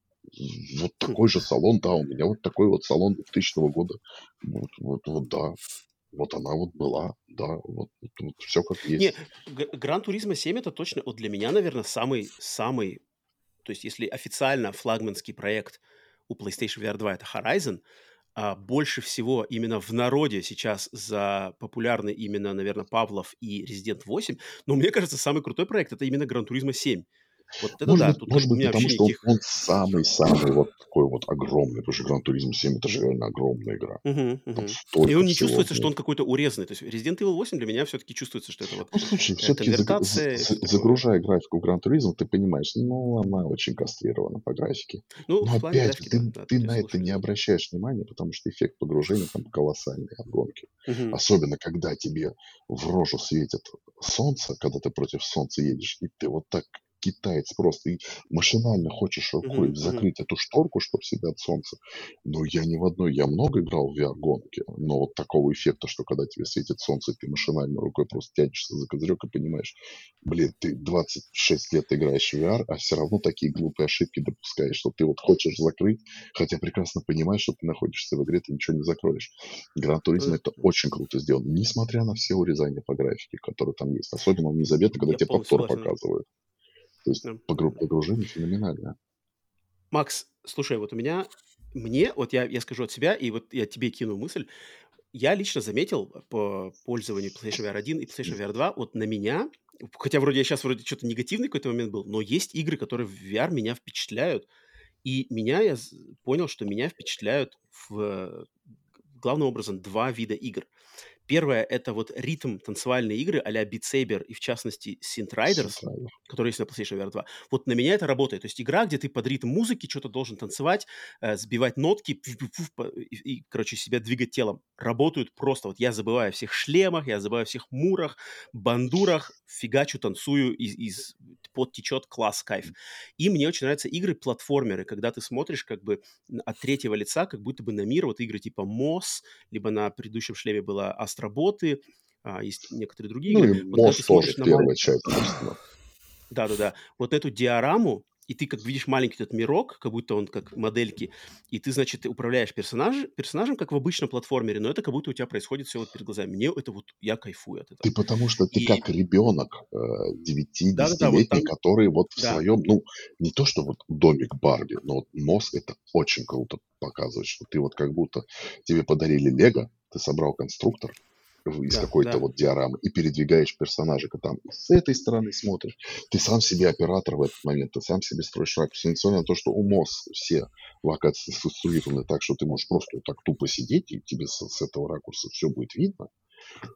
вот такой же салон, да, у меня вот такой вот салон 2000 года. Вот, вот, вот, да. Вот она вот была, да, вот, вот, вот все как есть. Не, Гран Туризма 7 это точно, вот для меня, наверное, самый, самый, то есть если официально флагманский проект у PlayStation VR 2 это Horizon, а больше всего именно в народе сейчас за популярный именно, наверное, Павлов и Resident 8, но мне кажется, самый крутой проект это именно Гран Туризма 7. Вот это может да, быть, тут может быть потому что никаких... он самый-самый вот такой вот огромный, потому что Gran Turismo 7 это же реально огромная игра. Угу, угу. И он не чувствуется, что он какой-то урезанный. То есть Resident Evil 8 для меня все-таки чувствуется, что это вот Ну, слушай, все-таки конвертация, за, загружая графику Gran Turismo, ты понимаешь, ну, она очень кастрирована по графике. Ну, Но опять, графики, ты, да, ты на это не обращаешь внимания, потому что эффект погружения там колоссальный от гонки. Угу. Особенно, когда тебе в рожу светит солнце, когда ты против солнца едешь, и ты вот так китаец просто, и машинально хочешь рукой mm-hmm. закрыть эту шторку, чтобы себя от солнца. Но я не в одной, я много играл в VR-гонки, но вот такого эффекта, что когда тебе светит солнце, ты машинально рукой просто тянешься за козырек и понимаешь, блин, ты 26 лет играешь в VR, а все равно такие глупые ошибки допускаешь, что ты вот хочешь закрыть, хотя прекрасно понимаешь, что ты находишься в игре, ты ничего не закроешь. Гран Туризм это очень круто сделано, несмотря на все урезания по графике, которые там есть. Особенно незаметно, когда я тебе повтор показывают. То есть да. погружение феноменальное. Макс, слушай, вот у меня, мне, вот я, я скажу от себя, и вот я тебе кину мысль, я лично заметил по пользованию PlayStation VR 1 и PlayStation VR 2, вот на меня, хотя вроде я сейчас вроде что-то негативный какой-то момент был, но есть игры, которые в VR меня впечатляют, и меня, я понял, что меня впечатляют в, главным образом два вида игр. Первое — это вот ритм танцевальные игры а-ля Beat Saber и, в частности, Synth Riders, Synth которые есть на PlayStation VR 2. Вот на меня это работает. То есть игра, где ты под ритм музыки что-то должен танцевать, э, сбивать нотки и, и, короче, себя двигать телом. Работают просто. Вот я забываю о всех шлемах, я забываю о всех мурах, бандурах, фигачу, танцую, из, из под течет класс, кайф. И мне очень нравятся игры-платформеры, когда ты смотришь как бы от третьего лица, как будто бы на мир, вот игры типа МОС, либо на предыдущем шлеме была Астроботы, а, есть некоторые другие ну, игры. Вот МОС тоже первая мал... часть. Да-да-да. Вот эту диораму, и ты как видишь маленький этот мирок, как будто он как модельки, и ты, значит, управляешь персонаж, персонажем, как в обычном платформере, но это как будто у тебя происходит все вот перед глазами. Мне это вот, я кайфую от этого. Ты потому что ты и... как ребенок 9-10-летний, да, да, вот там... который вот в да. своем, ну, не то, что вот домик Барби, но вот мозг это очень круто показывает, что ты вот как будто тебе подарили Лего, ты собрал конструктор, из да, какой-то да. вот диорамы и передвигаешь персонажа, там с этой стороны смотришь. Ты сам себе оператор в этот момент, ты сам себе строишь ракурс. Несмотря на то, что у МОС все локации соструированы так, что ты можешь просто вот так тупо сидеть, и тебе с, с этого ракурса все будет видно,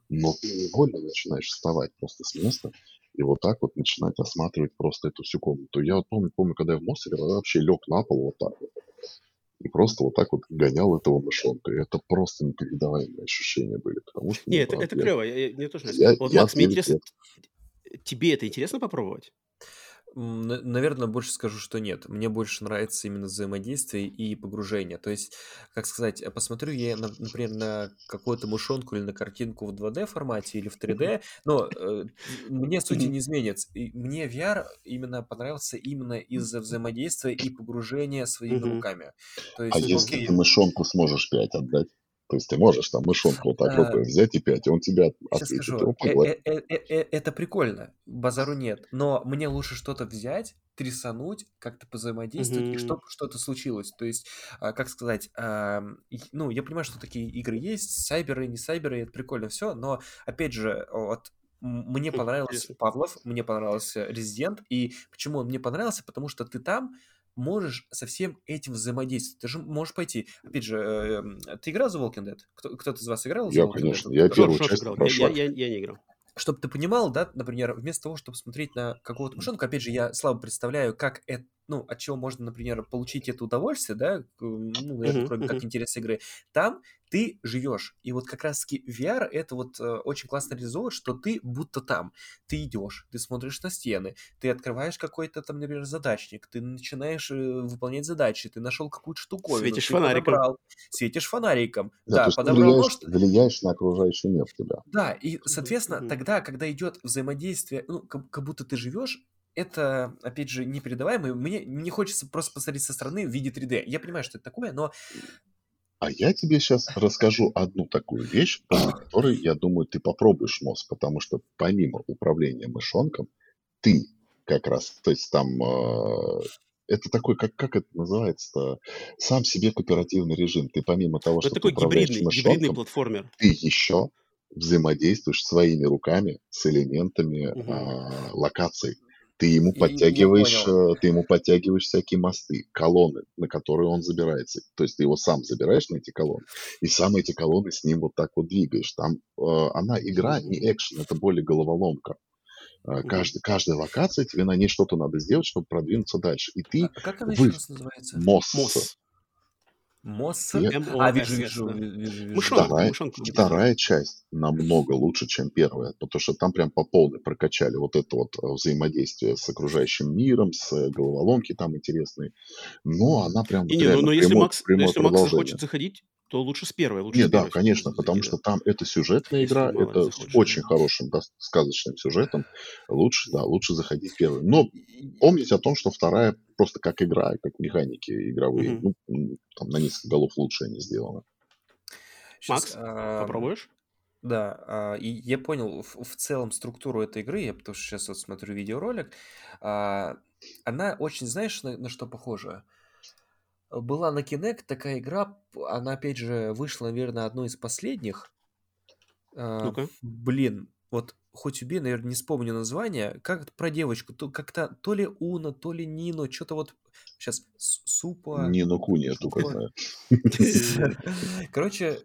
но ты невольно начинаешь вставать просто с места и вот так вот начинать осматривать просто эту всю комнату. Я вот помню, помню когда я в МОС играл, я вообще лег на пол вот так вот и просто вот так вот гонял этого мышонка. И это просто непередаваемые ощущения были. Потому что, Нет, ну, это, это я, клево. Я, мне тоже я, Вот, я Макс, мне интересно, тебе это интересно попробовать? Наверное, больше скажу, что нет. Мне больше нравится именно взаимодействие и погружение. То есть, как сказать, э, посмотрю я, например, на какую-то мышонку или на картинку в 2D формате или в 3D, но э, мне сути не изменится. И мне VR именно понравился именно из-за взаимодействия и погружения своими руками. То а есть, а если ты мышонку сможешь 5 отдать? То есть ты можешь там мышонку вот так рукой взять и пять, и он тебя ответит. Скажу, э, э, э, это прикольно, базару нет, но мне лучше что-то взять, трясануть, как-то позаимодействовать, и чтобы что-то случилось. То есть, а, как сказать, ну, я понимаю, что такие игры есть, сайберы, не сайберы, это прикольно все, но, опять же, вот мне понравился Павлов, мне понравился Резидент, и почему он мне понравился? Потому что ты там можешь со всем этим взаимодействовать. Ты же можешь пойти, опять же, э, ты играл за Walking Dead? Кто, кто-то из вас играл? Я, конечно, Dead? я первую часть играл. Я, я не играл. чтобы ты понимал, да, например, вместо того, чтобы смотреть на какого-то мышонка, опять же, я слабо представляю, как это, ну, от чего можно, например, получить это удовольствие, да, ну, наверное, uh-huh, кроме uh-huh. как интерес игры, там ты живешь. И вот как раз-таки VR это вот э, очень классно реализовывает, что ты будто там. Ты идешь, ты смотришь на стены, ты открываешь какой-то там, например, задачник, ты начинаешь э, выполнять задачи, ты нашел какую-то штуковину. Светишь фонариком. Подобрал, светишь фонариком. Да, да подобрал влияешь, нож. Влияешь на окружающий мир тебя. Да, и, соответственно, тогда, когда идет взаимодействие, ну, как, как будто ты живешь, это, опять же, непередаваемое. Мне не хочется просто посмотреть со стороны в виде 3D. Я понимаю, что это такое, но а я тебе сейчас расскажу одну такую вещь, после которой, я думаю, ты попробуешь мозг, потому что помимо управления мышонком, ты как раз, то есть там э, это такой, как, как это называется-то, сам себе кооперативный режим. Ты помимо того, что такой ты управляешь гибридный, мышонком, гибридный платформер. ты еще взаимодействуешь своими руками с элементами угу. э, локаций. Ты ему подтягиваешь, э, ты ему подтягиваешь всякие мосты, колонны, на которые он забирается. То есть ты его сам забираешь на эти колонны, и сам эти колонны с ним вот так вот двигаешь. Там э, она игра не экшен, это более головоломка. Э, каждый, каждая локация, тебе на ней что-то надо сделать, чтобы продвинуться дальше. И ты... А как она вы... еще раз называется? МОС. МОС. Мосс? А, вижу, вижу, вижу. Вторая, вторая часть намного лучше, чем первая, потому что там прям по полной прокачали вот это вот э, взаимодействие с окружающим миром, с головоломки там интересные. Но она прям и не, но, но если Макс, если Макс захочет заходить, то лучше с первой. Лучше Нет, да, конечно, потому что там это сюжетная игра, это с очень хорошим, да, сказочным сюжетом. Лучше, да, лучше заходить первой. Но помните о том, что вторая просто как игра, как механики игровые. Mm-hmm. Ну, там на несколько голов лучше они сделаны. Макс, а, попробуешь? Да, а, и я понял в, в целом структуру этой игры, я потому что сейчас вот смотрю видеоролик, а, она очень, знаешь, на, на что похожа? Была на Kinect такая игра, она опять же вышла, наверное, одной из последних. А, Ну-ка. блин, вот хоть убей, наверное, не вспомню название, как про девочку, то как-то то ли Уна, то ли Нино, что-то вот сейчас Супа... Нино Куни, я только знаю. Короче,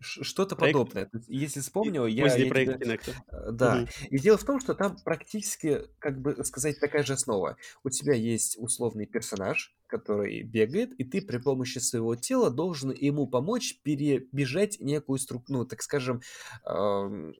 что-то подобное. Если вспомню, я... Поздний проект тебя... Э, да. Угу. И дело в том, что там практически, как бы сказать, такая же основа. У тебя есть условный персонаж, который бегает, и ты при помощи своего тела должен ему помочь перебежать некую структуру, ну, так скажем, э,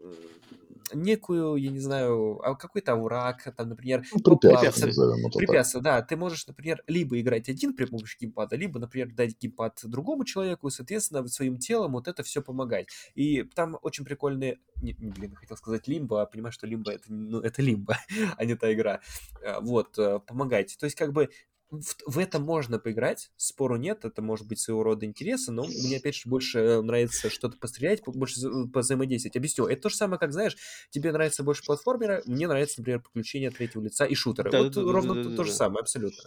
некую, я не знаю, а какой-то овраг, там, например, препятствие, препятствие, да, ты можешь, например, либо играть один при помощи геймпада, либо, например, дать геймпад другому человеку, и, соответственно, своим телом вот это все помогать. И там очень прикольные, не, блин, хотел сказать лимба, а понимаешь, что лимба это, ну, это лимба, а не та игра. А, вот, э, помогать. То есть, как бы, в, в это можно поиграть, спору нет, это может быть своего рода интереса, но мне опять же больше э, нравится что-то пострелять, больше взаимодействовать. Объясню, это то же самое, как, знаешь, тебе нравится больше платформера, мне нравится, например, приключения третьего лица и шутеры. Да, вот да, ровно да, да, то, то же самое, абсолютно.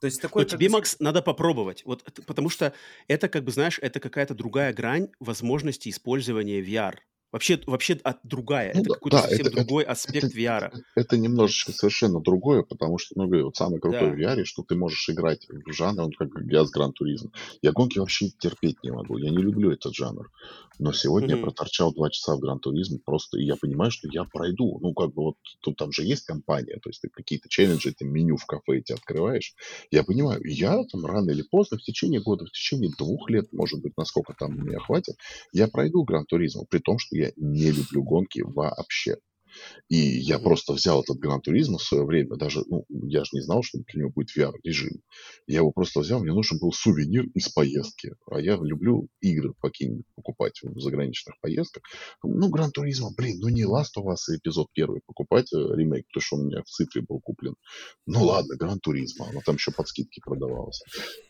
То есть такое... Но тебе, Макс, надо попробовать, вот, потому что это, как бы, знаешь, это какая-то другая грань возможности использования VR. Вообще, вообще от, другая. Ну, это да, какой-то да, совсем это, другой это, аспект это, VR. Это, это немножечко совершенно другое, потому что, ну, говорю, вот самое крутое да. VR, что ты можешь играть в жанр, он как я с Гран Туризм. Я гонки вообще терпеть не могу. Я не люблю этот жанр. Но сегодня mm-hmm. я проторчал два часа в Гран Туризм просто, и я понимаю, что я пройду. Ну, как бы вот тут там же есть компания, то есть ты какие-то челленджи, ты меню в кафе эти открываешь. Я понимаю, я там рано или поздно, в течение года, в течение двух лет, может быть, насколько там меня хватит, я пройду Гран Туризм, при том, что я не люблю гонки вообще. И я просто взял этот Гран Туризмо в свое время, даже, ну, я же не знал, что у него будет VR-режим. Я его просто взял, мне нужен был сувенир из поездки. А я люблю игры какие-нибудь покупать в заграничных поездках. Ну, Гран Туризмо, блин, ну не Last of Us эпизод первый покупать, э, ремейк, потому что он у меня в цифре был куплен. Ну ладно, Гран Туризмо, оно там еще под скидки продавалось.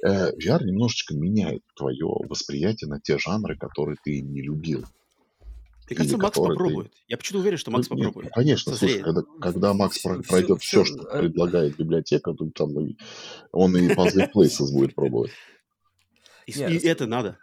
Э, VR немножечко меняет твое восприятие на те жанры, которые ты не любил. Мне кажется, Макс попробует. Ты... Я почему-то уверен, что Макс ну, попробует. Нет, конечно, слушай, когда, когда Макс все, пройдет все, все, что предлагает библиотека, то там и, он и Puzzle Places будет пробовать. И, и это надо.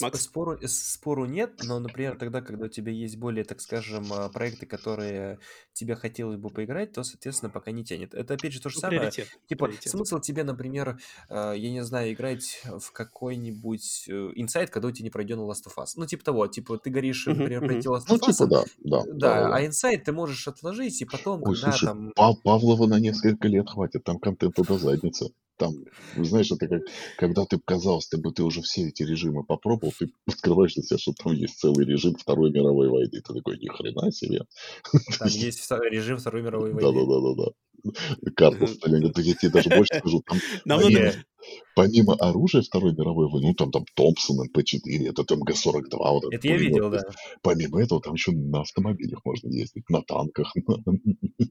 Макс? Спору, спору нет, но, например, тогда, когда у тебя есть более, так скажем, а, проекты, которые тебе хотелось бы поиграть, то, соответственно, пока не тянет. Это, опять же, то же Ну, самое. приоритет. Типа, Приоритет. смысл тебе, например, а, я не знаю, играть в какой-нибудь э, инсайт, когда у тебя не пройден Last of Us. Ну, типа того, типа, ты говоришь, Мгм, например, пройти Last Ну, of Us, типа, да, да, да, а инсайт ты можешь отложить, и потом, Ой, когда слушай, там... Па- Павлова на несколько лет хватит, там контента до задницы. Там, ну, знаешь, это как, когда ты, казалось, ты бы ты уже все эти режимы попробовал, ты открываешь для себя, что там есть целый режим Второй мировой войны. Ты такой, ни хрена себе. Там есть режим Второй мировой Да, войны. да, да, да, да. Карта Сталинграда. Да Я тебе даже больше скажу, там Нам помимо, надо... Помимо оружия Второй мировой войны, ну там, там Томпсон, МП-4, это там МГ-42, вот этот это я видел, да. помимо этого, там еще на автомобилях можно ездить, на танках, на,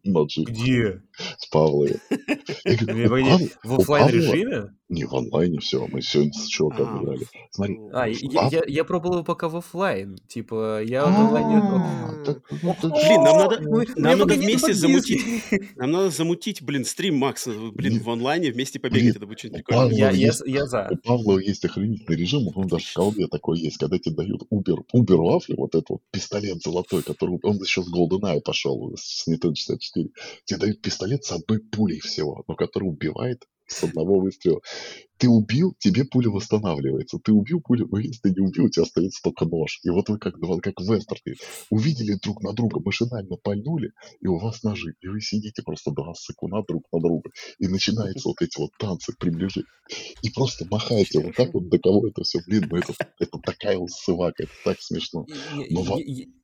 на джипах Где? с Павловой. Я говорю, у, Погоди, Пав... в у оффлайн Павлова режиме? Не в онлайне все, мы сегодня с чуваками А, играли. Смотри, ну, А, ну, я, я, я- пробовал его пока в оффлайн. Типа, я в онлайне... А, ну, Блин, нам надо, О, у меня нам надо вместе замутить, нам надо замутить, блин, стрим Макса, блин, в онлайне вместе побегать, это будет очень у прикольно. Я, я, есть, я за. у Павлова есть охренительный режим, он даже в колде такой есть, когда тебе дают Uber, Uber Waffle, вот этот вот пистолет золотой, который, он еще с GoldenEye пошел, с Nintendo 64, тебе дают пистолет с одной пулей всего, но который убивает с одного выстрела. Ты убил, тебе пуля восстанавливается. Ты убил пулю, но если ты не убил, у тебя остается только нож. И вот вы как, два- как в вестерне увидели друг на друга, машинально пальнули, и у вас ножи. И вы сидите просто два сыкуна друг на друга. И начинаются вот эти вот танцы приближения. И просто махаете вот так вот, до кого это все, блин, ну это, это такая вот сывака, это так смешно. Но Да,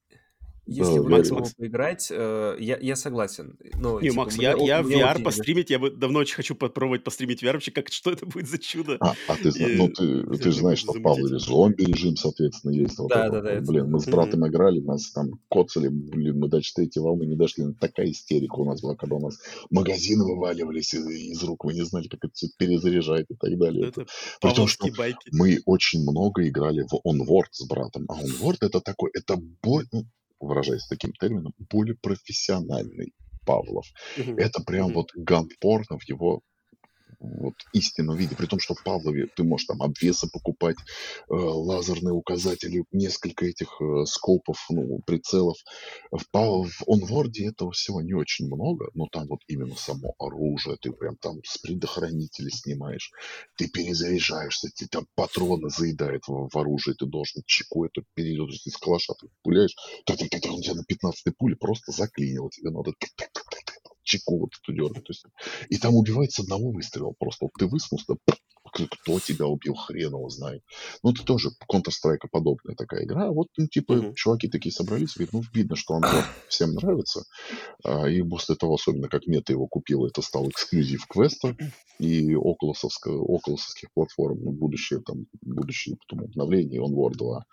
Если в Макс, Макс. поиграть, э, я, я согласен. Ну, Не, типа, Макс, мне, я, я мне VR постримить, я бы давно очень хочу попробовать постримить VR, вообще, как, что это будет за чудо. А, а ты, ну, И ты, ты же знаешь, что в. Павлове зомби режим, соответственно, есть. Вот Да, это да, да, это Блин, мы с братом играли, нас там коцали, блин, мы до третьей волны не дошли. Такая истерика у нас была, когда у нас магазины вываливались из, из рук, вы не знали, как это все перезаряжать и так далее. Это, Это что байки. мы очень много играли в Onward с братом. А Onward это такой, это боль, ну, выражаясь таким термином, более профессиональный Павлов. Мгм, Это прям мгм. вот ганпорно в его вот истинном виде. При том, что в Павлове ты можешь там обвесы покупать, э, лазерные указатели, несколько этих э, скопов, ну, прицелов. В, Пав- в онворде этого всего не очень много, но там вот именно само оружие, ты прям там с предохранителя снимаешь, ты перезаряжаешься, ты там патроны заедает в, в оружие, ты должен чеку это перейдет, из калаша ты пуляешь, он тебя на 15 пуле просто заклинило, тебе надо чеку вот эту дергать. И там убивают с одного выстрела. Просто вот ты высунулся, кто тебя убил, хрен его знает. Ну, это тоже Counter-Strike подобная такая игра. Вот, ну, типа, Мгм. чуваки такие собрались, говорят, ну, видно, что он вот всем нравится. А, и после того, особенно как мета его купила, это стал эксклюзив квеста и околосовских платформ, ну, будущее, там, будущее потом обновление Onward 2.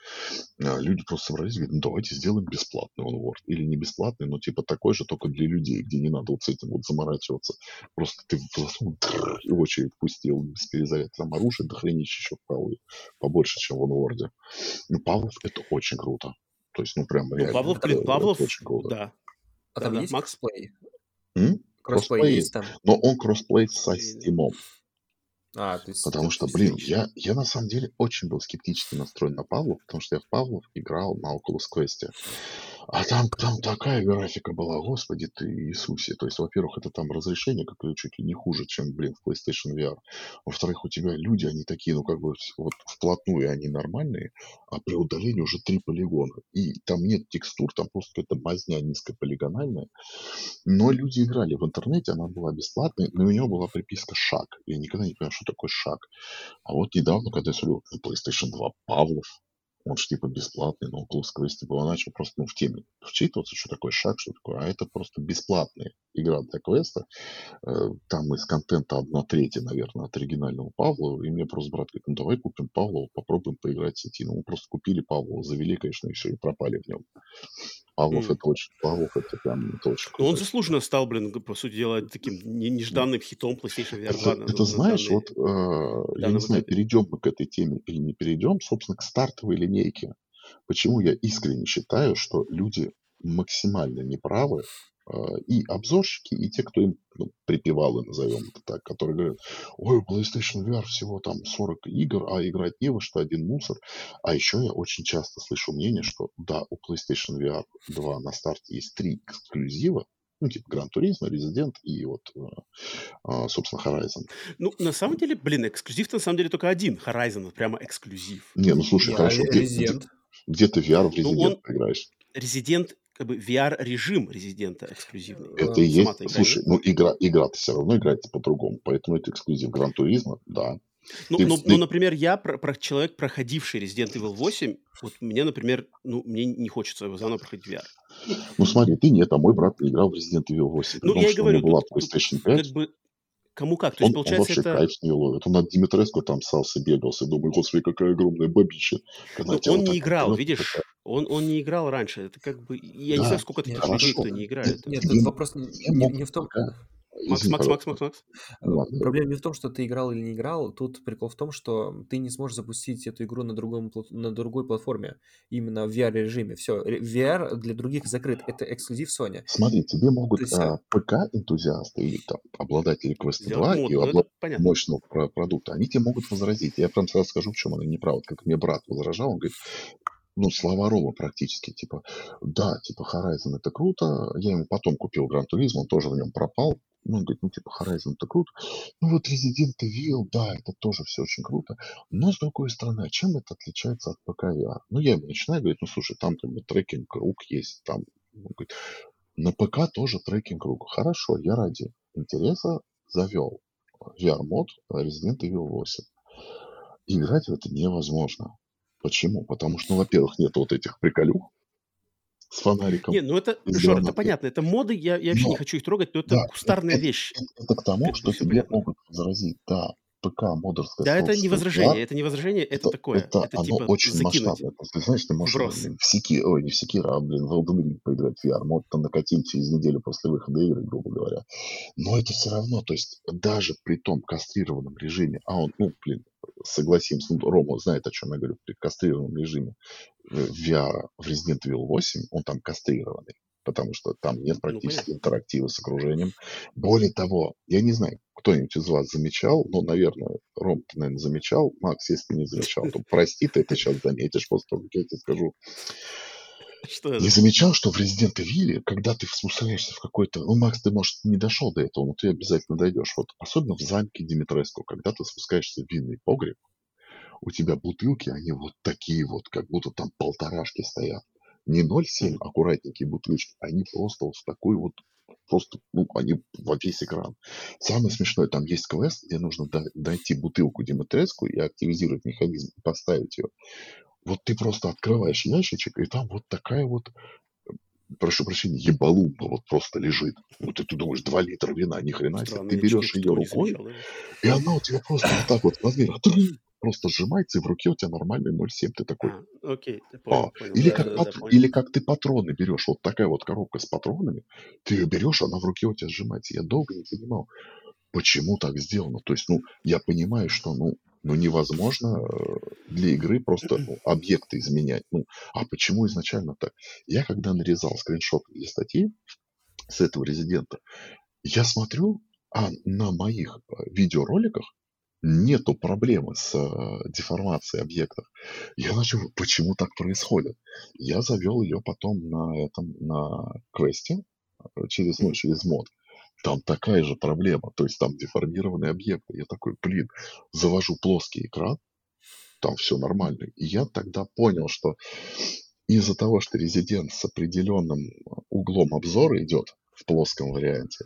А, люди просто собрались, говорят, ну, давайте сделаем бесплатный Onward. Или не бесплатный, но типа такой же, только для людей, где не надо вот с этим вот заморачиваться. Просто ты засунул и очередь пустил без перезарядки. Там оружие дохренища еще в. Побольше, чем в Onward. Ну, Павлов это очень круто. То есть, ну, прям Ну, реально. Павлов, это, блин, это Павлов, очень круто. да. А там Да-да, есть Макс? crossplay? М? Crossplay Crossplay есть там? Но он crossplay со Steam. А, то есть Потому что, есть блин, я, я на самом деле очень был скептически настроен на Павлов, потому что я в Павлов играл на Oculus Quest. А там, там такая графика была, господи ты Иисусе. То есть, во-первых, это там разрешение, как чуть ли не хуже, чем, блин, в PlayStation VR. Во-вторых, у тебя люди, они такие, ну, как бы, вот вплотную они нормальные, а при удалении уже три полигона. И там нет текстур, там просто какая-то мазня низкополигональная. Но люди играли в интернете, она была бесплатной, но у нее была приписка «Шаг». Я никогда не понял, что такое «Шаг». А вот недавно, когда я смотрел на PlayStation 2 Павлов, он же типа бесплатный, но Quest было начал просто ну, в теме вчитываться, что такое шаг, что такое. А это просто бесплатная игра для квеста. Э, Там из контента одна третья, наверное, от оригинального Павлова. И мне просто брат говорит, ну давай купим Павлова, попробуем поиграть в сети. Ну, мы просто купили Павлова, завели, конечно, все, и пропали в нем. Павлов М. это очень, Павлов это прям, это очень Ну, он круто. заслуженно стал, блин, по сути дела, таким не- нежданным хитом PlayStation VR 2 Это, на, это на знаешь, данный, вот э, я не знаю, перейдем мы к этой теме или не перейдем, собственно, к стартовой линейке. Почему я искренне считаю, что люди максимально неправы, и обзорщики, и те, кто им ну, припевалы, назовем это так, которые говорят, ой, у PlayStation VR всего там 40 игр, а играть не во что, один мусор. А еще я очень часто слышу мнение, что да, у PlayStation VR 2 на старте есть три эксклюзива, ну, типа Гран Туризма, Резидент и вот, э, а, собственно, Horizon. Ну, на самом деле, блин, эксклюзив на самом деле только один. Horizon, прямо эксклюзив. Не, ну слушай, хорошо. Где, где, где ты VR в Резидент ну, он... играешь? Резидент как бы VR-режим резидента эксклюзивный. Это и есть. Слушай, ну игра, игра-то все равно играется по-другому, поэтому это эксклюзив Гран Туризма, да. Ну, ты, ну, ты... ну, например, я про, про человек, проходивший Resident Evil 8, вот мне, например, ну, мне не хочется его заново проходить VR. Ну, смотри, ты нет, а мой брат играл в Resident Evil 8. Ну, я и говорю, была тут, PlayStation 5. Как бы, Кому как? То есть, он, получается, он вообще это... кайф не ловит. Он от Димитреску там сался, бегался. Думаю, господи, какая огромная бабища. Когда ну, он не играл, видишь? Он, он не играл раньше. Это как бы... Я да, не знаю, сколько таких людей, кто не играет. Нет, нет вопрос не, не, не в том... Макс, Макс, Макс, Макс, Макс. Ладно. Проблема не в том, что ты играл или не играл. Тут прикол в том, что ты не сможешь запустить эту игру на, другом, на другой платформе. Именно в VR-режиме. Все, VR для других закрыт. Это эксклюзив Sony. Смотри, тебе могут есть, а, ПК-энтузиасты или там, обладатели Quest 2 и ну, обладатели мощного продукта, они тебе могут возразить. Я прям сразу скажу, в чем они неправы. Как мне брат возражал, он говорит, ну, слова Рома практически, типа, да, типа, Horizon это круто, я ему потом купил Гран Туризм, он тоже в нем пропал, ну, он говорит, ну, типа, Horizon это круто. Ну, вот Resident Evil, да, это тоже все очень круто. Но, с другой стороны, а чем это отличается от ПК VR? Ну, я ему начинаю говорить, ну, слушай, там бы трекинг круг есть, там, ну, говорит, на ПК тоже трекинг круг. Хорошо, я ради интереса завел VR-мод Resident Evil 8. играть в это невозможно. Почему? Потому что, ну, во-первых, нет вот этих приколюх, с фонариком. Не, ну это, Жор, это понятно, это моды, я, я вообще но, не хочу их трогать, но это да, кустарная это, вещь. Это, это к тому, это что тебе могут возразить, да, ПК модерская Да, это не возражение, да, это не возражение, это, это такое. Это, это оно типа очень закинуть. масштабное. Знаешь, ты можешь Брос. в Секи, ой, не в Секира, а, блин, в Elden Ring поиграть в VR. Мод там накатить через неделю после выхода игры, грубо говоря. Но это все равно, то есть даже при том кастрированном режиме, а он, ну, блин, согласимся, ну, Рома знает, о чем я говорю, при кастрированном режиме VR в Resident Evil 8, он там кастрированный, потому что там нет ну, практически ну, интерактива с окружением. Более того, я не знаю, кто-нибудь из вас замечал, ну, наверное, Ром, ты, наверное, замечал, Макс, если не замечал, то прости, ты это сейчас заметишь после того, как я тебе скажу. Что не замечал, что в Resident Evil, когда ты спускаешься в какой-то... Ну, Макс, ты, может, не дошел до этого, но ты обязательно дойдешь. Вот особенно в замке Димитреску, когда ты спускаешься в винный погреб, у тебя бутылки, они вот такие вот, как будто там полторашки стоят. Не 0,7 аккуратненькие бутылочки, они просто вот в такой вот просто, ну, они во весь экран. Самое смешное, там есть квест, где нужно дойти бутылку Димитреску и активизировать механизм, и поставить ее. Вот ты просто открываешь ящичек, и там вот такая вот прошу прощения, ебалумба вот просто лежит. Вот и ты думаешь, 2 литра вина, ни хрена себе. Ты берешь ее рукой, и она у тебя просто вот так вот размер просто сжимается, и в руке у тебя нормальный 0,7. Ты такой... А, окей, ты понял, а, понял. Или, да, как да, пат... да, или как ты патроны берешь. Вот такая вот коробка с патронами. Ты ее берешь, она в руке у тебя сжимается. Я долго не понимал, почему так сделано. То есть, ну, я понимаю, что, ну, ну невозможно э, для игры просто ну, объекты изменять. Ну, а почему изначально так? Я когда нарезал скриншот для статьи с этого резидента, я смотрю, а на моих э, видеороликах нету проблемы с э, деформацией объектов. Я начал, почему так происходит? Я завел ее потом на этом, на квесте, э, через, ну, через мод. Там такая же проблема, то есть там деформированные объекты. Я такой, блин, завожу плоский экран, там все нормально. И я тогда понял, что из-за того, что резидент с определенным углом обзора идет в плоском варианте,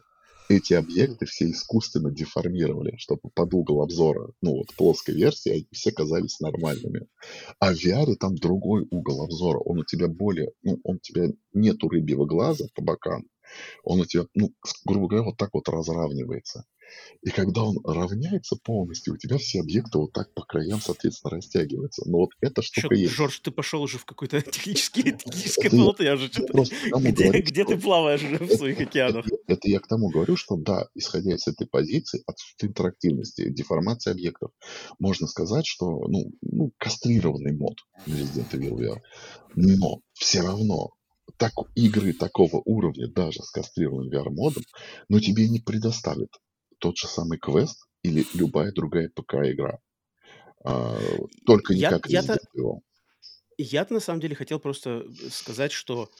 эти объекты все искусственно деформировали, чтобы под угол обзора, ну вот плоской версии, они все казались нормальными. А в VR там другой угол обзора, он у тебя более, ну, он у тебя нету рыбьего глаза по бокам, он у тебя, ну, грубо говоря, вот так вот разравнивается. И когда он равняется полностью, у тебя все объекты вот так по краям, соответственно, растягиваются. Но вот эта штука Чё, есть. Жорж, ты пошел уже в какой-то технический, техническое болото, я же что-то... Где, говорю, где что... ты плаваешь уже в своих океанах? Это, это я к тому говорю, что да, исходя из этой позиции, отсутствие интерактивности, деформации объектов, можно сказать, что, ну, ну кастрированный мод Resident Evil VR. Но все равно так, игры такого уровня, даже с кастрированным VR-модом, но тебе не предоставят тот же самый квест или любая другая ПК-игра. А, только не я, как я-то, я-то на самом деле хотел просто сказать, что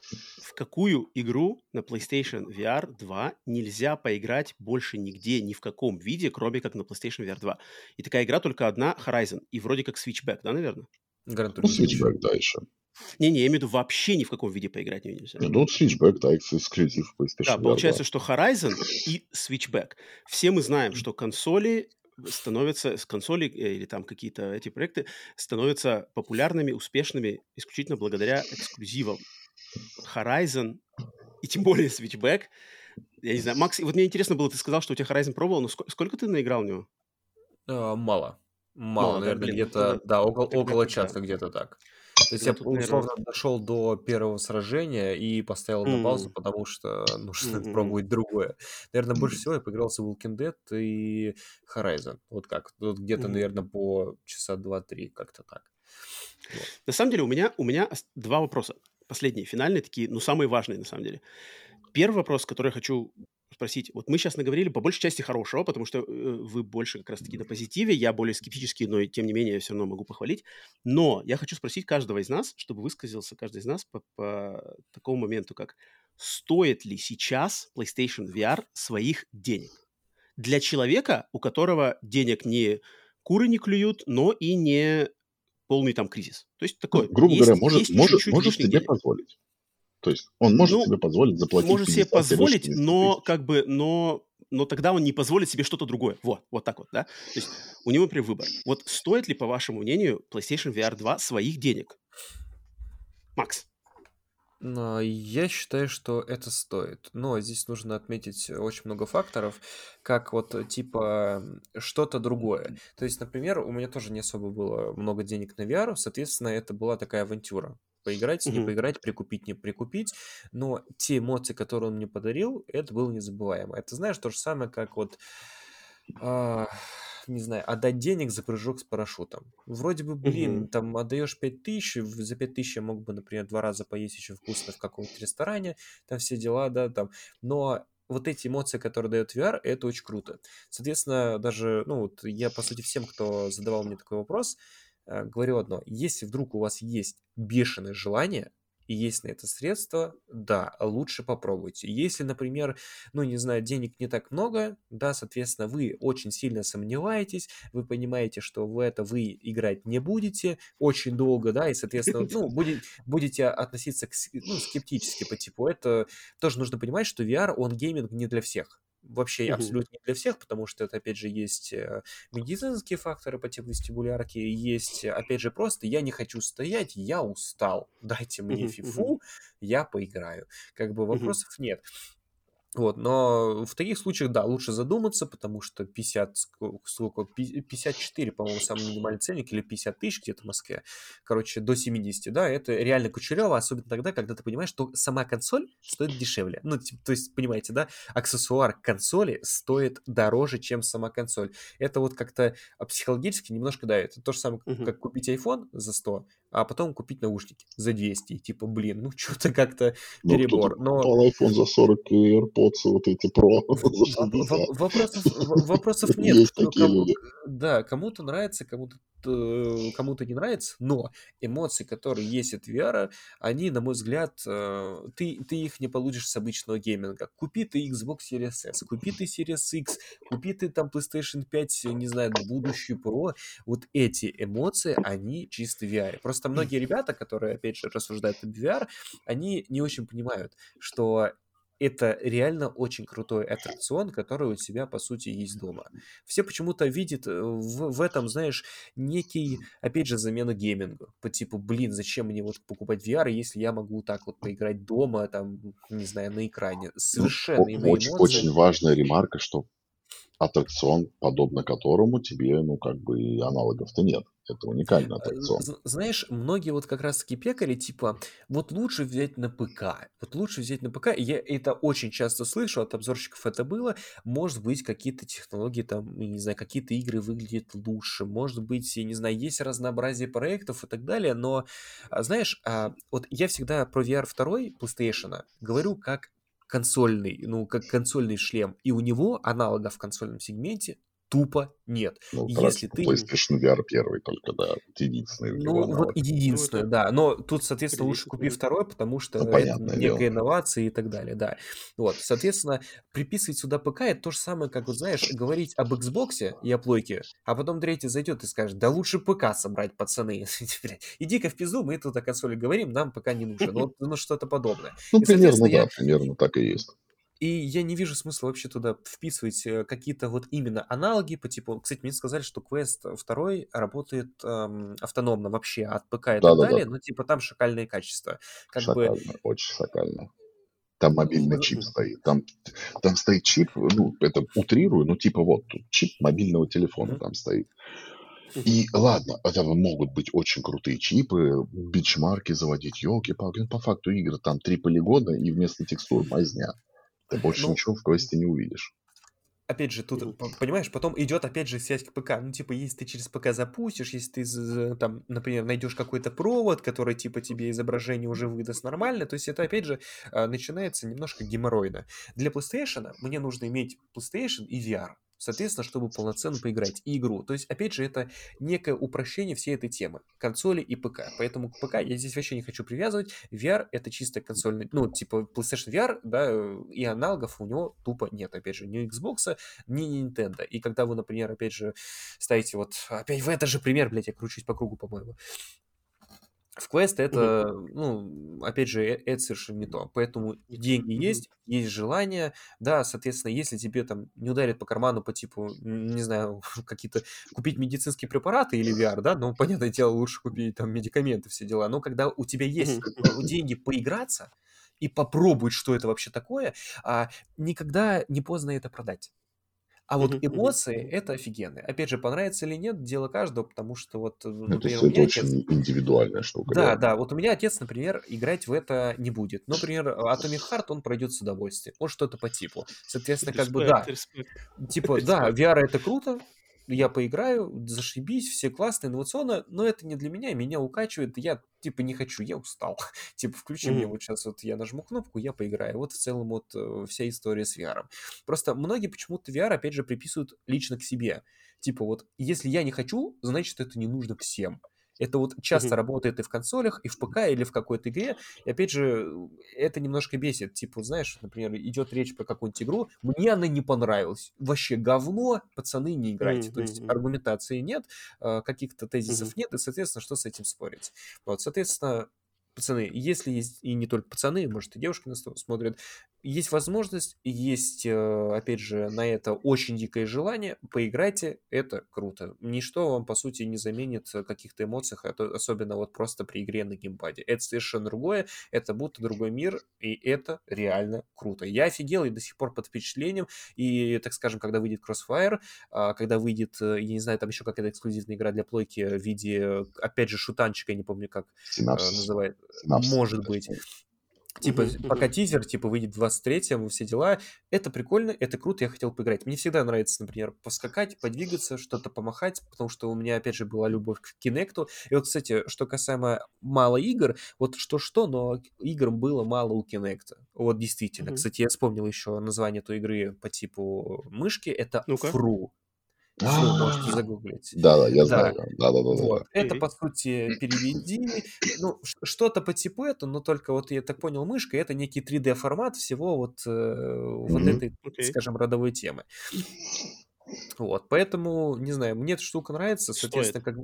в какую игру на PlayStation VR 2 нельзя поиграть больше нигде, ни в каком виде, кроме как на PlayStation VR 2. И такая игра только одна, Horizon, и вроде как Switchback, да, наверное? Ну, Switchback дальше. Не-не, я имею в виду вообще ни в каком виде поиграть не нельзя. Ну, Switchback, да, эксклюзив PlayStation Да, получается, что Horizon и Switchback. Все мы знаем, что консоли становятся, с консоли э, или там какие-то эти проекты становятся популярными, успешными исключительно благодаря эксклюзивам. Horizon и тем более Switchback. Я не знаю, Макс, вот мне интересно было, ты сказал, что у тебя Horizon пробовал, но сколько, сколько ты наиграл в него? А, мало. Мало, Мало наверное, где-то, ну, да, около, около часа где-то так. То есть я, условно, наверное... дошел до первого сражения и поставил на паузу, потому что нужно mm-hmm. пробовать другое. Наверное, больше всего я поигрался в Walking Dead и Horizon. Вот как. Вот где-то, mm-hmm. наверное, по часа два-три, как-то так. Вот. На самом деле у меня, у меня два вопроса. Последние, финальные такие, ну, самые важные, на самом деле. Первый вопрос, который я хочу спросить. Вот мы сейчас наговорили по большей части хорошего, потому что э, вы больше как раз-таки на позитиве, я более скептический, но тем не менее я все равно могу похвалить. Но я хочу спросить каждого из нас, чтобы высказался каждый из нас по, по такому моменту, как стоит ли сейчас PlayStation VR своих денег? Для человека, у которого денег не куры не клюют, но и не полный там кризис. То есть такой, ну, грубо есть, говоря, может, может, может себе денег. позволить. То есть он может ну, себе позволить заплатить. Может себе позволить, но как бы, но, но тогда он не позволит себе что-то другое. Вот, вот так вот, да. То есть у него, например, выбор. Вот стоит ли, по вашему мнению, PlayStation VR 2 своих денег? Макс. Но я считаю, что это стоит. Но здесь нужно отметить очень много факторов, как вот типа что-то другое. То есть, например, у меня тоже не особо было много денег на VR, соответственно, это была такая авантюра поиграть, не поиграть, прикупить, не прикупить. Но те эмоции, которые он мне подарил, это было незабываемо. Это, знаешь, то же самое, как вот... А, не знаю, отдать денег за прыжок с парашютом. Вроде бы, блин, угу. там отдаешь 5 тысяч, за 5 тысяч я мог бы, например, два раза поесть еще вкусно в каком-то ресторане, там все дела, да, там. Но вот эти эмоции, которые дает VR, это очень круто. Соответственно, даже, ну, вот я, по сути, всем, кто задавал мне такой вопрос, Э, говорю одно. Если вдруг у вас есть бешеное желание, и есть на это средства, да, лучше попробуйте. Если, например, ну, не знаю, денег не так много, да, соответственно, вы очень сильно сомневаетесь, вы понимаете, что в это вы играть не будете очень долго, да, и, соответственно, ну, будет, будете относиться к, ну, скептически по типу, это тоже нужно понимать, что VR, он гейминг не для всех вообще угу. абсолютно не для всех, потому что это, опять же, есть э, медицинские факторы по типу вестибулярки, есть, опять же, просто я не хочу стоять, я устал, дайте мне фифу, я поиграю. Как бы вопросов нет. Вот, но в таких случаях, да, лучше задуматься, потому что 50, сколько, 54, по-моему, самый минимальный ценник, или 50 тысяч где-то в Москве, короче, до 70, да, это реально кучерево, особенно тогда, когда ты понимаешь, что сама консоль стоит дешевле. Ну, то есть, понимаете, да, аксессуар консоли стоит дороже, чем сама консоль. Это вот как-то психологически немножко, да, это то же самое, uh-huh. как купить iPhone за 100, а потом купить наушники за 200. Типа, блин, ну что-то как-то ну, перебор. Но iPhone за 40 и AirPods вот эти Pro Вопросов, вопросов нет. Есть такие люди. Да, кому-то нравится, кому-то Э, кому-то не нравится, но эмоции, которые есть от VR, они, на мой взгляд, э, ты, ты их не получишь с обычного гейминга. Купи ты Xbox Series S, купи ты Series X, купи ты там PlayStation 5, не знаю, будущую Pro, вот эти эмоции, они чисто в VR. Просто многие ребята, которые, опять же, рассуждают об VR, они не очень понимают, что это реально очень крутой аттракцион, который у тебя, по сути, есть дома. Все почему-то видят э, в, в этом, знаешь, некий, опять же, замену геймингу. По типу, блин, зачем мне вот покупать VR, если я могу так вот поиграть дома, там, не знаю, на экране. Ну, Совершенно ну, очень, очень важная ремарка, что аттракцион, подобно которому тебе, ну, как бы аналогов-то нет. Это уникальный э, аттракцион. Знаешь, многие вот как раз-таки пекали, типа, вот лучше взять на ПК. Вот лучше взять на ПК. Я это очень часто слышу, от обзорщиков это было. Может быть, какие-то технологии там, не знаю, какие-то игры выглядят лучше. Может быть, я не знаю, есть разнообразие проектов и так далее. Но, а, знаешь, а, вот я всегда про VR 2 PlayStation говорю как консольный, ну, как консольный шлем, и у него аналогов в консольном сегменте тупо нет. Ну, Если ты... PlayStation VR первый только, да, единственный. Ну, вот единственное, ну, да. Но тут, соответственно, лучше купи второй, потому что ну, это некая дело. инновация и так далее, да. Вот, соответственно, приписывать сюда ПК это то же самое, как, вот, знаешь, говорить об Xbox и о плойке, а потом третий зайдет и скажет, да лучше ПК собрать, пацаны. Иди-ка в пизду, мы тут о консоли говорим, нам пока не нужно. Ну, ну что-то подобное. Ну, примерно, да, примерно так и есть. И я не вижу смысла вообще туда вписывать э, какие-то вот именно аналоги по типу... Кстати, мне сказали, что Quest 2 работает эм, автономно вообще от ПК и да, так да, далее, да. но типа там шакальное качество. Как шакально, бы... очень шакально. Там мобильный чип стоит. Там, там стоит чип, ну, это утрирую, ну, типа вот, чип мобильного телефона mm-hmm. там стоит. И ладно, это могут быть очень крутые чипы, бичмарки заводить, елки-палки. Ну, по факту игры там три полигона и вместо текстур мазня. Ты больше ну, ничего в квесте не увидишь. Опять же, тут, понимаешь, потом идет опять же связь к ПК. Ну, типа, если ты через ПК запустишь, если ты, там, например, найдешь какой-то провод, который, типа, тебе изображение уже выдаст нормально, то есть это, опять же, а, начинается немножко геморройно. Для PlayStation мне нужно иметь PlayStation и VR соответственно, чтобы полноценно поиграть и игру. То есть, опять же, это некое упрощение всей этой темы, консоли и ПК. Поэтому к ПК я здесь вообще не хочу привязывать. VR это чисто консольный, ну, типа PlayStation VR, да, и аналогов у него тупо нет, опять же, ни Xbox, ни Nintendo. И когда вы, например, опять же, ставите вот, опять в этот же пример, блядь, я кручусь по кругу, по-моему, в квест это, ну, опять же, э, это совершенно не то. Поэтому деньги есть, есть желание, да, соответственно, если тебе там не ударит по карману по типу, не знаю, какие-то купить медицинские препараты или VR, да, ну, понятное дело, лучше купить там медикаменты, все дела. Но когда у тебя есть деньги поиграться и попробовать, что это вообще такое, а, никогда не поздно это продать. А вот эмоции это офигенно. Опять же, понравится или нет, дело каждого, потому что вот, э, ну, например, это, это очень отец... индивидуальная штука. Да, да, да. Вот у меня отец, например, играть в это не будет. Например, Atomic Heart он пройдет с удовольствием. Вот что-то по типу. Соответственно, как бы да. Типа, да, VR это круто, я поиграю, зашибись, все классно, инновационно, но это не для меня, меня укачивает, я типа не хочу, я устал. типа включи mm-hmm. мне вот сейчас вот я нажму кнопку, я поиграю. Вот в целом вот э, вся история с VR. Просто многие почему-то VR опять же приписывают лично к себе. Типа вот если я не хочу, значит это не нужно всем. Это вот часто mm-hmm. работает и в консолях, и в ПК, или в какой-то игре. И опять же, это немножко бесит. Типа, знаешь, например, идет речь про какую-нибудь игру, мне она не понравилась. Вообще говно, пацаны, не играйте. Mm-hmm. То есть аргументации нет, а, каких-то тезисов mm-hmm. нет, и, соответственно, что с этим спорить? Вот, соответственно, пацаны, если есть, и не только пацаны, может, и девушки нас смотрят, есть возможность, есть, э, опять же, на это очень дикое желание, поиграйте, это круто. Ничто вам, по сути, не заменит каких-то эмоций, особенно вот просто при игре на геймпаде. Это совершенно другое, это будто другой мир, и это реально круто. Я офигел и до сих пор под впечатлением, и, так скажем, когда выйдет Crossfire, а, когда выйдет, э, я не знаю, там еще какая-то эксклюзивная игра для плойки в виде, опять же, шутанчика, я не помню, как Synapse. называется Synapse. Может быть. Типа, пока тизер, типа, выйдет в 23-м, все дела. Это прикольно, это круто, я хотел поиграть. Мне всегда нравится, например, поскакать, подвигаться, что-то помахать, потому что у меня, опять же, была любовь к Кинекту. И вот, кстати, что касаемо мало игр, вот что-что, но игр было мало у Кинекта. Вот действительно. Uh-huh. Кстати, я вспомнил еще название той игры по типу мышки. Это ну-ка. Фру. Что можете загуглить. Да, да, я знаю. Да, да, да. Вот. Это, по сути, переведи. Ну, что-то по типу это, но только вот я так понял, мышка это некий 3D-формат всего вот, э, вот этой, скажем, родовой темы. Вот, поэтому, не знаю, мне эта штука нравится, соответственно, как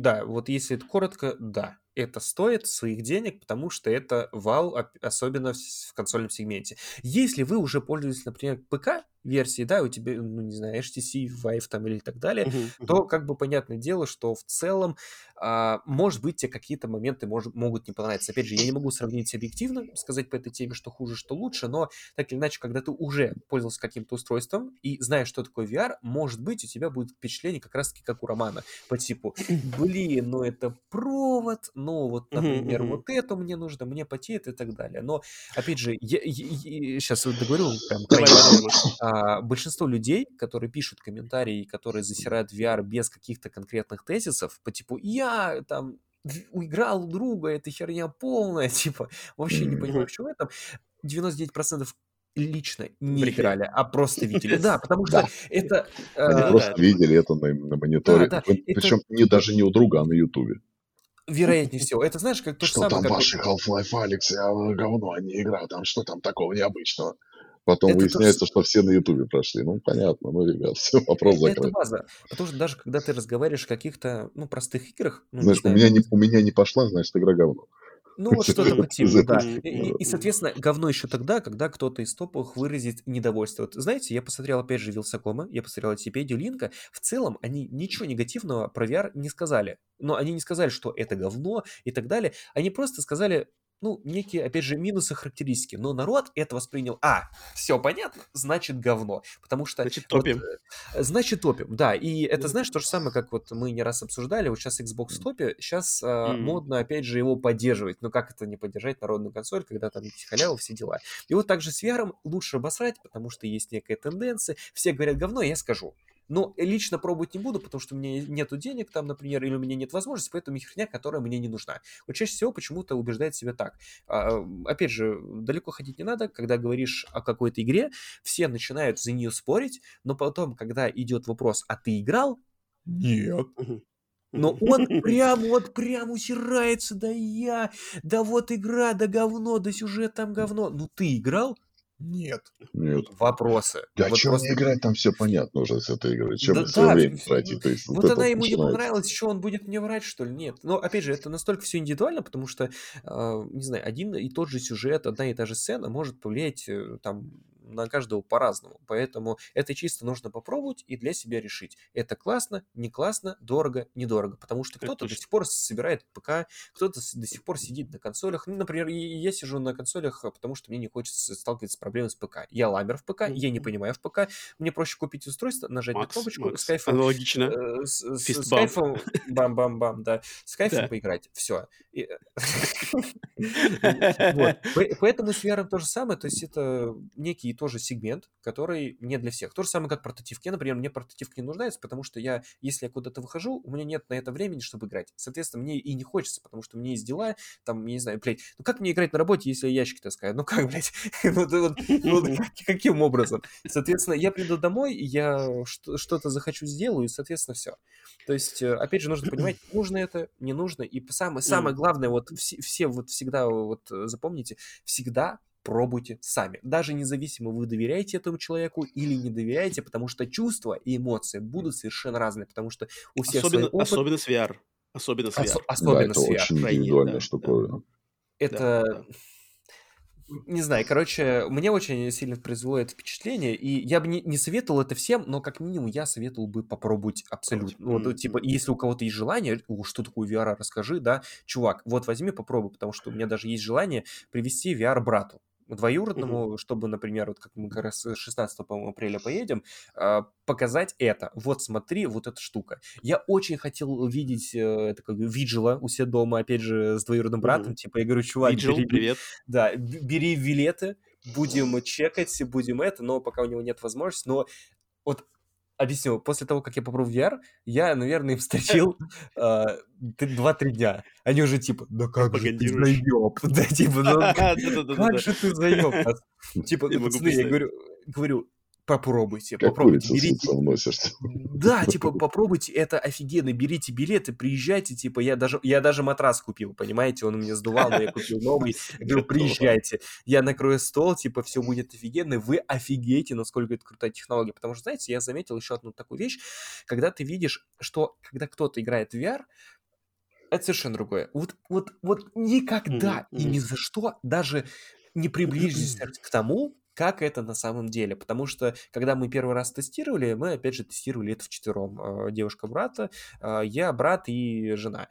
да, вот если это коротко, да, это стоит своих денег, потому что это вау, особенно в консольном сегменте. Если вы уже пользуетесь, например, ПК, версии, да, у тебя, ну, не знаю, HTC, Vive там или так далее, uh-huh, то как бы понятное дело, что в целом, а, может быть, тебе какие-то моменты может, могут не понравиться. Опять же, я не могу сравнить объективно, сказать по этой теме, что хуже, что лучше, но так или иначе, когда ты уже пользовался каким-то устройством и знаешь, что такое VR, может быть, у тебя будет впечатление как раз-таки как у Романа, по типу, блин, ну это провод, ну вот, например, вот это мне нужно, мне потеет и так далее. Но, опять же, я, я, я сейчас договорю прям а, большинство людей, которые пишут комментарии, которые засирают VR без каких-то конкретных тезисов, по типу «я там играл друга, это херня полная», типа, вообще не понимаю, в чем это. 99% лично не Брехня. играли, а просто видели. Да, потому что это... Они э, просто видели это на, мониторе. Причем не даже не у друга, а на Ютубе. Вероятнее всего. Это знаешь, как то же самое... Что там ваши Half-Life Алекс, говно, а не игра, там что там такого необычного? Потом это выясняется, тоже... что все на Ютубе прошли. Ну, понятно, ну, ребят, все, вопрос закрыт. Это база. Потому что даже когда ты разговариваешь о каких-то, ну, простых играх... Ну, Знаешь, у меня, не, у меня не пошла, значит, игра говно. Ну, вот что-то по типу, да. И, и, соответственно, говно еще тогда, когда кто-то из топовых выразит недовольство. Вот, знаете, я посмотрел, опять же, Вилсакома, я посмотрел Антипедию Линка. В целом, они ничего негативного про VR не сказали. Но они не сказали, что это говно и так далее. Они просто сказали, ну, некие, опять же, минусы характеристики. Но народ это воспринял, а, все понятно, значит говно. Потому что... Значит топим. Вот, э, значит топим, да. И это, знаешь, то же самое, как вот мы не раз обсуждали, вот сейчас Xbox топе, сейчас mm. модно, опять же, его поддерживать. Ну, как это не поддержать народную консоль, когда там халява, все дела. И вот также с VR лучше обосрать, потому что есть некая тенденция. Все говорят говно, я скажу. Но лично пробовать не буду, потому что у меня нету денег там, например, или у меня нет возможности, поэтому херня, которая мне не нужна. Вот чаще всего почему-то убеждает себя так. А, опять же, далеко ходить не надо, когда говоришь о какой-то игре, все начинают за нее спорить, но потом, когда идет вопрос, а ты играл? Нет. Но он прям вот прям усирается, да я, да вот игра, да говно, да сюжет там говно. Ну ты играл? Нет. Нет. Вопросы. Да вот чем просто... играть, там все понятно уже с этой игрой. Чем да, свое да, время тратить? То есть, вот, вот она ему начинается. не понравилась, что он будет мне врать, что ли? Нет. Но, опять же, это настолько все индивидуально, потому что, э, не знаю, один и тот же сюжет, одна и та же сцена может повлиять э, там на каждого по-разному. Поэтому это чисто нужно попробовать и для себя решить. Это классно, не классно, дорого, недорого. Потому что кто-то до сих пор собирает ПК, кто-то до сих пор сидит на консолях. Ну, например, я сижу на консолях, а, потому что мне не хочется сталкиваться с проблемой с ПК. Я ламер в ПК, я не понимаю в ПК. Мне проще купить устройство, нажать Макс, на кнопочку, Макс, с кайфом... Аналогично. Э, с, с, с кайфом... Бам-бам-бам, да. С кайфом да. поиграть. Все. Поэтому с VR то же самое. То есть это некий тоже сегмент, который не для всех. То же самое, как портативки. Я, например, мне портативки не нуждается, потому что я, если я куда-то выхожу, у меня нет на это времени, чтобы играть. Соответственно, мне и не хочется, потому что мне есть дела, там, я не знаю, блядь, ну как мне играть на работе, если я ящики таскаю? Ну как, блядь, каким образом? Соответственно, я приду домой, я что-то захочу сделаю, и, соответственно, все. То есть, э, опять же, нужно понимать, нужно это, не нужно. И самое, самое главное, вот все, все вот всегда вот запомните, всегда пробуйте сами. Даже независимо, вы доверяете этому человеку или не доверяете, потому что чувства и эмоции будут совершенно разные, потому что у всех особенно, свой опыт. Особенно с VR. Особенно с VR. Ос- особенно да, это с VR. очень индивидуальная да, штуковина. Да. Это... Да, Не знаю, короче, мне очень сильно производит впечатление, и я бы не, не советовал это всем, но как минимум я советовал бы попробовать абсолютно. Mm-hmm. Вот, типа, если у кого-то есть желание, что такое VR, расскажи, да, чувак, вот возьми, попробуй, потому что у меня даже есть желание привести VR брату двоюродному, mm-hmm. чтобы, например, вот как мы как раз 16 апреля поедем, а, показать это. Вот смотри, вот эта штука. Я очень хотел увидеть э, это как виджела у себя дома, опять же, с двоюродным братом. Mm-hmm. Типа, я говорю, чувак, Виджел, бери, привет. Да, бери билеты, будем чекать, будем это, но пока у него нет возможности. Но вот объясню, после того, как я попробовал VR, я, наверное, им встречил э, 2-3 дня. Они уже типа, да как же ты заеб? Да, типа, ну как же ты заеб? Типа, пацаны, я говорю, говорю, попробуйте, как попробуйте, берите. Да, типа, попробуйте, это офигенно, берите билеты, приезжайте, типа, я даже, я даже матрас купил, понимаете, он у меня сдувал, но я купил новый, говорю, приезжайте, я накрою стол, типа, все будет офигенно, вы офигеете, насколько это крутая технология, потому что, знаете, я заметил еще одну такую вещь, когда ты видишь, что, когда кто-то играет в VR, это совершенно другое. Вот, вот, вот никогда mm-hmm. и ни за что даже не приближитесь к тому, как это на самом деле. Потому что, когда мы первый раз тестировали, мы, опять же, тестировали это вчетвером. А, девушка брата, а, я, брат и жена.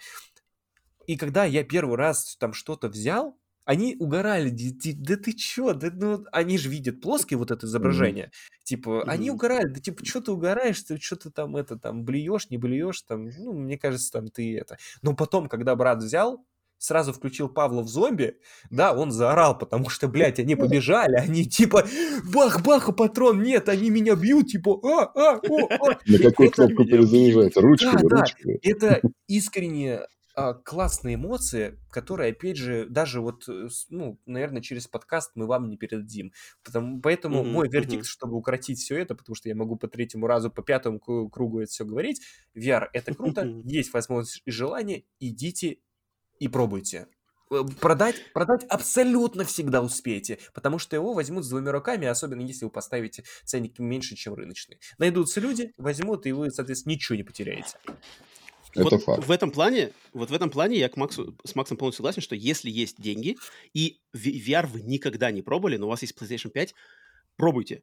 И когда я первый раз там что-то взял, они угорали, да ты чё, да, ну, они же видят плоское вот это изображение, mm-hmm. типа, mm-hmm. они угорали, да типа, что ты угораешь, ты что ты там это, там, блюешь, не блюешь, там, ну, мне кажется, там, ты это. Но потом, когда брат взял, сразу включил Павла в зомби, да, он заорал, потому что, блядь, они побежали, они типа, бах-бах, патрон, нет, они меня бьют, типа, а, а, о, а. На какую кнопку перезаряжать? Ручками, да, ручками. Да, это искренне а, классные эмоции, которые, опять же, даже вот, э, ну, наверное, через подкаст мы вам не передадим. Потому, поэтому mm-hmm, мой вердикт, mm-hmm. чтобы укоротить все это, потому что я могу по третьему разу, по пятому кругу это все говорить, VR — это круто, mm-hmm. есть возможность и желание, идите и пробуйте. Э, продать, продать абсолютно всегда успеете, потому что его возьмут с двумя руками, особенно если вы поставите ценник меньше, чем рыночный. Найдутся люди, возьмут, и вы, соответственно, ничего не потеряете. Это вот факт. В этом плане, вот в этом плане я к Максу, с Максом полностью согласен, что если есть деньги, и VR вы никогда не пробовали, но у вас есть PlayStation 5, пробуйте.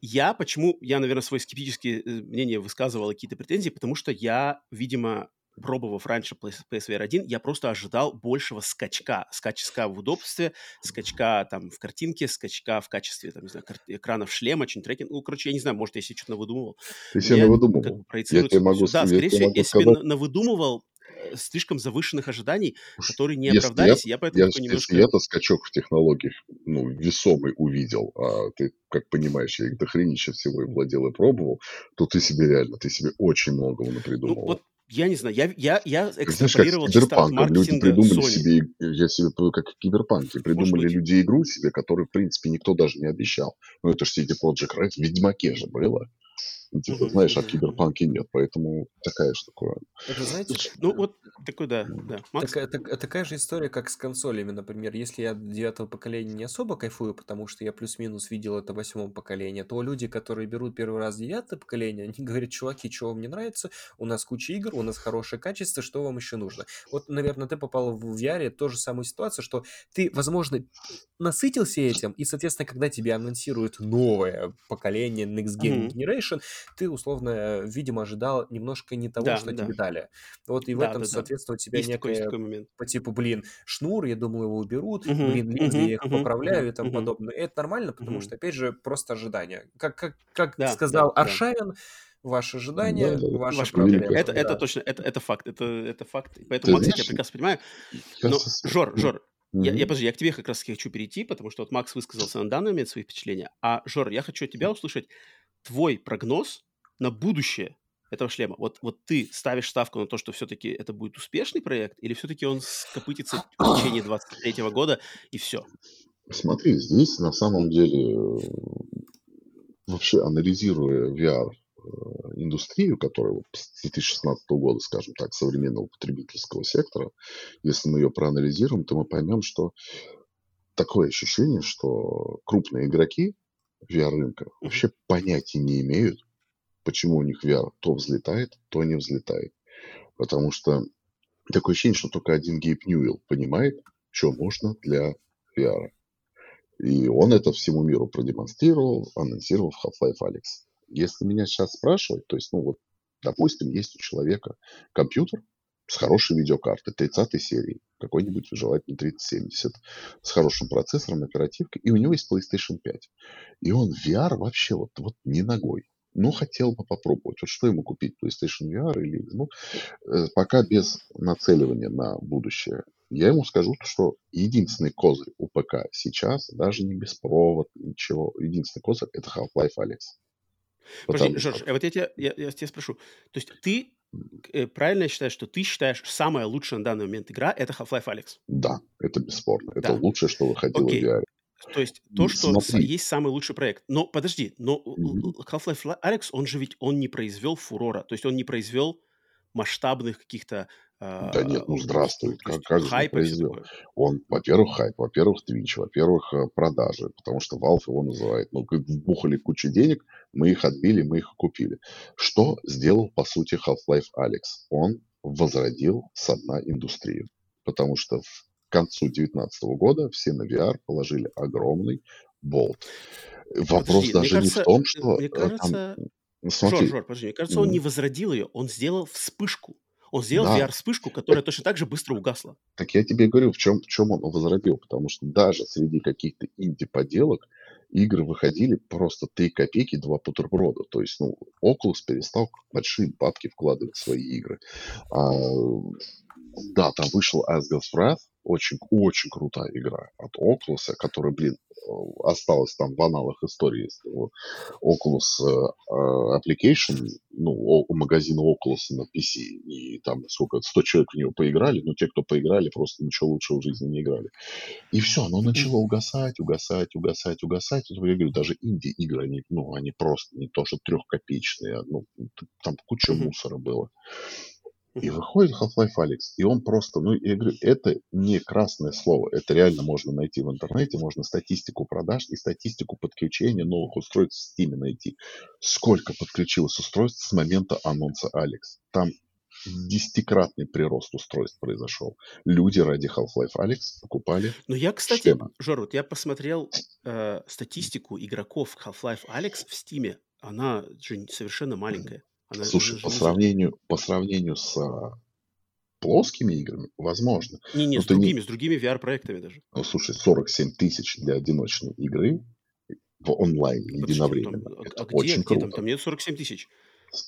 Я почему, я, наверное, свое скептические э, мнение высказывал, какие-то претензии, потому что я, видимо, пробовав раньше PSVR 1, я просто ожидал большего скачка. Скачка в удобстве, скачка там в картинке, скачка в качестве, там, не знаю, экранов шлема, что-нибудь трекинг. Ну, короче, я не знаю, может, я себе что-то навыдумывал. Ты себе навыдумывал. Как я тебе могу, да, скорее всего, я себе навыдумывал э, слишком завышенных ожиданий, которые не оправдались. Я, я поэтому я, немножко... Если я-то скачок в технологиях, ну, весомый увидел, а ты, как понимаешь, я их дохренища всего и владел и пробовал, то ты себе реально, ты себе очень многого напридумывал. Ну, вот я не знаю, я, я, я экстраполировал Знаешь, чисто от Люди придумали Sony. себе, я себе, как киберпанки, придумали люди игру себе, которую, в принципе, никто даже не обещал. Ну, это же CD Projekt Red в Ведьмаке же было. Типа, угу, знаешь, а киберпанки нет, поэтому такая штука. Это, знаете, ну вот такой, да, да. Макс? Такая, так, такая же история, как с консолями, например. Если я девятого поколения не особо кайфую, потому что я плюс-минус видел это восьмого поколения, то люди, которые берут первый раз девятое поколение, они говорят, чуваки, чего вам не нравится, у нас куча игр, у нас хорошее качество, что вам еще нужно? Вот, наверное, ты попал в VR, то же самую ситуацию, что ты, возможно, насытился этим, и, соответственно, когда тебе анонсируют новое поколение Next Gen Generation, ты, условно, видимо, ожидал немножко не того, да, что да. тебе дали. Вот и в да, этом, да, соответственно, у тебя есть некое такой, такой момент. по типу, блин, шнур, я думаю, его уберут, угу, блин, линзы, угу, я их угу, поправляю угу, и тому угу. подобное. И это нормально, потому угу. что, опять же, просто ожидание. Как, как, как да, сказал да, Аршавин, да ваши ожидания, да, ваши ваш проблемы. Это, да. это точно, это, это факт, это, это факт. Поэтому, Макс, я прекрасно понимаю. Но, Жор, Жор, mm-hmm. я, я, подожди, я к тебе как раз хочу перейти, потому что вот Макс высказался на данный момент свои впечатления, а, Жор, я хочу от тебя услышать твой прогноз на будущее этого шлема. Вот, вот ты ставишь ставку на то, что все-таки это будет успешный проект, или все-таки он скопытится в течение 23 года и все? Смотри, здесь на самом деле вообще анализируя VR э, индустрию, которая с 2016 года, скажем так, современного потребительского сектора, если мы ее проанализируем, то мы поймем, что такое ощущение, что крупные игроки VR-рынка вообще понятия не имеют, почему у них VR то взлетает, то не взлетает. Потому что такое ощущение, что только один Гейб Ньюэлл понимает, что можно для VR. И он это всему миру продемонстрировал, анонсировал в Half-Life Alex. Если меня сейчас спрашивать, то есть, ну вот, допустим, есть у человека компьютер с хорошей видеокартой 30 серии, какой-нибудь желательно 3070, с хорошим процессором, оперативкой, и у него есть PlayStation 5. И он VR вообще вот, вот не ногой. Ну, хотел бы попробовать. Вот что ему купить, PlayStation VR или... Ну, э, пока без нацеливания на будущее. Я ему скажу, что единственный козырь у ПК сейчас, даже не без провод, ничего, единственный козырь – это Half-Life Alex. Подожди, Жорж, а вот я тебя, я, я тебя спрошу. То есть ты э, правильно считаешь, что ты считаешь, самая лучшая на данный момент игра – это Half-Life Alex? Да, это бесспорно. Это да. лучшее, что выходило Окей. в VR. То есть то, что Смотри. есть самый лучший проект. Но подожди, но Half-Life Alex, он же ведь он не произвел фурора, то есть он не произвел масштабных каких-то да нет, ну здравствуй, как, как же произвел? Он, во-первых, хайп, во-первых, твич, во-первых, э, продажи, потому что Valve его называет, ну, вбухали кучу денег, мы их отбили, мы их купили. Что сделал, по сути, Half-Life Alex? Он возродил со дна индустрию. Потому что в концу 2019 года все на VR положили огромный болт. Вопрос подожди, даже кажется, не в том, что... Мне кажется... Там, смотри, Жор, Жор, подожди, мне кажется, он не возродил ее, он сделал вспышку. Он сделал да. VR-вспышку, которая точно так же быстро угасла. Так я тебе говорю, в чем, в чем он возродил. Потому что даже среди каких-то инди-поделок игры выходили просто 3 копейки, 2 бутерброда. То есть, ну, Oculus перестал большие бабки вкладывать в свои игры. А, да, там вышел Asgard's Wrath, очень, очень крутая игра от Oculus, которая, блин, осталась там в аналах истории. Oculus э, Application, ну, магазин Oculus на PC, и там сколько, 100 человек в него поиграли, но те, кто поиграли, просто ничего лучшего в жизни не играли. И все, оно начало угасать, угасать, угасать, угасать. Я говорю, даже инди-игры, они, ну, они просто не то, что трехкопеечные, ну, там куча мусора было. И выходит Half-Life Алекс, и он просто, ну, я говорю, это не красное слово, это реально можно найти в интернете, можно статистику продаж и статистику подключения новых устройств в Steam найти. Сколько подключилось устройств с момента анонса Алекс. Там десятикратный прирост устройств произошел. Люди ради Half-Life Алекс покупали Ну, я, кстати, шлемы. Жор, вот я посмотрел э, статистику игроков Half-Life Алекс в Стиме. Она же совершенно маленькая. Она, Слушай, по сравнению, по сравнению с а, плоскими играми, возможно. Не, не, с другими, не... с другими VR-проектами даже. Ну, слушай, 47 тысяч для одиночной игры в онлайн единовременно. Там, Это а где, очень где круто. Там, там нет 47 тысяч.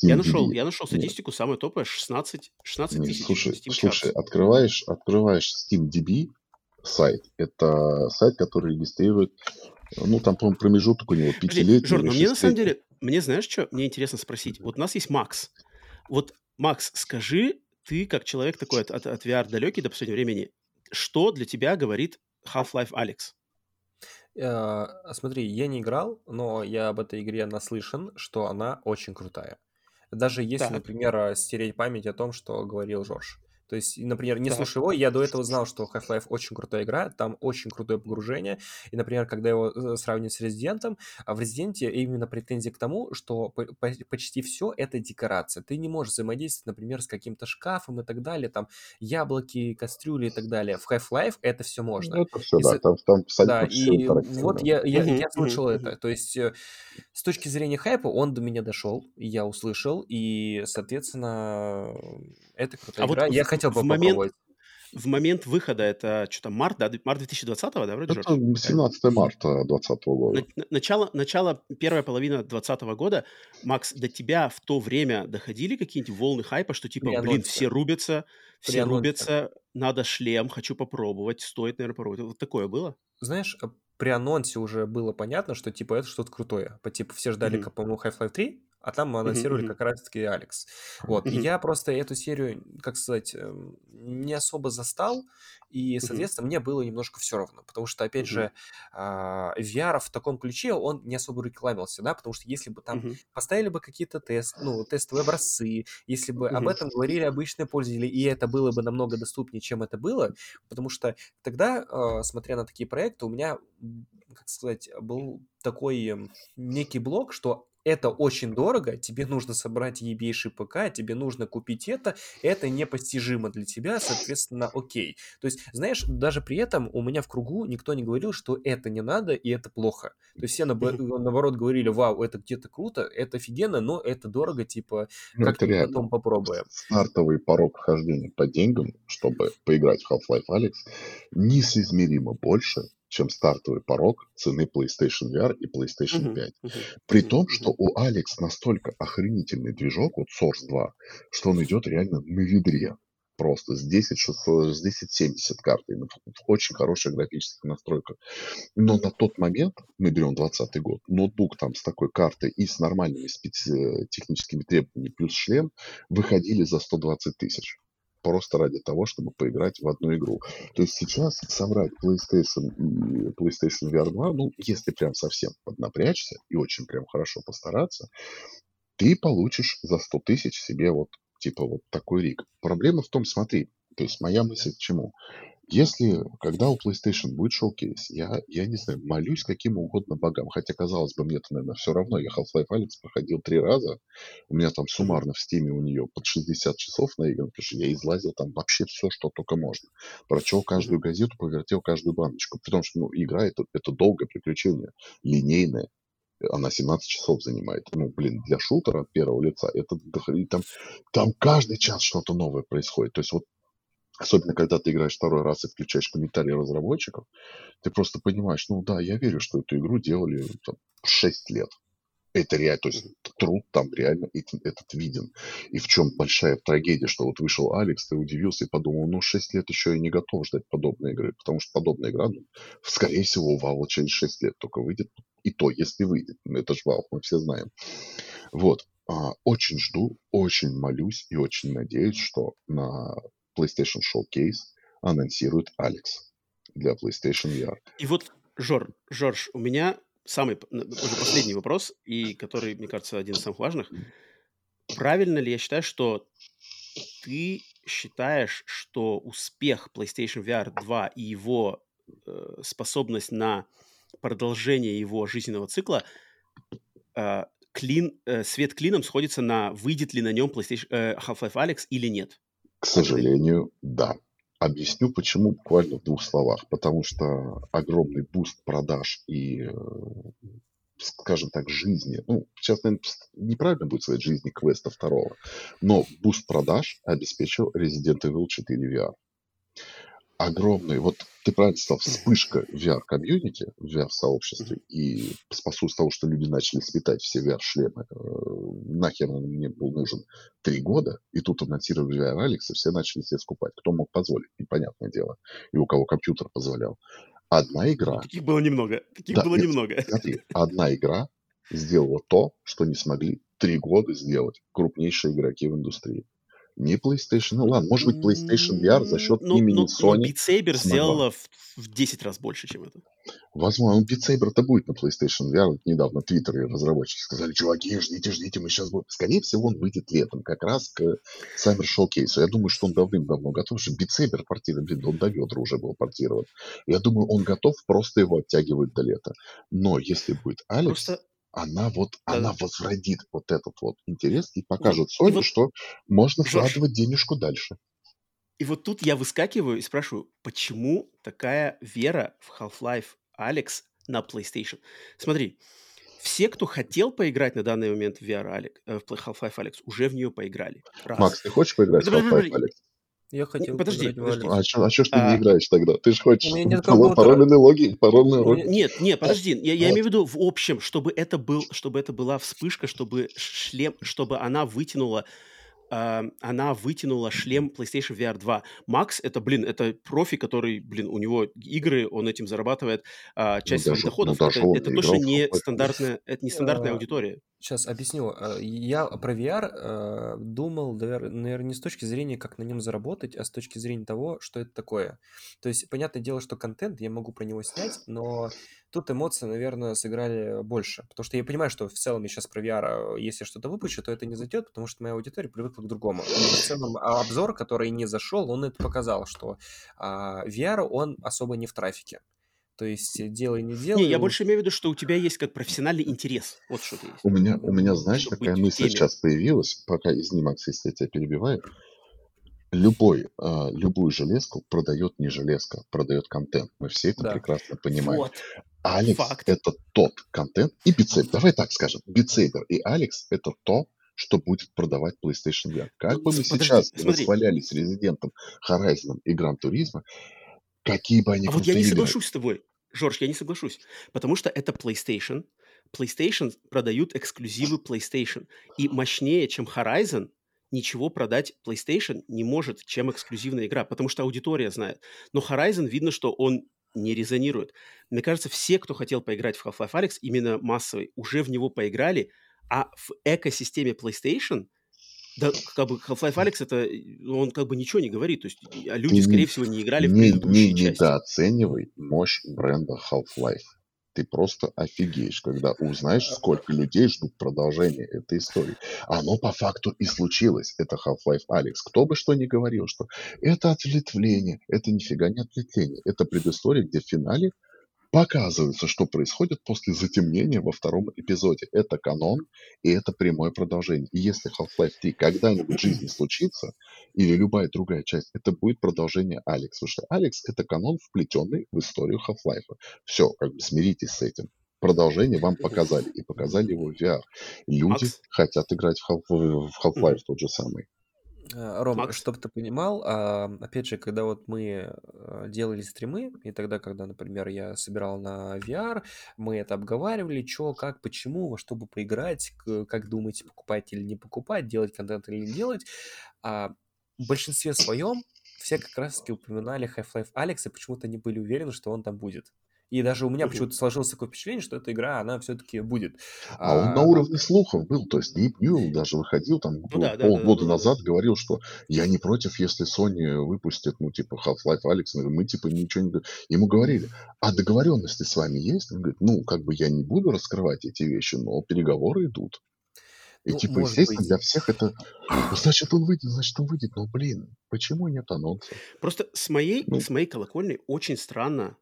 я нашел, я нашел статистику, нет. самая топовая 16, 16 тысяч. Слушай, Steam слушай открываешь, открываешь SteamDB сайт. Это сайт, который регистрирует ну, там, по-моему, промежуток у него пятилетний. Жор, но мне на самом деле, мне знаешь что, мне интересно спросить. Вот у нас есть Макс. Вот, Макс, скажи, ты как человек такой от, от, от VR далекий до последнего времени, что для тебя говорит Half-Life Alex? Uh, смотри, я не играл, но я об этой игре наслышан, что она очень крутая. Даже если, так. например, стереть память о том, что говорил Жорж. То есть, например, не слушая его, я до этого знал, что Half-Life очень крутая игра, там очень крутое погружение. И, например, когда его э, сравнивать с Resident, а в Resident именно претензия к тому, что почти все это декорация. Ты не можешь взаимодействовать, например, с каким-то шкафом и так далее, там яблоки, кастрюли и так далее. В Half-Life это все можно. Ну, это все, и, да, там, там да, и вот я, я, я слышал это. То есть, э, с точки зрения хайпа, он до меня дошел, я услышал, и, соответственно, это крутая а игра. Вот я хотел бы в момент, в момент выхода, это что-то март, да, март 2020, да, вроде Это 17 марта 2020 года. Начало, начало, первая половина 2020 года, Макс, до тебя в то время доходили какие-нибудь волны хайпа, что типа, блин, все рубятся, все рубятся, надо шлем, хочу попробовать, стоит, наверное, попробовать. Вот такое было? Знаешь, э, при анонсе уже было понятно, что типа это что-то крутое. По типу все ждали, mm-hmm. по-моему, Half-Life 3, а там анонсировали как раз-таки Алекс. Вот. И я просто эту серию, как сказать, эм, не особо застал, и, соответственно, мне было немножко все равно, потому что, опять же, а, VR в таком ключе, он не особо рекламился, да, потому что если бы там поставили бы какие-то тест, ну, тестовые образцы, если бы об этом говорили обычные пользователи, и это было бы намного доступнее, чем это было, потому что тогда, а, смотря на такие проекты, у меня, как сказать, был такой эм, некий блок, что это очень дорого, тебе нужно собрать ебейший ПК, тебе нужно купить это, это непостижимо для тебя, соответственно, окей. То есть, знаешь, даже при этом у меня в кругу никто не говорил, что это не надо и это плохо. То есть все наоборот говорили, вау, это где-то круто, это офигенно, но это дорого, типа, ну, как то потом попробуем. Стартовый порог вхождения по деньгам, чтобы поиграть в Half-Life Alex, несоизмеримо больше, чем стартовый порог цены PlayStation VR и PlayStation 5. Uh-huh, uh-huh, При том, что у Alex настолько охренительный движок, вот Source 2, что он идет реально на ведре. Просто с 10, с 1070 картой, в очень хорошая графическая настройка. Но на тот момент, мы берем 20 год, ноутбук там с такой картой и с нормальными специ- техническими требованиями плюс шлем выходили за 120 тысяч просто ради того, чтобы поиграть в одну игру. То есть сейчас собрать PlayStation и PlayStation VR 2, ну, если прям совсем поднапрячься и очень прям хорошо постараться, ты получишь за 100 тысяч себе вот типа вот такой риг. Проблема в том, смотри, то есть моя мысль к чему? Если, когда у PlayStation будет шоу-кейс, я, я не знаю, молюсь каким угодно богам. Хотя, казалось бы, мне-то, наверное, все равно. Я Half-Life Alyx проходил три раза. У меня там суммарно в стиме у нее под 60 часов наиграно, потому что я излазил там вообще все, что только можно. Прочел каждую газету, повертел каждую баночку. Потому что, ну, игра это, это долгое приключение, линейное она 17 часов занимает. Ну, блин, для шутера от первого лица это там, там каждый час что-то новое происходит. То есть вот Особенно, когда ты играешь второй раз и включаешь комментарии разработчиков, ты просто понимаешь, ну да, я верю, что эту игру делали там, 6 лет. Это реально, то есть труд там реально этот, этот виден. И в чем большая трагедия, что вот вышел Алекс, ты удивился и подумал, ну 6 лет еще я не готов ждать подобной игры, потому что подобная игра, ну, скорее всего, у Valve через 6 лет только выйдет. И то, если выйдет. Ну, это же Valve, мы все знаем. Вот. А, очень жду, очень молюсь и очень надеюсь, что на PlayStation Showcase анонсирует Алекс для PlayStation VR. И вот, Жор, Жорж, у меня самый, уже последний вопрос, и который, мне кажется, один из самых важных. Правильно ли я считаю, что ты считаешь, что успех PlayStation VR 2 и его э, способность на продолжение его жизненного цикла э, клин, э, свет клином сходится на выйдет ли на нем PlayStation, э, Half-Life Alex или нет? К сожалению, да. Объясню, почему буквально в двух словах. Потому что огромный буст продаж и, э, скажем так, жизни, ну, сейчас, наверное, неправильно будет сказать жизни квеста второго, но буст продаж обеспечил Resident Evil 4 VR огромный, вот ты правильно сказал, вспышка VR-комьюнити, в VR-сообществе, и спасусь того, что люди начали сметать все VR-шлемы, э, нахер он мне был нужен три года, и тут анонсировали VR Alex, и все начали себе скупать. Кто мог позволить, непонятное дело, и у кого компьютер позволял. Одна игра... Таких было немного, таких да, было нет, немного. Смотри, одна игра сделала то, что не смогли три года сделать крупнейшие игроки в индустрии не PlayStation. Ну ладно, может быть PlayStation VR за счет но, имени но, Sony. Но Beat Saber сделала в, в 10 раз больше, чем это. Возможно, ну, Beat Saber-то будет на PlayStation VR. Вот недавно в Твиттере разработчики сказали, чуваки, ждите, ждите, мы сейчас будем. Скорее всего, он выйдет летом, как раз к Summer Showcase. Я думаю, что он давным-давно готов, что Beat Saber портирован, блин, он до ведра уже был портирован. Я думаю, он готов, просто его оттягивают до лета. Но если будет Алекс... Просто она вот, да. она возродит вот этот вот интерес и покажет вот, Sony, вот, что можно вкладывать денежку дальше. И вот тут я выскакиваю и спрашиваю, почему такая вера в Half-Life Alex на PlayStation? Смотри, все, кто хотел поиграть на данный момент в VR Alex, э, в Half-Life Alex, уже в нее поиграли. Раз. Макс, ты хочешь поиграть в Half-Life Alex? Я хотел подожди, подожди. А что а чё ж ты а... не играешь тогда? Ты же хочешь пароленый логин, пароленный логин. Нет, нет, подожди. Я, я имею в виду в общем, чтобы это, был, чтобы это была вспышка, чтобы шлем, чтобы она вытянула Uh, она вытянула шлем PlayStation VR 2. Макс, это, блин, это профи, который, блин, у него игры, он этим зарабатывает uh, часть ну, своих даже, доходов. Ну, это, это точно не стандартная, это не стандартная аудитория. Сейчас объясню. Э, я про VR э, думал, наверное, не с точки зрения, как на нем заработать, а с точки зрения того, что это такое. То есть, понятное дело, что контент, я могу про него снять, но тут эмоции, наверное, сыграли больше. Потому что я понимаю, что в целом я сейчас про VR, э, если что-то выпущу, то это не зайдет, потому что моя аудитория привыкла к другому. И в целом а, обзор, который не зашел, он это показал, что а, VR, он особо не в трафике. То есть э, делай, не делай. Не, я больше имею в виду, что у тебя есть как профессиональный интерес. Вот что то есть. У меня, у меня знаешь, какая мысль сейчас появилась, пока извини, Макс, если я тебя перебиваю. Любой, э, любую железку продает не железка, продает контент. Мы все это да. прекрасно понимаем. Вот. Алекс Факт. это тот контент. И битсейбер, давай так скажем. Битсейбер и Алекс это то, что будет продавать PlayStation VR. Как ну, бы мы подожди, сейчас смотри. восхвалялись Резидентом, Horizon и Гран Туризма, какие бы они А вот я не соглашусь с тобой. Жорж, я не соглашусь, потому что это PlayStation. PlayStation продают эксклюзивы PlayStation. И мощнее, чем Horizon, ничего продать PlayStation не может, чем эксклюзивная игра, потому что аудитория знает. Но Horizon видно, что он не резонирует. Мне кажется, все, кто хотел поиграть в Half-Life Alyx, именно массовый, уже в него поиграли, а в экосистеме PlayStation – да, как бы Half-Life Alyx это, он как бы ничего не говорит, то есть люди, скорее всего, не играли в не, не части. недооценивай мощь бренда Half-Life. Ты просто офигеешь, когда узнаешь, сколько людей ждут продолжения этой истории. Оно по факту и случилось. Это Half-Life Алекс. Кто бы что ни говорил, что это ответвление, это нифига не ответвление. Это предыстория, где в финале Показывается, что происходит после затемнения во втором эпизоде. Это канон, и это прямое продолжение. И если Half-Life 3 когда-нибудь в жизни случится, или любая другая часть, это будет продолжение Алекс. Потому что Алекс — это канон, вплетенный в историю Half-Life. Все, как бы смиритесь с этим. Продолжение вам показали, и показали его в VR. Люди Макс? хотят играть в Half-Life тот же самый. А, Ром, Макс? чтобы ты понимал, а, опять же, когда вот мы а, делали стримы, и тогда, когда, например, я собирал на VR, мы это обговаривали, что, как, почему, во что бы поиграть, как думаете, покупать или не покупать, делать контент или не делать. А в большинстве своем все как раз-таки упоминали Half-Life Алекс, и почему-то не были уверены, что он там будет. И даже у меня почему-то сложилось такое впечатление, что эта игра, она все-таки будет. А, он на уровне слухов был, то есть Дип Ньюэлл даже выходил там ну, да, полгода да, да, назад, да. говорил, что я не против, если Sony выпустит, ну, типа, Half-Life Alex, мы, типа, ничего не... Ему говорили, а договоренности с вами есть? Он говорит, ну, как бы я не буду раскрывать эти вещи, но переговоры идут. И, ну, типа, естественно, быть. для всех это... Ну, значит, он выйдет, значит, он выйдет. Но, блин, почему нет анонса? Просто с моей, ну, с моей колокольни очень странно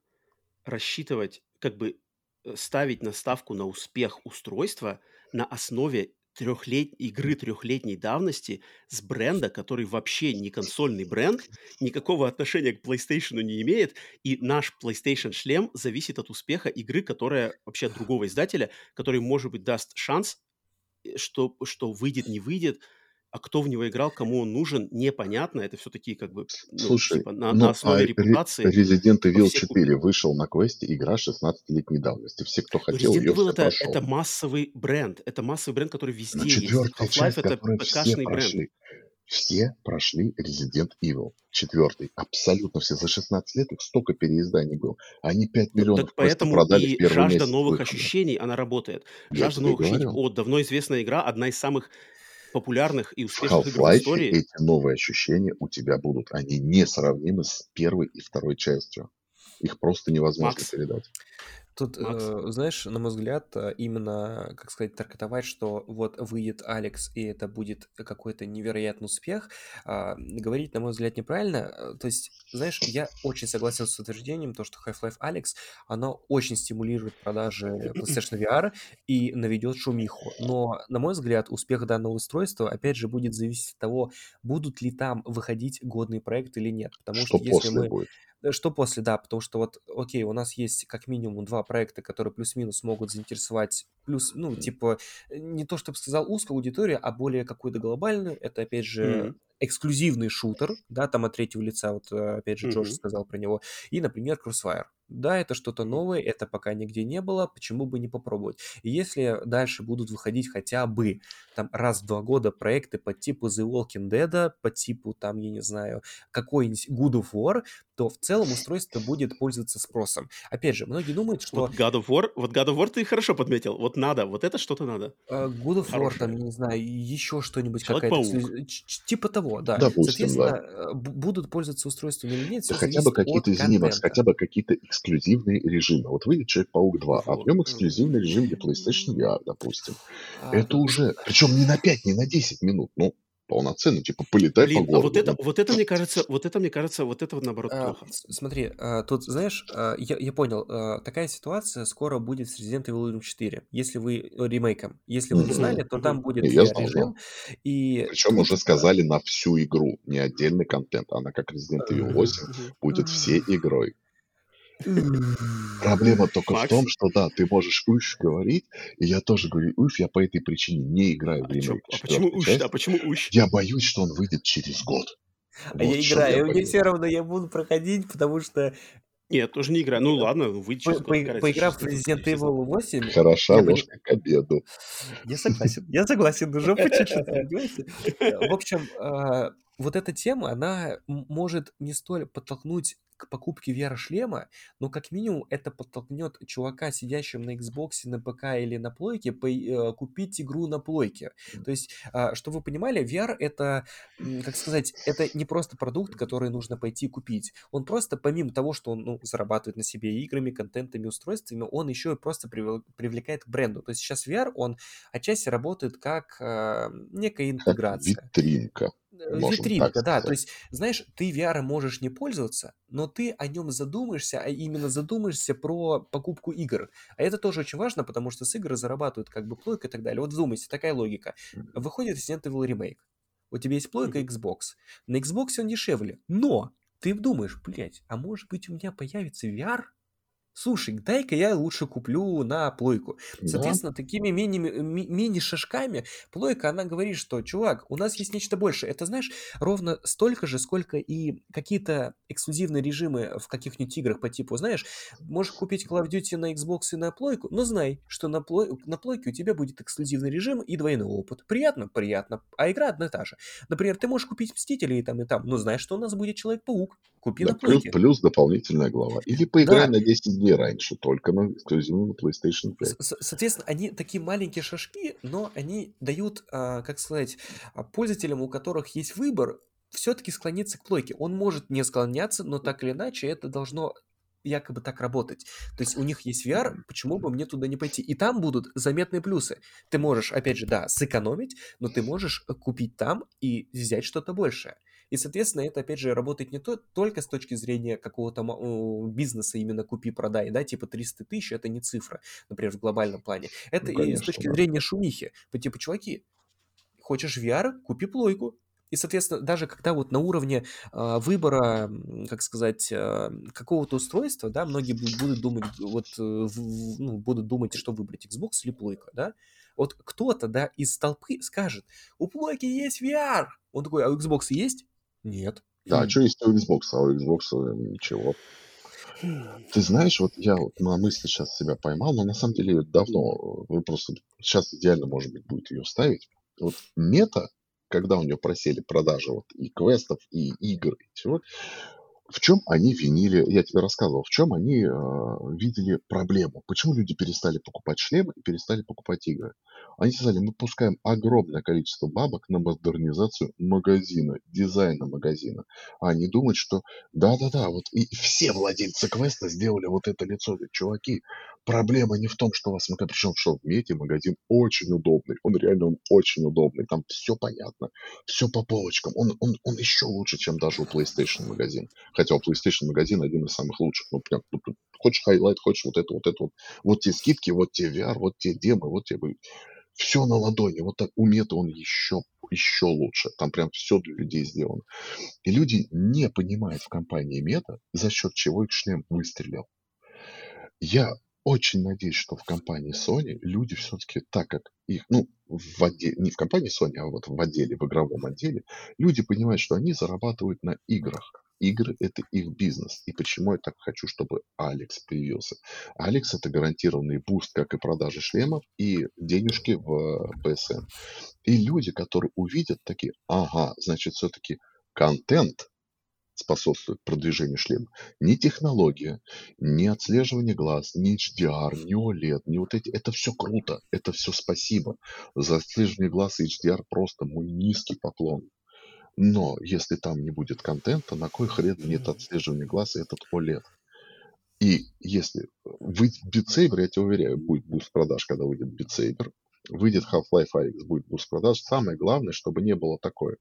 рассчитывать, как бы э, ставить на ставку на успех устройства на основе трехлет... игры трехлетней давности с бренда, который вообще не консольный бренд, никакого отношения к PlayStation не имеет, и наш PlayStation шлем зависит от успеха игры, которая вообще от другого издателя, который, может быть, даст шанс, э, что, что выйдет, не выйдет, а кто в него играл, кому он нужен, непонятно. Это все-таки как бы ну, Слушай, типа, на, ну, на основе а репутации. Resident Evil 4 вышел на квесте, игра 16-летней давности. Все, кто хотел, Resident ее Evil это, это массовый бренд. Это массовый бренд, который везде Но есть. Half-Life это ПКшный бренд. Все прошли Resident Evil 4. Абсолютно все. За 16 лет их столько переизданий было. Они 5 миллионов так поэтому продали и жажда новых выхода. ощущений, она работает. Жажда новых ощущений. О, давно известная игра, одна из самых популярных и успешных игр в истории. эти новые ощущения у тебя будут. Они несравнимы с первой и второй частью. Их просто невозможно Макс, передать. Тут, э, знаешь, на мой взгляд, э, именно, как сказать, таркетовать, что вот выйдет Алекс, и это будет какой-то невероятный успех, э, говорить, на мой взгляд, неправильно. Э, то есть, знаешь, я очень согласен с утверждением, то, что Half-Life Алекс, оно очень стимулирует продажи PlayStation VR и наведет шумиху. Но, на мой взгляд, успех данного устройства, опять же, будет зависеть от того, будут ли там выходить годные проекты или нет. Потому что, что если мы... Будет? Э, что после, да, потому что вот, окей, у нас есть как минимум два проекта, которые плюс-минус могут заинтересовать, плюс, ну, типа, не то, чтобы сказал узкую аудиторию, а более какую-то глобальную. Это, опять же, mm-hmm. эксклюзивный шутер, да, там от третьего лица, вот, э, опять же, Джордж mm-hmm. сказал про него. И, например, Crossfire. Да, это что-то новое, это пока нигде не было, почему бы не попробовать? И если дальше будут выходить хотя бы там раз в два года проекты по типу The Walking Dead, по типу там, я не знаю, какой-нибудь Good of War, то в целом устройство будет пользоваться спросом. Опять же, многие думают, что... Вот God of War, вот God of War ты хорошо подметил, вот надо, вот это что-то надо. Uh, Good of War, там, не знаю, еще что-нибудь какая-то... Типа того, да. Допустим, Соответственно, да. будут пользоваться устройством или нет, да хотя бы какие-то, извини, хотя бы какие-то эксклюзивные режимы. Вот выйдет Человек-паук 2, а в нем эксклюзивный режим для PlayStation VR, допустим. А, это уже, причем не на 5, не на 10 минут, ну, полноценно, типа полетай Блин, по городу. А вот это, вот это мне кажется, вот это мне кажется, вот это вот наоборот а, плохо. Смотри, а, тут знаешь, а, я, я понял, а, такая ситуация скоро будет с Resident Evil 4, если вы ну, ремейком, если вы не знали, то там будет я знал, режим. Да. И причем уже сказали на всю игру, не отдельный контент, она как Resident Evil 8 будет всей игрой. Проблема только Макс? в том, что да, ты можешь уж говорить, и я тоже говорю уж, я по этой причине не играю в ремейк. А почему уж? А почему уж? Я боюсь, что он выйдет через год. А вот я играю, я мне все равно я буду проходить, потому что нет, тоже не играю. Ну ладно, выйдет через по, год. Поиграв в Resident Evil 8... Хороша ложка к обеду. Я согласен, я согласен, уже по чуть-чуть, В общем, а, вот эта тема, она может не столь подтолкнуть к покупке VR-шлема, но как минимум это подтолкнет чувака, сидящего на Xbox, на ПК или на плойке, по, э, купить игру на плойке. То есть, э, чтобы вы понимали, VR это, как сказать, это не просто продукт, который нужно пойти купить. Он просто, помимо того, что он ну, зарабатывает на себе играми, контентами, устройствами, он еще и просто привлекает к бренду. То есть сейчас VR, он отчасти работает как э, некая интеграция. Как витринка. Э, витринка, да. То есть, знаешь, ты VR можешь не пользоваться, но ты о нем задумаешься, а именно задумаешься про покупку игр. А это тоже очень важно, потому что с игр зарабатывают как бы плойка и так далее. Вот вдумайся, такая логика. Выходит Resident Evil Remake. У тебя есть плойка Xbox. На Xbox он дешевле, но ты думаешь, блядь, а может быть у меня появится VR? Слушай, дай-ка я лучше куплю на плойку. Соответственно, да. такими мини-шажками плойка, она говорит, что, чувак, у нас есть нечто большее. Это, знаешь, ровно столько же, сколько и какие-то эксклюзивные режимы в каких-нибудь играх по типу, знаешь, можешь купить Call of Duty на Xbox и на плойку, но знай, что на, плой... на плойке у тебя будет эксклюзивный режим и двойной опыт. Приятно? Приятно. А игра одна и та же. Например, ты можешь купить Мстителей и там, и там, но знаешь, что у нас будет Человек-паук. Купи да, на плойке. Плюс, плюс дополнительная глава. Или поиграй да. на 10 дней раньше, только на эксклюзивно на PlayStation 5. Соответственно, они такие маленькие шажки, но они дают, а, как сказать, а, пользователям, у которых есть выбор, все-таки склониться к плойке. Он может не склоняться, но так или иначе это должно якобы так работать. То есть у них есть VR, почему бы мне туда не пойти? И там будут заметные плюсы. Ты можешь, опять же, да, сэкономить, но ты можешь купить там и взять что-то большее. И, соответственно, это, опять же, работает не то, только с точки зрения какого-то бизнеса, именно купи-продай, да, типа 300 тысяч, это не цифра, например, в глобальном плане. Это ну, конечно, и с точки да. зрения шумихи. По типу, чуваки, хочешь VR, купи плойку, и, соответственно, даже когда вот на уровне э, выбора, как сказать, э, какого-то устройства, да, многие будут думать, вот, э, в, ну, будут думать, что выбрать, Xbox или плойка, да, вот кто-то, да, из толпы скажет, у плойки есть VR, он такой, а у Xbox есть? Нет. Да, а что есть у Xbox, а у Xbox э, ничего. Ты знаешь, вот я вот на мысли сейчас себя поймал, но на самом деле давно, вы просто сейчас идеально, может быть, будет ее ставить. Вот мета, когда у нее просели продажи вот и квестов, и игр, и всего, в чем они винили, я тебе рассказывал, в чем они э, видели проблему, почему люди перестали покупать шлемы и перестали покупать игры. Они сказали, мы пускаем огромное количество бабок на модернизацию магазина, дизайна магазина. А они думают, что да-да-да, вот и все владельцы квеста сделали вот это лицо. Чуваки, проблема не в том, что у вас магазин, причем что в мете магазин очень удобный, он реально он очень удобный, там все понятно, все по полочкам, он, он, он еще лучше, чем даже у PlayStation магазин. Хотя у PlayStation магазин один из самых лучших. Ну, прям, ну, хочешь highlight, хочешь вот это, вот это вот. Вот те скидки, вот те VR, вот те демы, вот те... Все на ладони. Вот так у Meta он еще, еще лучше. Там прям все для людей сделано. И люди не понимают в компании Meta, за счет чего их шлем выстрелил. Я очень надеюсь, что в компании Sony люди все-таки, так как их, ну, в отделе, не в компании Sony, а вот в отделе, в игровом отделе, люди понимают, что они зарабатывают на играх. Игры – это их бизнес. И почему я так хочу, чтобы Alyx появился? Alyx – это гарантированный буст, как и продажи шлемов, и денежки в PSN. И люди, которые увидят такие, ага, значит, все-таки контент способствует продвижению шлема. Ни технология, ни отслеживание глаз, ни HDR, ни OLED, ни вот эти. Это все круто, это все спасибо. За отслеживание глаз и HDR просто мой низкий поклон. Но если там не будет контента, на кой хрен мне отслеживания глаз и этот OLED? И если выйдет Beat Saber, я тебе уверяю, будет буст продаж, когда выйдет Saber, выйдет Half-Life Alyx, будет буст продаж. Самое главное, чтобы не было такое.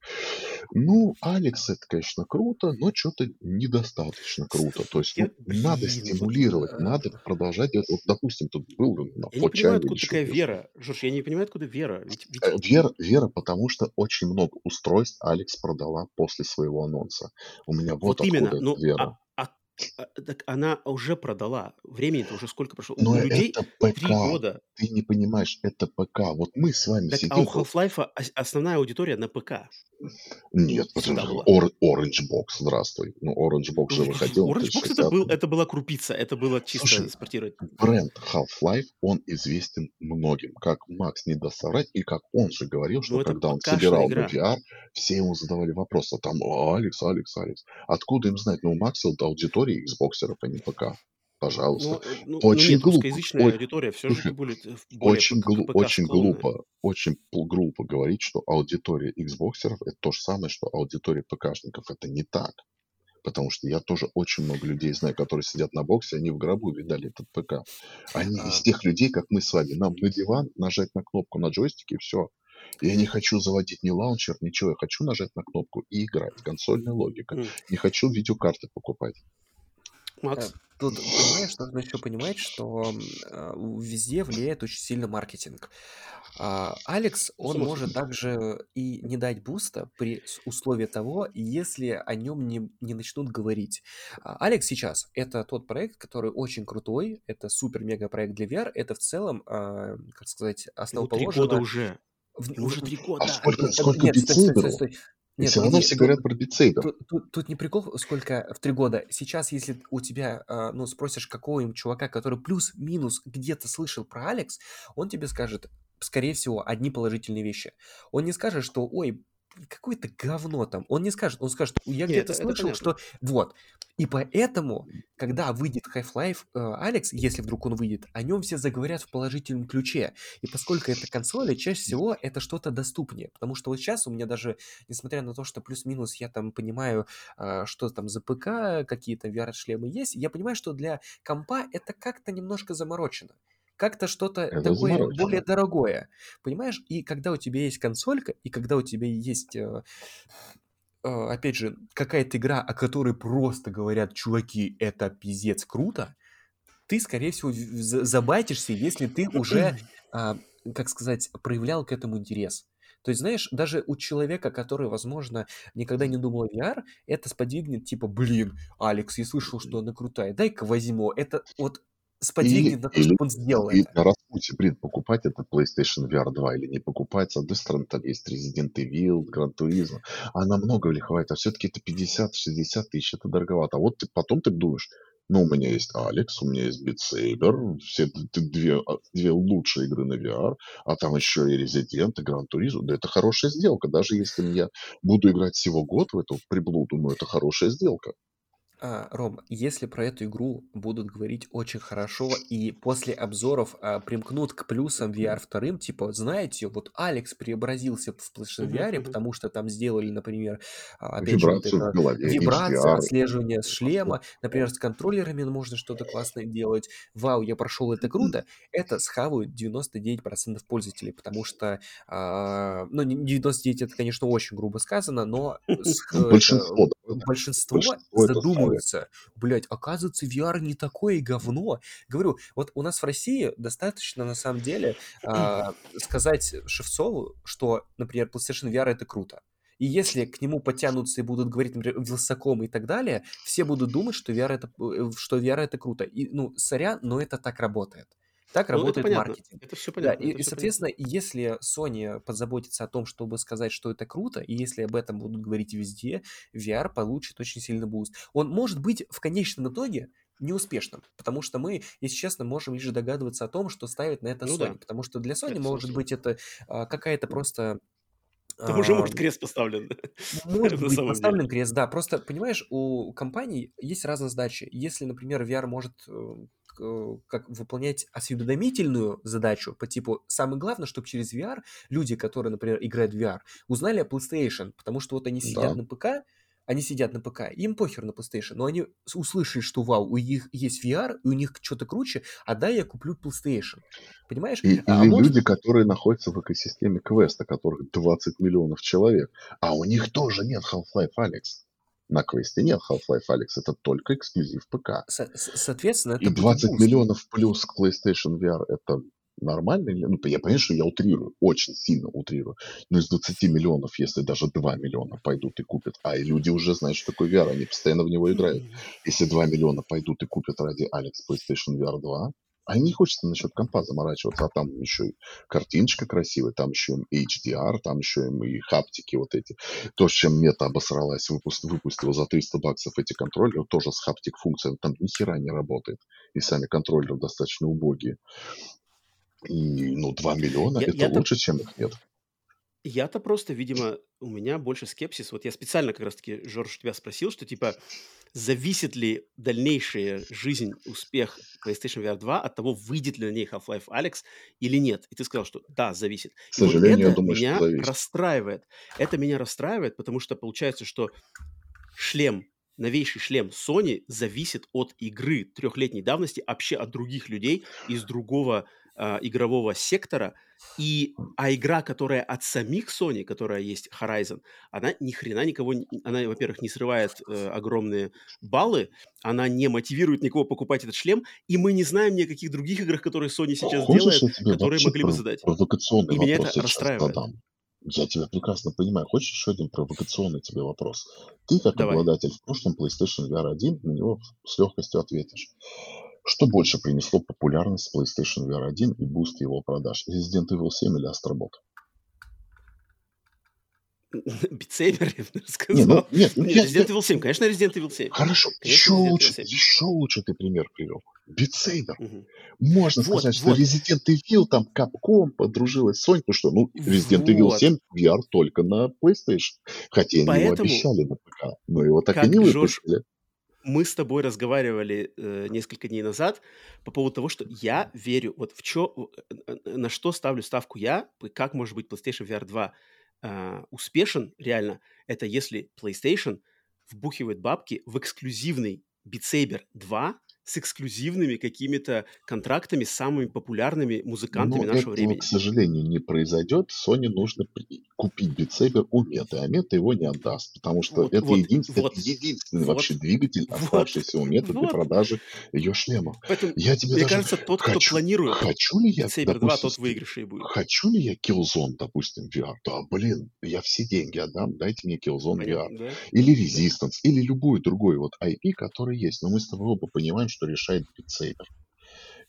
Ну, Alyx, это, конечно, круто, но что-то недостаточно круто. То есть ну, надо стимулировать, надо продолжать делать. Вот, допустим, тут был на Я не понимаю, откуда такая вера. Жорж, я не понимаю, откуда вера. Ведь, ведь... Э, вера. Вера, потому что очень много устройств Алекс продала после своего анонса. У меня вот, вот откуда именно. Ну, вера. А, а, так она уже продала. Времени-то уже сколько прошло? Но У людей это ПК. Три года. Ты не понимаешь, это ПК. Вот мы с вами так, сидим. А у Half-Life основная аудитория на ПК. Нет, Or, Orange Box, здравствуй. Ну, Orange Box же выходил. Orange Box это, был, это была крупица, это было чисто Слушай, спортировать. Бренд Half-Life, он известен многим. Как Макс не даст соврать, и как он же говорил, что ну, когда он собирал игра. VR, все ему задавали вопросы. Там, Алекс, Алекс, Алекс. Откуда им знать? Ну, у Макса аудитория аудитория Xboxеров, а не ПК. Пожалуйста. Ну, э, ну, очень ну глупо. аудитория все же будет э, очень, глу- очень глупо, очень глупо говорить, что аудитория Xboxеров это то же самое, что аудитория ПКшников. Это не так. Потому что я тоже очень много людей знаю, которые сидят на боксе, они в гробу видали этот ПК. Они из А, тех людей, как мы с вами. Нам на диван нажать на кнопку на джойстике, и все. Я не хочу заводить ни лаунчер, ничего. Я хочу нажать на кнопку и играть. Консольная логика. Не хочу видеокарты покупать. Макс? Э, Тут, понимаешь, нужно еще понимать, что э, у- везде влияет очень сильно маркетинг. А, Alyx, он само может также и не дать буста при условии того, если о нем не, не начнут говорить. А, Алекс сейчас это тот проект, который очень крутой, это супер-мега проект для VR, это в целом, а, как сказать, Ему три года основоположено уже. в- уже в- три А года. сколько, Под- сколько Нет, стой, стой, стой, стой. И Нет, все равно погоди, все говорят про битсейбер. тут, тут- тут не прикол, сколько в три года. Сейчас, если у тебя, а, ну, спросишь какого-нибудь чувака, который плюс-минус где-то слышал про Алекс, он тебе скажет, скорее всего, одни положительные вещи. Он не скажет, что, ой, какое-то говно там. Он не скажет, он скажет, я где-то слышал, что вот. И поэтому, когда выйдет Half-Life э, Алекс, если вдруг он выйдет, о нем все заговорят в положительном ключе. И поскольку это консоли, чаще всего это что-то доступнее. Потому что вот сейчас у меня даже, несмотря на то, что плюс-минус я там понимаю, а, что там за ПК, какие-то VR-шлемы есть, я понимаю, что для компа это как-то немножко заморочено. Как-то что-то Это такое более заморочено. дорогое. Понимаешь? И когда у тебя есть консолька, и когда у тебя есть э, э, опять же, какая-то игра, о которой просто говорят, чуваки, это пиздец круто, ты, скорее всего, забайтишься, если ты уже, а, как сказать, проявлял к этому интерес. То есть, знаешь, даже у человека, который, возможно, никогда не думал о VR, это сподвигнет, типа, блин, Алекс, я слышал, что она крутая, дай-ка возьму. Это вот сподвигнет на то, чтобы он сделал и это. на распутье, блин, покупать этот PlayStation VR 2 или не покупать. С одной стороны, там есть Resident Evil, Gran Turismo. Она много ли хватит, а все-таки это 50-60 тысяч, это дороговато. А вот ты, потом ты думаешь, ну, у меня есть Алекс, у меня есть Beat Saber, все две, а, две лучшие игры на VR, а там еще и Resident, и Gran Turismo. Да это хорошая сделка. Даже если я буду играть всего год в эту приблуду, ну, это хорошая сделка. А, Ром, если про эту игру будут говорить очень хорошо и после обзоров а, примкнут к плюсам VR вторым, типа, знаете, вот Алекс преобразился в PlayStation VR, мгм. потому что там сделали, например, а, опять же, вот Вибрацию это голове, вибрация, HDR. отслеживание с шлема, например, с контроллерами можно что-то классное делать. Вау, я прошел, это круто. Это схавают 99% пользователей, потому что, а, ну, не- 99 это, конечно, очень грубо сказано, но это, Большинство. Большинство Большинство это задумываются, блять, оказывается, VR не такое говно. Говорю, вот у нас в России достаточно, на самом деле, а, сказать Шевцову, что, например, PlayStation VR это круто. И если к нему потянутся и будут говорить, например, Вилсаком и так далее, все будут думать, что VR это, э, что VR это круто. И, ну, сорян, но это так работает. Так Ну, это работает понятно. маркетинг. Это все Да, понятно. и, это и, все понятно. соответственно, если Sony позаботится о том, чтобы сказать, что это круто, и если об этом будут говорить везде, VR получит очень сильный буст. Он может быть в конечном итоге неуспешным, потому что мы, если честно, можем лишь догадываться о том, что ставит на это Ну Sony, да. потому что для Sony Это может собой. быть это а, какая-то просто Там уже а, может крест поставлен. может быть поставлен деле. крест, да. Просто, понимаешь, у компаний есть разные задачи. Если, например, VR может э, как выполнять осведомительную задачу по типу самое главное, чтобы через VR люди, которые, например, играют в VR, узнали о PlayStation, потому что вот они сидят Да. на ПК, они сидят на ПК, им похер на PlayStation, но они услышали, что вау, у них есть VR, и у них что-то круче, а да, я куплю PlayStation. Понимаешь? И, А или может, люди, которые находятся в экосистеме квеста, которых 20 миллионов человек, а у них тоже нет Half-Life Alyx. На квесте нет Half-Life Alyx, это только эксклюзив ПК. со- со- соответственно, И это будет 20 буст. миллионов плюс к PlayStation VR это нормально? Ну, я понимаю, что я утрирую, очень сильно утрирую. Но из 20 миллионов, если даже 2 миллиона пойдут и купят, а и люди уже знают, что такое VR, они постоянно в него играют. Если 2 миллиона пойдут и купят ради Алекс PlayStation VR 2, а не хочется насчет компа заморачиваться, а там еще и картиночка красивая, там еще и HDR, там еще им и хаптики вот эти. То, с чем мета обосралась, выпуст, выпустила за 300 баксов эти контроллеры, тоже с хаптик функцией, там ни хера не работает. И сами контроллеры достаточно убогие. И, ну, 2 миллиона Я, это я-то, лучше, чем их нет. я-то просто, видимо, у меня больше скепсис. Вот я специально как раз-таки, Жорж, тебя спросил, что типа зависит ли дальнейшая жизнь, успех PlayStation VR 2 от того, выйдет ли на ней Half-Life Alex или нет. И ты сказал, что да, зависит. К сожалению, вот это я думаю, меня что зависит. расстраивает. Это меня расстраивает, потому что получается, что шлем, новейший шлем Sony зависит от игры трехлетней давности, вообще от других людей из другого а, игрового сектора, и, а игра, которая от самих Sony, которая есть Horizon, она ни хрена никого, она, во-первых, не срывает э, огромные баллы, она не мотивирует никого покупать этот шлем, и мы не знаем ни о каких других играх, которые Sony сейчас Хочешь, делает, которые могли бы задать. Провокационный и меня это расстраивает. задам? Я тебя прекрасно понимаю. Хочешь еще один провокационный тебе вопрос? Ты, как Давай. обладатель в прошлом PlayStation VR 1, на него с легкостью ответишь. Что больше принесло популярность PlayStation VR 1 и буст его продаж? Resident Evil 7 или Astro Bot? Beat Saber, я бы сказал. Не, ну, нет, нет, нет, Resident Evil 7, конечно, Resident Evil 7. Хорошо, конечно, еще лучше, 7. еще лучше ты пример привел. Beat Saber. Угу. Можно вот, сказать, вот. что Resident Evil, там, Capcom подружилась с Sony, потому что, ну, Resident вот. Evil 7 VR только на PlayStation. Хотя они Поэтому, его обещали на ПК, но его так и не выпустили. Жош, мы с тобой разговаривали э, несколько дней назад по поводу того, что я верю, вот в чё, э, э, на что ставлю ставку я, как может быть PlayStation VR 2 э, успешен реально, это если PlayStation вбухивает бабки в эксклюзивный Beat Saber 2 с эксклюзивными какими-то контрактами с самыми популярными музыкантами Но нашего этого, времени. к сожалению, не произойдет. Sony нужно купить битсейбер у Меты, а Мета его не отдаст, потому что вот, это вот, единственный, вот, единственный вот, вообще двигатель, оставшийся вот, у Меты вот. для продажи ее шлемов. Поэтому, я тебе мне даже кажется, тот, хочу, кто планирует хочу ли я, Saber 2, тот выигрышей будет. Хочу ли я Killzone, допустим, VR? Да, блин, я все деньги отдам, дайте мне Killzone Понятно, VR. Да? Или Resistance, или любой другой вот IP, который есть. Но мы с тобой оба понимаем, что решает Beat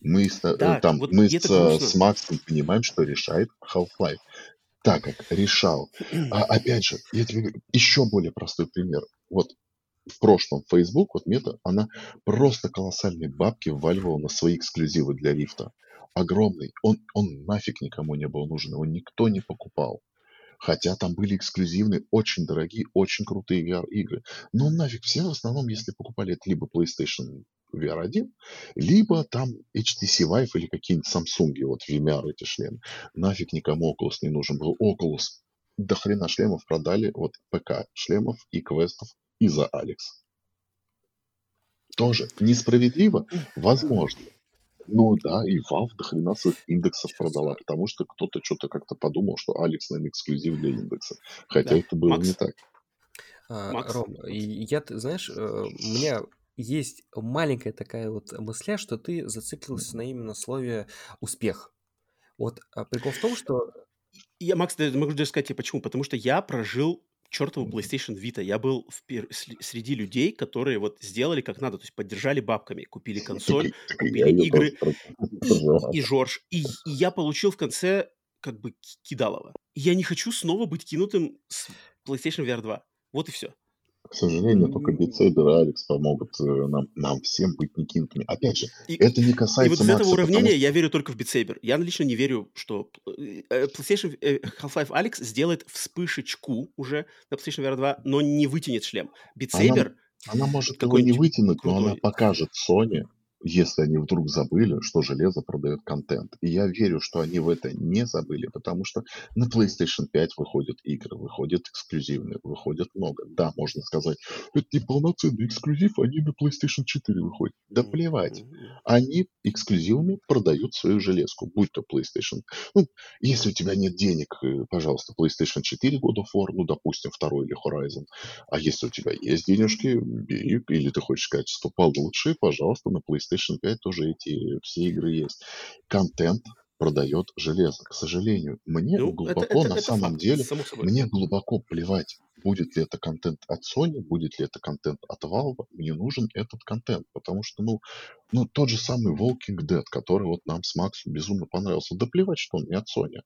Мы, с, да, там, вот мы с, с Максом понимаем, что решает Half-Life. Так как решал. А опять же, я тебе говорю, еще более простой пример. Вот в прошлом Facebook, вот Мета, она просто колоссальные бабки вваливала на свои эксклюзивы для лифта. Огромный. Он, он нафиг никому не был нужен, его никто не покупал. Хотя там были эксклюзивные, очень дорогие, очень крутые VR-игры. Но нафиг, все в основном, если покупали это либо PlayStation VR1, либо там HTC Vive или какие-нибудь Samsung, вот VMR эти шлемы. Нафиг никому Oculus не нужен был. Oculus до хрена шлемов продали, вот ПК шлемов и квестов и за Алекс. Тоже несправедливо? Возможно. Ну да, и Valve до хрена своих индексов продала, потому что кто-то что-то как-то подумал, что Алекс, наверное, эксклюзив для индекса. Хотя да. это было Макс. не так. А, Макс. Ром, я, ты знаешь, э, у меня есть маленькая такая вот мысля, что ты зациклился на именно слове «успех». Вот а прикол в том, что... Я, Макс, могу даже сказать тебе почему. Потому что я прожил чертову PlayStation Vita. Я был в пер... среди людей, которые вот сделали как надо, то есть поддержали бабками, купили консоль, купили игры. И, и Жорж. И, и я получил в конце как бы кидалово. Я не хочу снова быть кинутым с PlayStation VR 2. Вот и все. К сожалению, только Beat Saber и Alyx помогут э, нам, нам всем быть не кинутыми. Опять же, и, это не касается И вот из этого уравнения потому... я верю только в Beat Saber. Я лично не верю, что э, э, PlayStation Half-Life Alyx сделает вспышечку уже на PlayStation VR 2, но не вытянет шлем. Beat Saber... Она, она может его не вытянуть, крутой. но она покажет Sony, если они вдруг забыли, что железо продает контент. И я верю, что они в это не забыли, потому что на PlayStation 5 выходят игры, выходят эксклюзивные, выходят много. Да, можно сказать, это не полноценный эксклюзив, они на PlayStation 4 выходят. Да плевать. Они эксклюзивами продают свою железку, будь то PlayStation. Ну, если у тебя нет денег, э, пожалуйста, PlayStation 4 God of War, ну, допустим, второй или Horizon. А если у тебя есть денежки, бери, или ты хочешь что получше, пожалуйста, на PlayStation PlayStation 5 тоже эти все игры есть. Контент продает железо. К сожалению, мне ну, глубоко, это, это, на это самом факт, деле, мне глубоко плевать, будет ли это контент от Sony, будет ли это контент от Valve, мне нужен этот контент, потому что, ну, ну тот же самый Walking Dead, который вот нам с Максом безумно понравился, да плевать, что он не от Sony.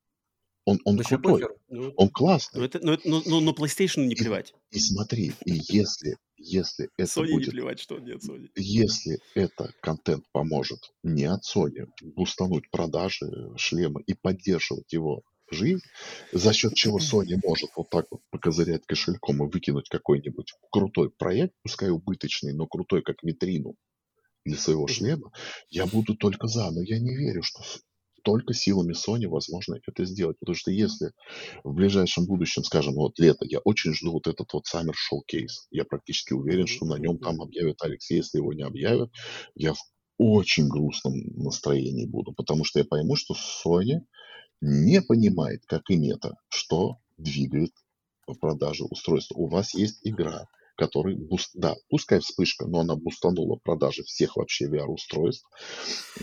Он, он крутой, ну, он классный. Но, это, но, но, но, но PlayStation не плевать. И, и смотри, и если если это Sony будет... не плевать, что он не от Sony. Если это контент поможет не от Sony бустануть продажи шлема и поддерживать его жизнь, за счет чего Sony может вот так вот покозырять кошельком и выкинуть какой-нибудь крутой проект, пускай убыточный, но крутой как витрину для своего шлема, я буду только за. Но я не верю, что только силами Sony возможно это сделать. Потому что если в ближайшем будущем, скажем, вот лето, я очень жду вот этот вот Summer Showcase. Я практически уверен, что на нем там объявят Алекс. Если его не объявят, я в очень грустном настроении буду. Потому что я пойму, что Sony не понимает, как и Meta, что двигает продажи устройства. У вас есть игра, который, буст, да, пускай вспышка, но она бустанула продажи всех вообще VR-устройств.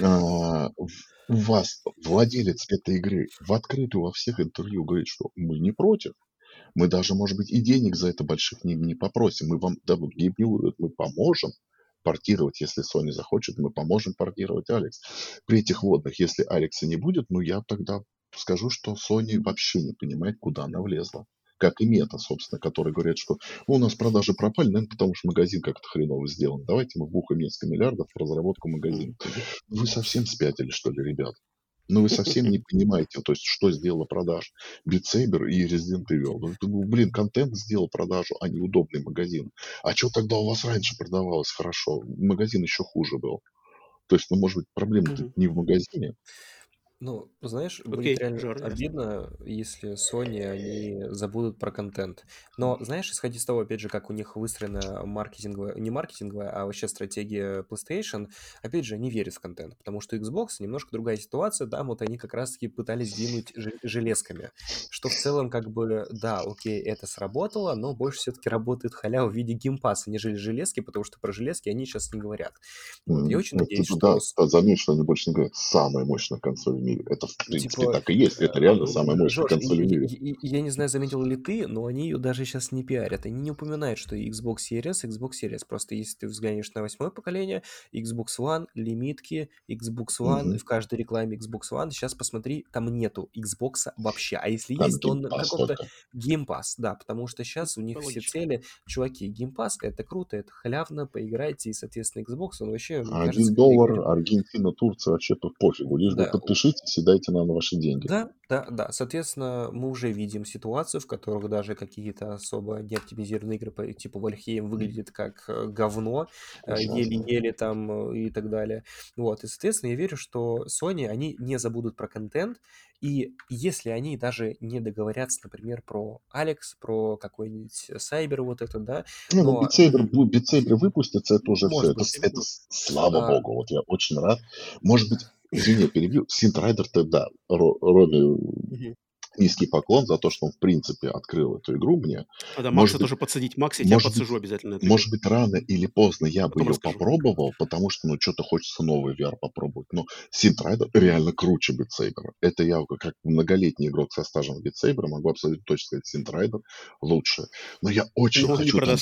А, у вас владелец этой игры в открытую во всех интервью говорит, что мы не против. Мы даже, может быть, и денег за это больших не, не попросим. Мы вам, да, мы поможем портировать, если Sony захочет, мы поможем портировать Алекс. При этих водных, если Алекса не будет, ну я тогда скажу, что Sony вообще не понимает, куда она влезла как и мета, собственно, которые говорят, что ну, у нас продажи пропали, наверное, потому что магазин как-то хреново сделан. Давайте мы вбухаем несколько миллиардов в разработку магазина. Вы совсем спятили, что ли, ребят? Ну, вы совсем не понимаете, то есть, что сделала продаж Beat Saber и Resident Evil. Ну, ну, блин, контент сделал продажу, а не удобный магазин. А что тогда у вас раньше продавалось хорошо? Магазин еще хуже был. То есть, ну, может быть, проблема mm-hmm. не в магазине, ну, знаешь, будет реально Жорж. обидно, если Sony, они забудут про контент. Но, знаешь, исходя из того, опять же, как у них выстроена маркетинговая, не маркетинговая, а вообще стратегия PlayStation, опять же, они верят в контент, потому что Xbox немножко другая ситуация, да, вот они как раз-таки пытались двинуть железками, что в целом, как бы, да, окей, это сработало, но больше все-таки работает халява в виде геймпаса, нежели железки, потому что про железки они сейчас не говорят. Вот, я очень ну, надеюсь, что... Да, заметь, что они больше не говорят, самая мощная консоль в мире. Это, в принципе, типа, так и есть. Это реально самая мощная Жорж, консоль в мире. Я, я не знаю, заметил ли ты, но они ее даже сейчас не пиарят. Они не упоминают, что Xbox Series, Xbox Series. Просто если ты взглянешь на восьмое поколение, Xbox One, лимитки, Xbox One, mm-hmm. в каждой рекламе Xbox One, сейчас посмотри, там нету Xbox вообще. А если там есть, то он на каком-то Game Pass, да, потому что сейчас у них Логично. все цели, чуваки, Game Pass, это круто, это халявно, поиграйте, и, соответственно, Xbox, он вообще... Один кажется, доллар, Аргентина, Турция, вообще пофигу, лишь да. бы подпишитесь и дайте нам ваши деньги. Да, да, да. Соответственно, мы уже видим ситуацию, в которых даже какие-то особо неоптимизированные игры, типа Вальхейм, выглядят как э, говно, э, еле-еле там э, и так далее. Вот, и, соответственно, я верю, что Sony, они не забудут про контент, и если они даже не договорятся, например, про Алекс, про какой-нибудь Сайбер вот это, да. Ну, но... Битсейбер, Битсейбер выпустится, это уже все. Это, это, слава а... богу, вот я очень рад. Может быть, извини, перебью. Синтрайдер-то, да, Роме низкий поклон за то, что он, в принципе, открыл эту игру мне. А да, Макса тоже подсадить. Макс, я тебя подсажу обязательно. Может быть, рано или поздно я Потом бы ее расскажу. попробовал, потому что, ну, что-то хочется новый VR попробовать. Но Synth Rider реально круче Beat Saber а. Это я, как многолетний игрок со стажем Beat Saber а, могу абсолютно точно сказать, Synth Rider лучше. Но я очень Но хочу... Там.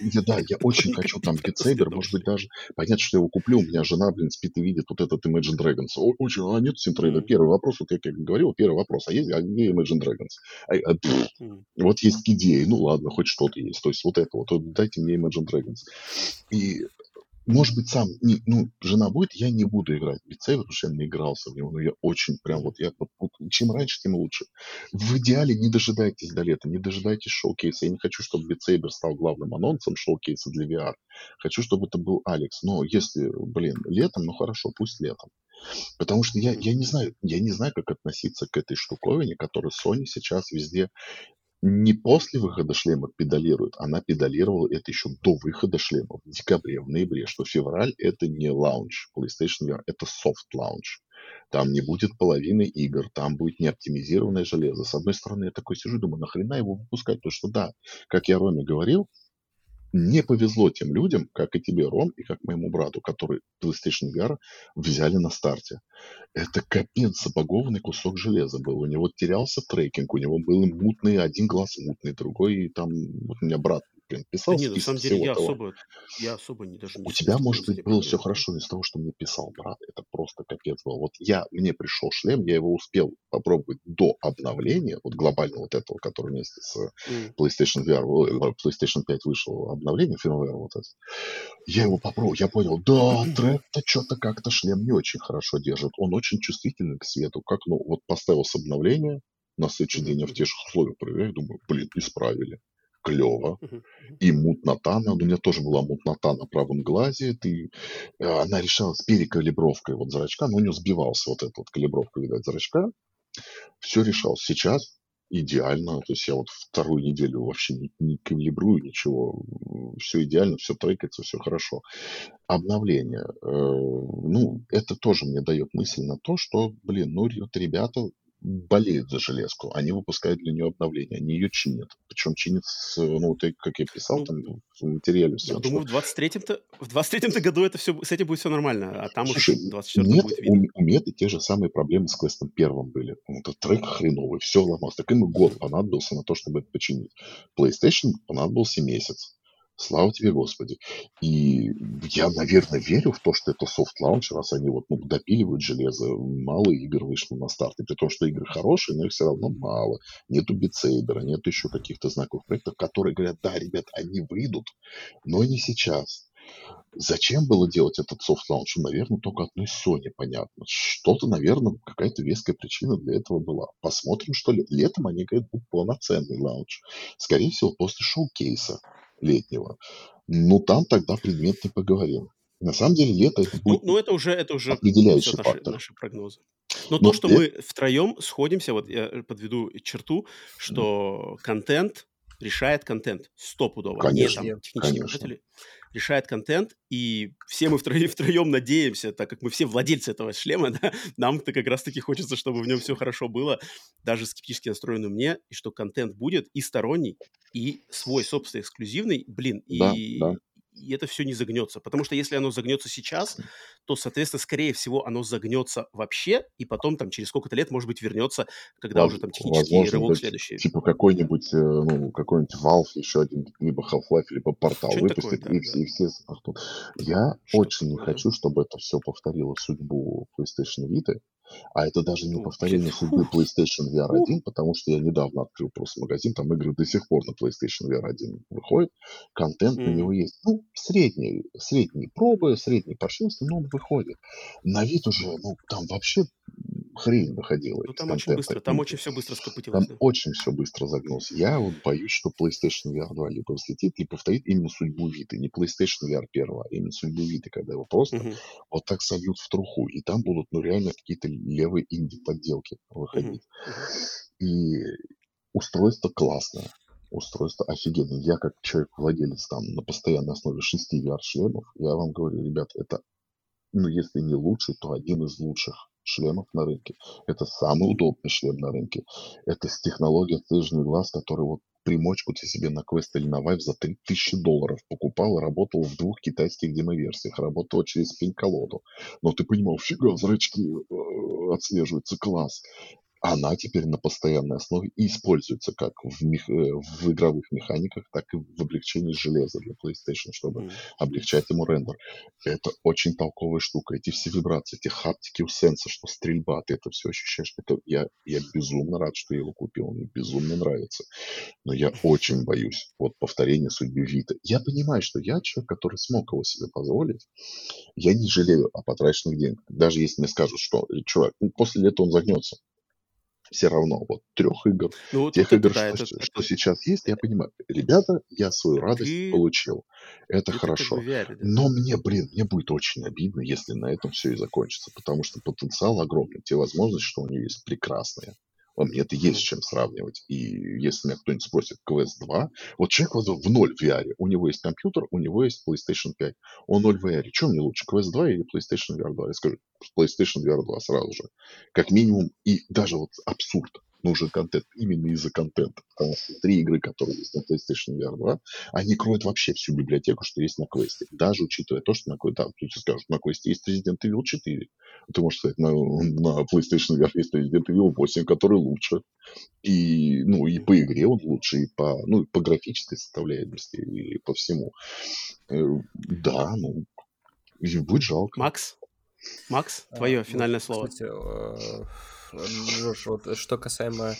Я, да, я очень хочу там Beat Saber, может быть, даже... Понятно, что я его куплю, у меня жена, блин, спит и видит вот этот Imagine Dragons. Очень, а нет Synth Rider а. Первый вопрос, вот я как говорил, первый вопрос. А есть, а где Imagine Dragons. А, а, mm. Вот есть идеи, ну ладно, хоть что-то есть. То есть вот это вот, вот дайте мне Imagine Dragons. И может быть, сам, не, ну, жена будет, я не буду играть в Saber, потому что я не игрался в него, но я очень прям вот, я, вот, чем раньше, тем лучше. В идеале не дожидайтесь до лета, не дожидайтесь шоу-кейса. Я не хочу, чтобы Saber стал главным анонсом шоу-кейса для VR. Хочу, чтобы это был Алекс. Но если, блин, летом, ну хорошо, пусть летом. Потому что я, я не знаю, я не знаю, как относиться к этой штуковине, которую Sony сейчас везде не после выхода шлема педалирует, она педалировала это еще до выхода шлема в декабре, в ноябре, что февраль это не лаунч PlayStation VR, это soft launch. Там не будет половины игр, там будет неоптимизированное железо. С одной стороны, я такой сижу, думаю, нахрена его выпускать? Потому что да, как я Роме говорил, не повезло тем людям, как и тебе, Ром, и как моему брату, который PlayStation VR взяли на старте. Это капец забагованный кусок железа был. У него терялся трекинг, у него был мутный, один глаз мутный, другой там, вот у меня брат блин, писал да нет, на самом деле я того. особо, я особо не даже не У тебя, может быть, было все хорошо из того, что мне писал брат. Это просто капец был. Вот я, мне пришел шлем, я его успел попробовать до обновления, вот глобального вот этого, который вместе с mm. PlayStation VR, э, PlayStation 5 вышел обновление, firmware вот это. Я его попробовал, я понял, да, трек-то что-то как-то шлем не очень хорошо держит. Он очень чувствительный к свету. Как, ну, вот поставил с обновления, На следующий день я в тех же условиях проверяю, думаю, блин, исправили клево. И мутнота, у меня тоже была мутнота на правом глазе. Ты, а, она решалась перекалибровкой вот зрачка, но у нее сбивался вот эта вот калибровка, видать, зрачка. Все решалось. Сейчас идеально. То есть я вот вторую неделю вообще не, не калибрую ничего. Все идеально, все трекается, все хорошо. Обновление. Э, ну, это тоже мне дает мысль на то, что, блин, ну, вот ребята болеют за железку, они выпускают для нее обновления, они ее чинят. Причем чинят, ну, вот как я писал, ну, там в материале. Я думаю, в 23-м-то, в 23-м году это все, с этим будет все нормально, а там Слушай, уже в 24 нет, будет видно. У, у Меты те же самые проблемы с квестом первым были. Этот трек хреновый, все ломалось. Так ему год понадобился на то, чтобы это починить. PlayStation понадобился месяц. Слава тебе, Господи. И я, наверное, верю в то, что это launch, раз они вот ну, допиливают железо. Мало игр вышло на старт. И при том, что игры хорошие, но их все равно мало. Нету битсейбера, нет еще каких-то знаковых проектов, которые говорят, да, ребят, они выйдут, но не сейчас. Зачем было делать этот launch? Ну, наверное, только одной Sony понятно. Что-то, наверное, какая-то веская причина для этого была. Посмотрим, что ли. Летом они говорят, будет полноценный лаунч. Скорее всего, после шоу-кейса летнего. Ну, там тогда предметно поговорим. На самом деле лето это будет ну, ну это уже, это уже определяющий наши, фактор. наши прогнозы. Но, Но то, что это... мы втроем сходимся, вот я подведу черту, что контент решает контент стопудово. Конечно, Не там технические показатели. Решает контент, и все мы втроем, втроем надеемся, так как мы все владельцы этого шлема, да, нам-то как раз-таки хочется, чтобы в нем все хорошо было, даже скептически настроенный мне, и что контент будет и сторонний, и свой собственный эксклюзивный, блин, да, и, да и это все не загнется. Потому что если оно загнется сейчас, то, соответственно, скорее всего, оно загнется вообще, и потом там через сколько-то лет, может быть, вернется, когда Воз, уже там технический возможно, рывок следующий. Типа какой-нибудь, э, ну, какой-нибудь Valve, еще один, либо Half-Life, либо Портал выпустит, такое, да, и, да. и все... Я Что очень такое? не хочу, чтобы это все повторило судьбу PlayStation Vita, а это даже не повторение судьбы PlayStation VR 1, потому что я недавно открыл просто магазин, там игры до сих пор на PlayStation VR 1 выходят, контент на него есть. Ну, средние, средние пробы, средние паршивости, но он выходит. На вид уже, ну, там вообще хрень выходила. Ну, там очень быстро, там очень все быстро скопытилось. Там да. очень все быстро загнулось. Я вот боюсь, что PlayStation VR 2 либо взлетит, либо повторит именно судьбу Vita. Не PlayStation VR 1, а именно судьбу Vita, когда его просто угу. вот так сольют в труху. И там будут, ну, реально какие-то левые инди-подделки выходить. Угу. И устройство классное устройство офигенное. Я как человек-владелец там на постоянной основе шести VR-шлемов, я вам говорю, ребят, это, ну, если не лучший, то один из лучших шлемов на рынке. Это самый удобный шлем на рынке. Это с технологией отслеживания глаз, который вот примочку ты себе на квест или на вайп за 3000 долларов покупал и работал в двух китайских демоверсиях. Работал через пень-колоду. Но ты понимал, фига, зрачки э, отслеживаются, класс она теперь на постоянной основе и используется как в, мех... Э, в игровых механиках, так и в облегчении железа для PlayStation, чтобы mm. облегчать ему рендер. Это очень толковая штука. Эти все вибрации, эти хаптики у сенса, что стрельба, ты это все ощущаешь. Это я, я безумно рад, что я его купил. Мне безумно нравится. Но я очень боюсь вот повторения судьбы Вита. Я понимаю, что я человек, который смог его себе позволить. Я не жалею о потраченных деньгах. Даже если мне скажут, что, чувак, ну, после лета он загнется все равно вот трех игр, ну, тех игр, да, что, это, что это... сейчас есть, я понимаю, ребята, я свою радость ты... получил, это ты хорошо, VR, да? но мне, блин, мне будет очень обидно, если на этом все и закончится, потому что потенциал огромный, те возможности, что у нее есть, прекрасные. Мне это есть с чем сравнивать. И если меня кто-нибудь спросит, Quest 2, вот человек в ноль в VR, у него есть компьютер, у него есть PlayStation 5, он ноль в VR. Что мне лучше, Quest 2 или PlayStation VR 2? Я скажу, PlayStation VR 2 сразу же. Как минимум, и даже вот абсурд нужен контент именно из-за контента. Потому что три игры, которые есть на PlayStation VR 2, они кроют вообще всю библиотеку, что есть на квесте. Даже учитывая то, что на квесте, да, люди скажут, на квесте есть Resident Evil 4. Ты можешь сказать, на, на PlayStation VR есть Resident Evil 8, который лучше. И, ну, и по игре он лучше, и по, ну, и по графической составляемости, и по всему. Э, да, ну, и будет жалко. Макс? Макс, твое а, финальное ну, слово. Кстати, э, Жош, вот что касаемо...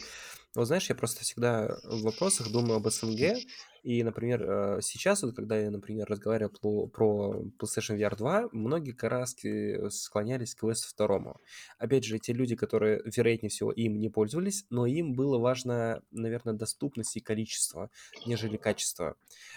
Вот знаешь, я просто всегда в вопросах думаю об СНГ, И, например, э, сейчас, вот, когда я, например, разговаривал про, про PlayStation VR 2, многие как раз склонялись к Quest 2. Опять же, те люди, которые, вероятнее всего, им не пользовались, но им было важно, наверное, доступность и количество, нежели качество.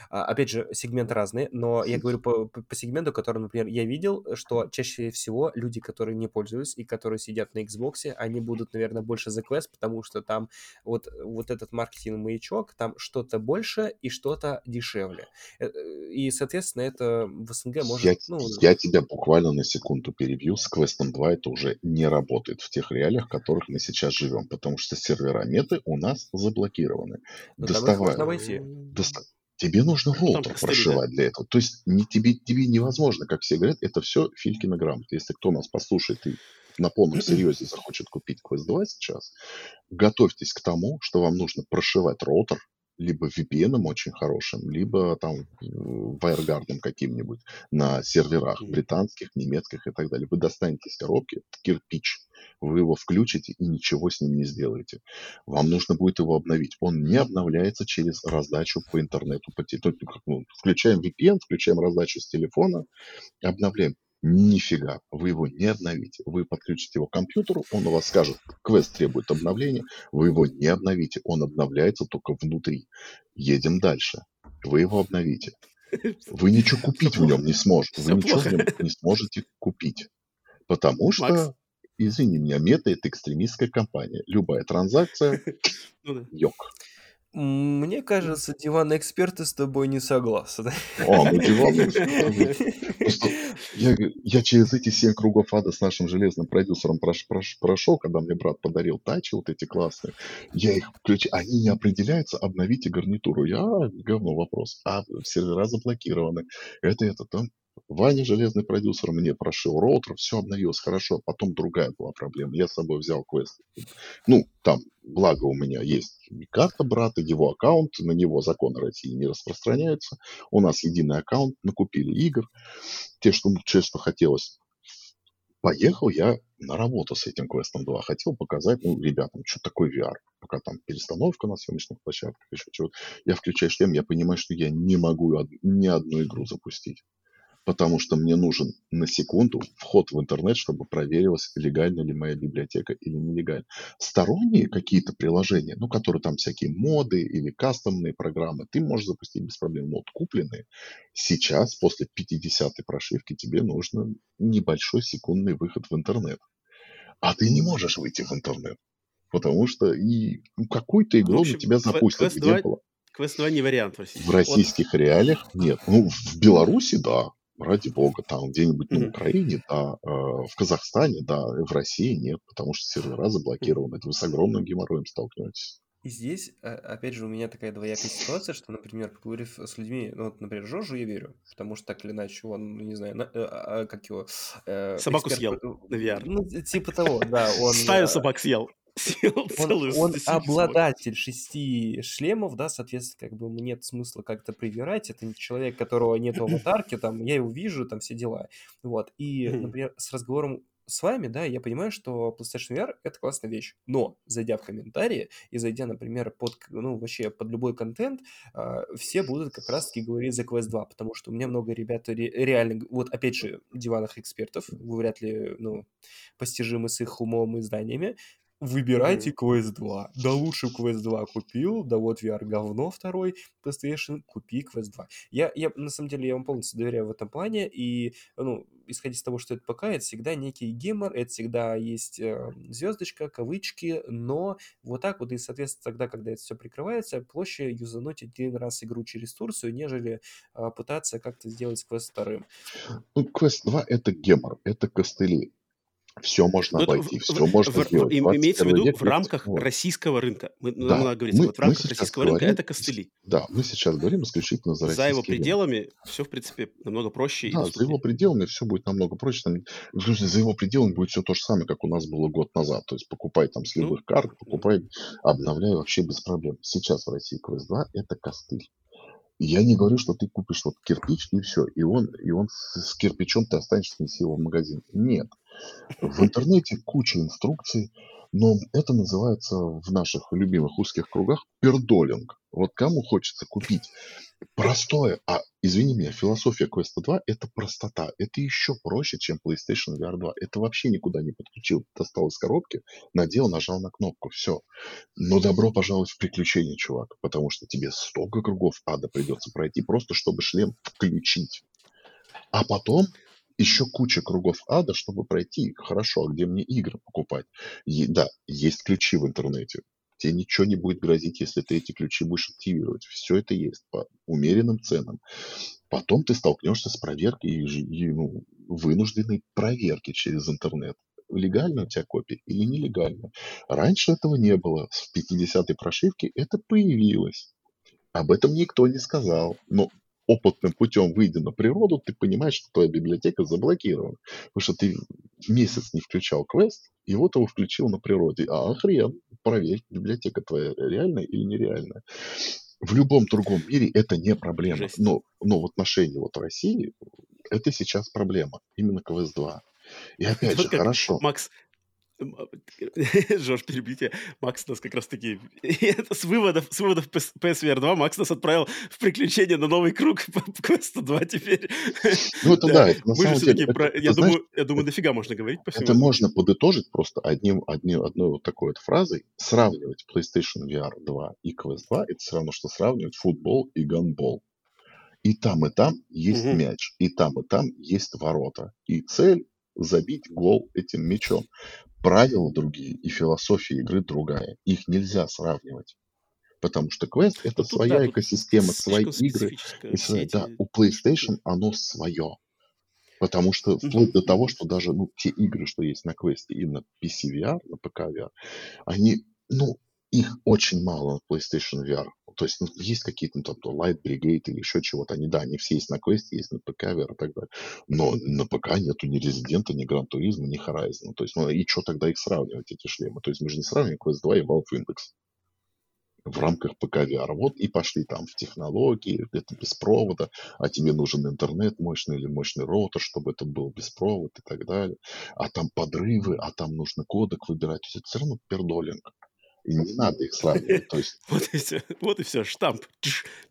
А, опять же, сегменты разные, но я говорю по, по сегменту, который, например, я видел, что чаще всего люди, которые не пользуются и которые сидят на Xbox, они будут, наверное, больше за Quest, потому что там вот, вот этот маркетинг-маячок, там что-то больше и что-то дешевле. Э, и, соответственно, это в СНГ может... Я, ну... я тебя буквально на секунду перебью. С Quest 2 это уже не работает в тех реалиях, в которых мы сейчас живем, потому что сервера меты у нас заблокированы. Но Доставай... там их Доста... Тебе нужно роутер прошивать для этого. То есть не, тебе, тебе невозможно, как все говорят, это все Филькина грамота. Если кто нас послушает и на полном серьезе захочет купить Quest 2 сейчас, готовьтесь к тому, что вам нужно прошивать роутер, либо VPN очень хорошим, либо там WireGuard каким-нибудь на серверах британских, немецких и так далее. Вы достанете из коробки кирпич, вы его включите и ничего с ним не сделаете. Вам нужно будет его обновить. Он не обновляется через раздачу по интернету. По, ну, включаем VPN, включаем раздачу с телефона, обновляем. Нифига, вы его не обновите. Вы подключите его к компьютеру, он у вас скажет, квест требует обновления, вы его не обновите, он обновляется только внутри. Едем дальше. Вы его обновите. Вы ничего купить в нем не сможете. Вы ничего в нем не сможете купить. Потому что, извини меня, мета это экстремистская компания. Любая транзакция, ну йог. Мне кажется, диван-эксперты с тобой не согласны. О, ну диван я, я через эти семь кругов ада с нашим железным продюсером прош, прош, прошел, когда мне брат подарил тачи вот эти классные. Я их включаю, они не определяются, обновите гарнитуру. Я, говно вопрос. А сервера заблокированы. Это, это, там Ваня, железный продюсер, мне прошил роутер, все обновилось хорошо. Потом другая была проблема. Я с собой взял квест. Ну, там, благо у меня есть карта брата, его аккаунт, на него законы России не распространяются. У нас единый аккаунт, накупили игр, те, что, те, что хотелось. Поехал я на работу с этим квестом 2. Хотел показать, ну, ребятам, что такое VR. Пока там перестановка на съемочных площадках, еще чего-то. Я включаю шлем, я понимаю, что я не могу ни одну игру запустить потому что мне нужен на секунду вход в интернет, чтобы проверилась, легальна ли моя библиотека или нелегальна. Сторонние какие-то приложения, ну, которые там всякие моды или кастомные программы, ты можешь запустить без проблем. Но вот купленные сейчас, после 50-й прошивки, тебе нужен небольшой секундный выход в интернет. А ты не можешь выйти в интернет, потому что и ну, какую-то игру на тебя запустят, где 2... было. Квест 2 не вариант в российских. В российских вот. реалиях нет. Ну, в Беларуси, да ради бога, там где-нибудь на Украине, да, э, в Казахстане, да, в России нет, потому что сервера заблокированы. Это вы с огромным геморроем столкнетесь. И здесь, а, опять же, у меня такая двоякая ситуация, что, например, поговорив с людьми, ну, вот, например, Жожу я верю, потому что так или иначе он, ну, не знаю, на, а, а, как его... Э, Собаку эксперт, съел на VR. Ну, типа того, да. Он, Стаю собак съел. Он, он обладатель шести шлемов, да, соответственно, как бы нет смысла как-то привирать. Это человек, которого нет в аватарке, там, я его вижу, там все дела. Вот. И, например, с разговором с вами, да, я понимаю, что PlayStation VR — это классная вещь. Но, зайдя в комментарии и зайдя, например, под, ну, вообще под любой контент, э, все будут как раз-таки говорить за Quest 2, потому что у меня много ребят ре- реально, вот опять же, диванных экспертов, вы вряд ли, ну, постижимы с их умом и знаниями, Выбирайте Quest 2. Да лучше Quest 2 купил, да вот VR говно второй, PlayStation, купи Quest 2. Я, я, на самом деле, я вам полностью доверяю в этом плане, и, ну, исходя из того, что это ПК, это всегда некий геймер, это всегда есть э, звездочка, кавычки, но вот так вот, и, соответственно, тогда, когда это все прикрывается, проще юзануть один раз игру через Турцию, нежели э, пытаться как-то сделать Quest вторым. Ну, Quest 2 это гемор, это костыли. Все можно ну, обойти, все можно в, сделать. Имеется в виду в рамках вот. российского рынка. Мы, да, надо говорить, мы, вот в рамках российского говорим, рынка это костыли. Да, мы сейчас говорим исключительно за За его пределами рынок. все, в принципе, намного проще. Да, за его пределами все будет намного проще. Там, за его пределами будет все то же самое, как у нас было год назад. То есть покупай там с ну, любых ну, карт, покупай, обновляй вообще без проблем. Сейчас в России Quest 2 это костыль. Я не говорю, что ты купишь вот кирпич и все, и он, и он с, с кирпичом ты останешься, неси его в магазин. Нет. В интернете куча инструкций, Но это называется в наших любимых узких кругах пердолинг. Вот кому хочется купить простое, а извини меня, философия Quest 2 это простота. Это еще проще, чем PlayStation VR 2. Это вообще никуда не подключил. Достал из коробки, надел, нажал на кнопку. Все. Но добро пожаловать в приключения, чувак. Потому что тебе столько кругов ада придется пройти, просто чтобы шлем включить. А потом еще куча кругов ада, чтобы пройти. Хорошо, а где мне игры покупать? И, да, есть ключи в интернете. Тебе ничего не будет грозить, если ты эти ключи будешь активировать. Все это есть по умеренным ценам. Потом ты столкнешься с проверкой и, и ну, вынужденной проверки через интернет. Легально у тебя копия или нелегально. Раньше этого не было. В 50-й прошивке это появилось. Об этом никто не сказал. Но опытным путем, выйдя на природу, ты понимаешь, что твоя библиотека заблокирована. Потому что ты месяц не включал квест, и вот его включил на природе. А хрен, проверь, библиотека твоя реальная или нереальная. В любом другом мире это не проблема. Но, но в отношении вот России это сейчас проблема. Именно квест 2. И опять вот же, хорошо. Макс, Жорж, перебью Макс нас как раз-таки... с выводов, с выводов PSVR 2 Макс нас отправил в приключение на новый круг по Quest 2 теперь. Ну, это да, это, на Мы самом деле... Это, про... я, думаю, знаешь, я думаю, дофига можно говорить по всему. Это можно подытожить просто одним, одним, одной вот такой вот фразой. Сравнивать PlayStation VR 2 и Quest 2 это все равно, что сравнивать футбол и гандбол. И там, и там есть угу. мяч, и там, и там есть ворота. И цель забить гол этим мячом. Правила другие и философия игры другая. Их нельзя сравнивать. Потому что квест это тут, своя да, экосистема, свои игры. И свои, да, у PlayStation оно свое. Потому что вплоть до того, что даже ну, те игры, что есть на квесте и на PC VR, на ПК VR, они, ну, их очень мало на PlayStation VR. То есть ну, есть какие-то там то Light Brigade или еще чего-то. Они, да, они все есть на квесте, есть на ПК VR и так далее. Но на ПК нету ни Резидента, ни Gran Turismo, ни Horizon. То есть, ну и что тогда их сравнивать, эти шлемы? То есть мы же не сравниваем Quest 2 и Valve Index в рамках ПК VR. Вот и пошли там в технологии, это без провода, а тебе нужен интернет мощный или мощный роутер, чтобы это был без провода и так далее. А там подрывы, а там нужно кодек выбирать. То есть это все равно пердолинг. И не надо их сравнивать. То есть... вот, и все, вот и все, штамп.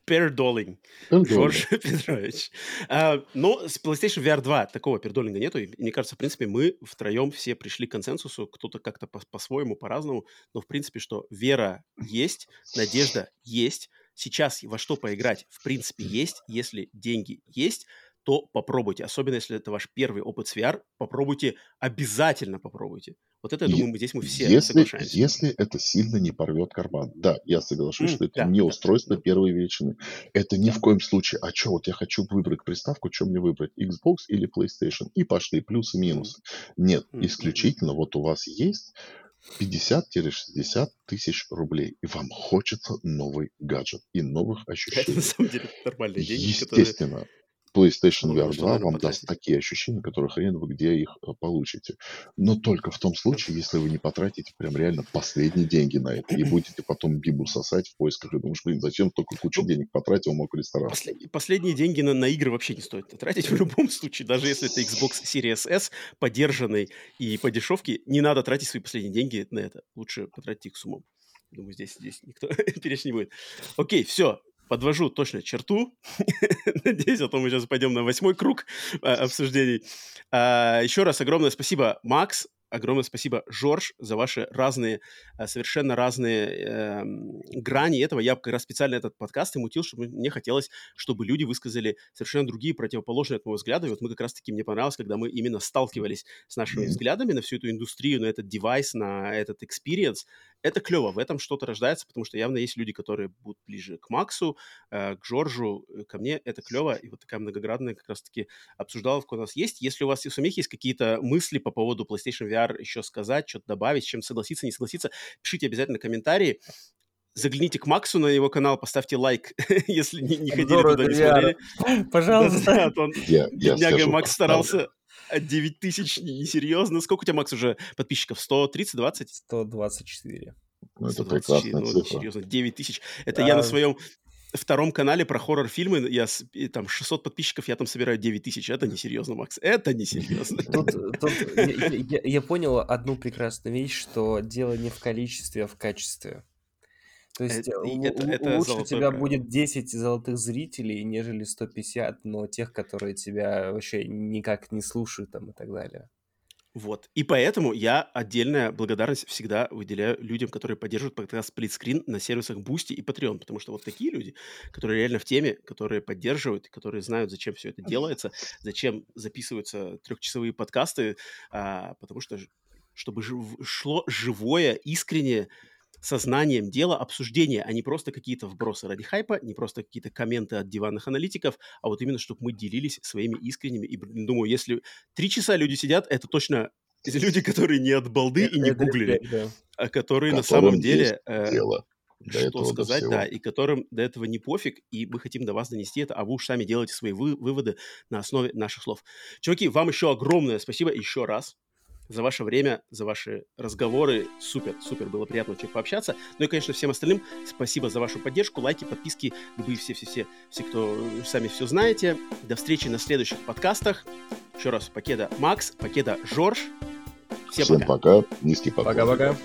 Пердолинг. Жорж Петрович. А, но с PlayStation VR 2 такого пердолинга нету. И мне кажется, в принципе, мы втроем все пришли к консенсусу. Кто-то как-то по- по-своему, по-разному. Но, в принципе, что вера есть, надежда есть. Сейчас во что поиграть, в принципе, есть. Если деньги есть, то попробуйте. Особенно, если это ваш первый опыт с VR, попробуйте, обязательно попробуйте. Вот это, я думаю, мы здесь мы все если, соглашаемся. Если это сильно не порвет карман. Да, я соглашусь, mm, что это да, не устройство да. первой величины. Это ни в коем случае. А что, вот я хочу выбрать приставку, что мне выбрать, Xbox или PlayStation? И пошли плюсы-минусы. Mm. Нет, mm. исключительно вот у вас есть 50-60 тысяч рублей, и вам хочется новый гаджет и новых ощущений. Это на самом деле нормальные деньги, Естественно, которые... PlayStation VR 2 вам даст такие ощущения, которые хрен вы где их э, получите. Но только в том случае, если вы не потратите прям реально последние деньги на это и будете потом бибу сосать в поисках и думаешь, блин, зачем только кучу ну, денег потратил, мог ресторан. Последние, последние деньги на, на игры вообще не стоит тратить в любом случае, даже если это Xbox Series S, поддержанный и по дешевке, не надо тратить свои последние деньги на это. Лучше потратить их с умом. Думаю, здесь, здесь никто перечь не будет. Окей, все подвожу точно черту. Надеюсь, а то мы сейчас пойдем на восьмой круг а, обсуждений. А, еще раз огромное спасибо, Макс, огромное спасибо, Жорж, за ваши разные, э, совершенно разные э, грани этого. Я как раз специально этот подкаст и мутил, чтобы мне хотелось, чтобы люди высказали совершенно другие, противоположные от моего взгляда. И вот мы как раз-таки, мне понравилось, когда мы именно сталкивались с нашими взглядами на всю эту индустрию, на этот девайс, на этот experience. Это клево, в этом что-то рождается, потому что явно есть люди, которые будут ближе к Максу, э, к Джорджу, э, ко мне. Это клево, и вот такая многоградная как раз-таки обсуждаловка у нас есть. Если у вас у самих есть какие-то мысли по поводу PlayStation VR, еще сказать, что-то добавить, с чем согласиться, не согласиться, пишите обязательно комментарии. Загляните к Максу на его канал, поставьте лайк, если не, не ходили туда, не смотрели. Пожалуйста. Да, он, я, я Макс старался. 9 тысяч, несерьезно. Сколько у тебя, Макс, уже подписчиков? 130, 20? 124. Ну, это прекрасная ну, цифра. Серьезно, 9 тысяч. Это а... я на своем втором канале про хоррор-фильмы, я, там 600 подписчиков, я там собираю 9 тысяч. Это несерьезно, Макс. Это несерьезно. Тут, тут я, я, я понял одну прекрасную вещь, что дело не в количестве, а в качестве. То есть это, это, это лучше у тебя правило. будет 10 золотых зрителей, нежели 150, но тех, которые тебя вообще никак не слушают там и так далее. Вот. И поэтому я отдельная благодарность всегда выделяю людям, которые поддерживают подкаст сплитскрин на сервисах Boosty и Patreon, потому что вот такие люди, которые реально в теме, которые поддерживают, которые знают, зачем все это делается, зачем записываются трехчасовые подкасты, а, потому что чтобы шло живое, искреннее сознанием дела обсуждения, а не просто какие-то вбросы ради хайпа, не просто какие-то комменты от диванных аналитиков, а вот именно, чтобы мы делились своими искренними. И думаю, если три часа люди сидят, это точно люди, которые не от балды и не гуглили, а которые на самом деле... Э, дело. что сказать, да, и которым до этого не пофиг, и мы хотим до вас донести это, а вы уж сами делаете свои вы, выводы на основе наших слов. Чуваки, вам еще огромное спасибо еще раз за ваше время, за ваши разговоры. Супер, супер, было приятно очень пообщаться. Ну и, конечно, всем остальным спасибо за вашу поддержку, лайки, подписки, любые все-все-все, все, кто сами все знаете. До встречи на следующих подкастах. Еще раз, Покеда Макс, Покеда Жорж. Всем, Всем пока. пока. Низкий пока. Пока-пока.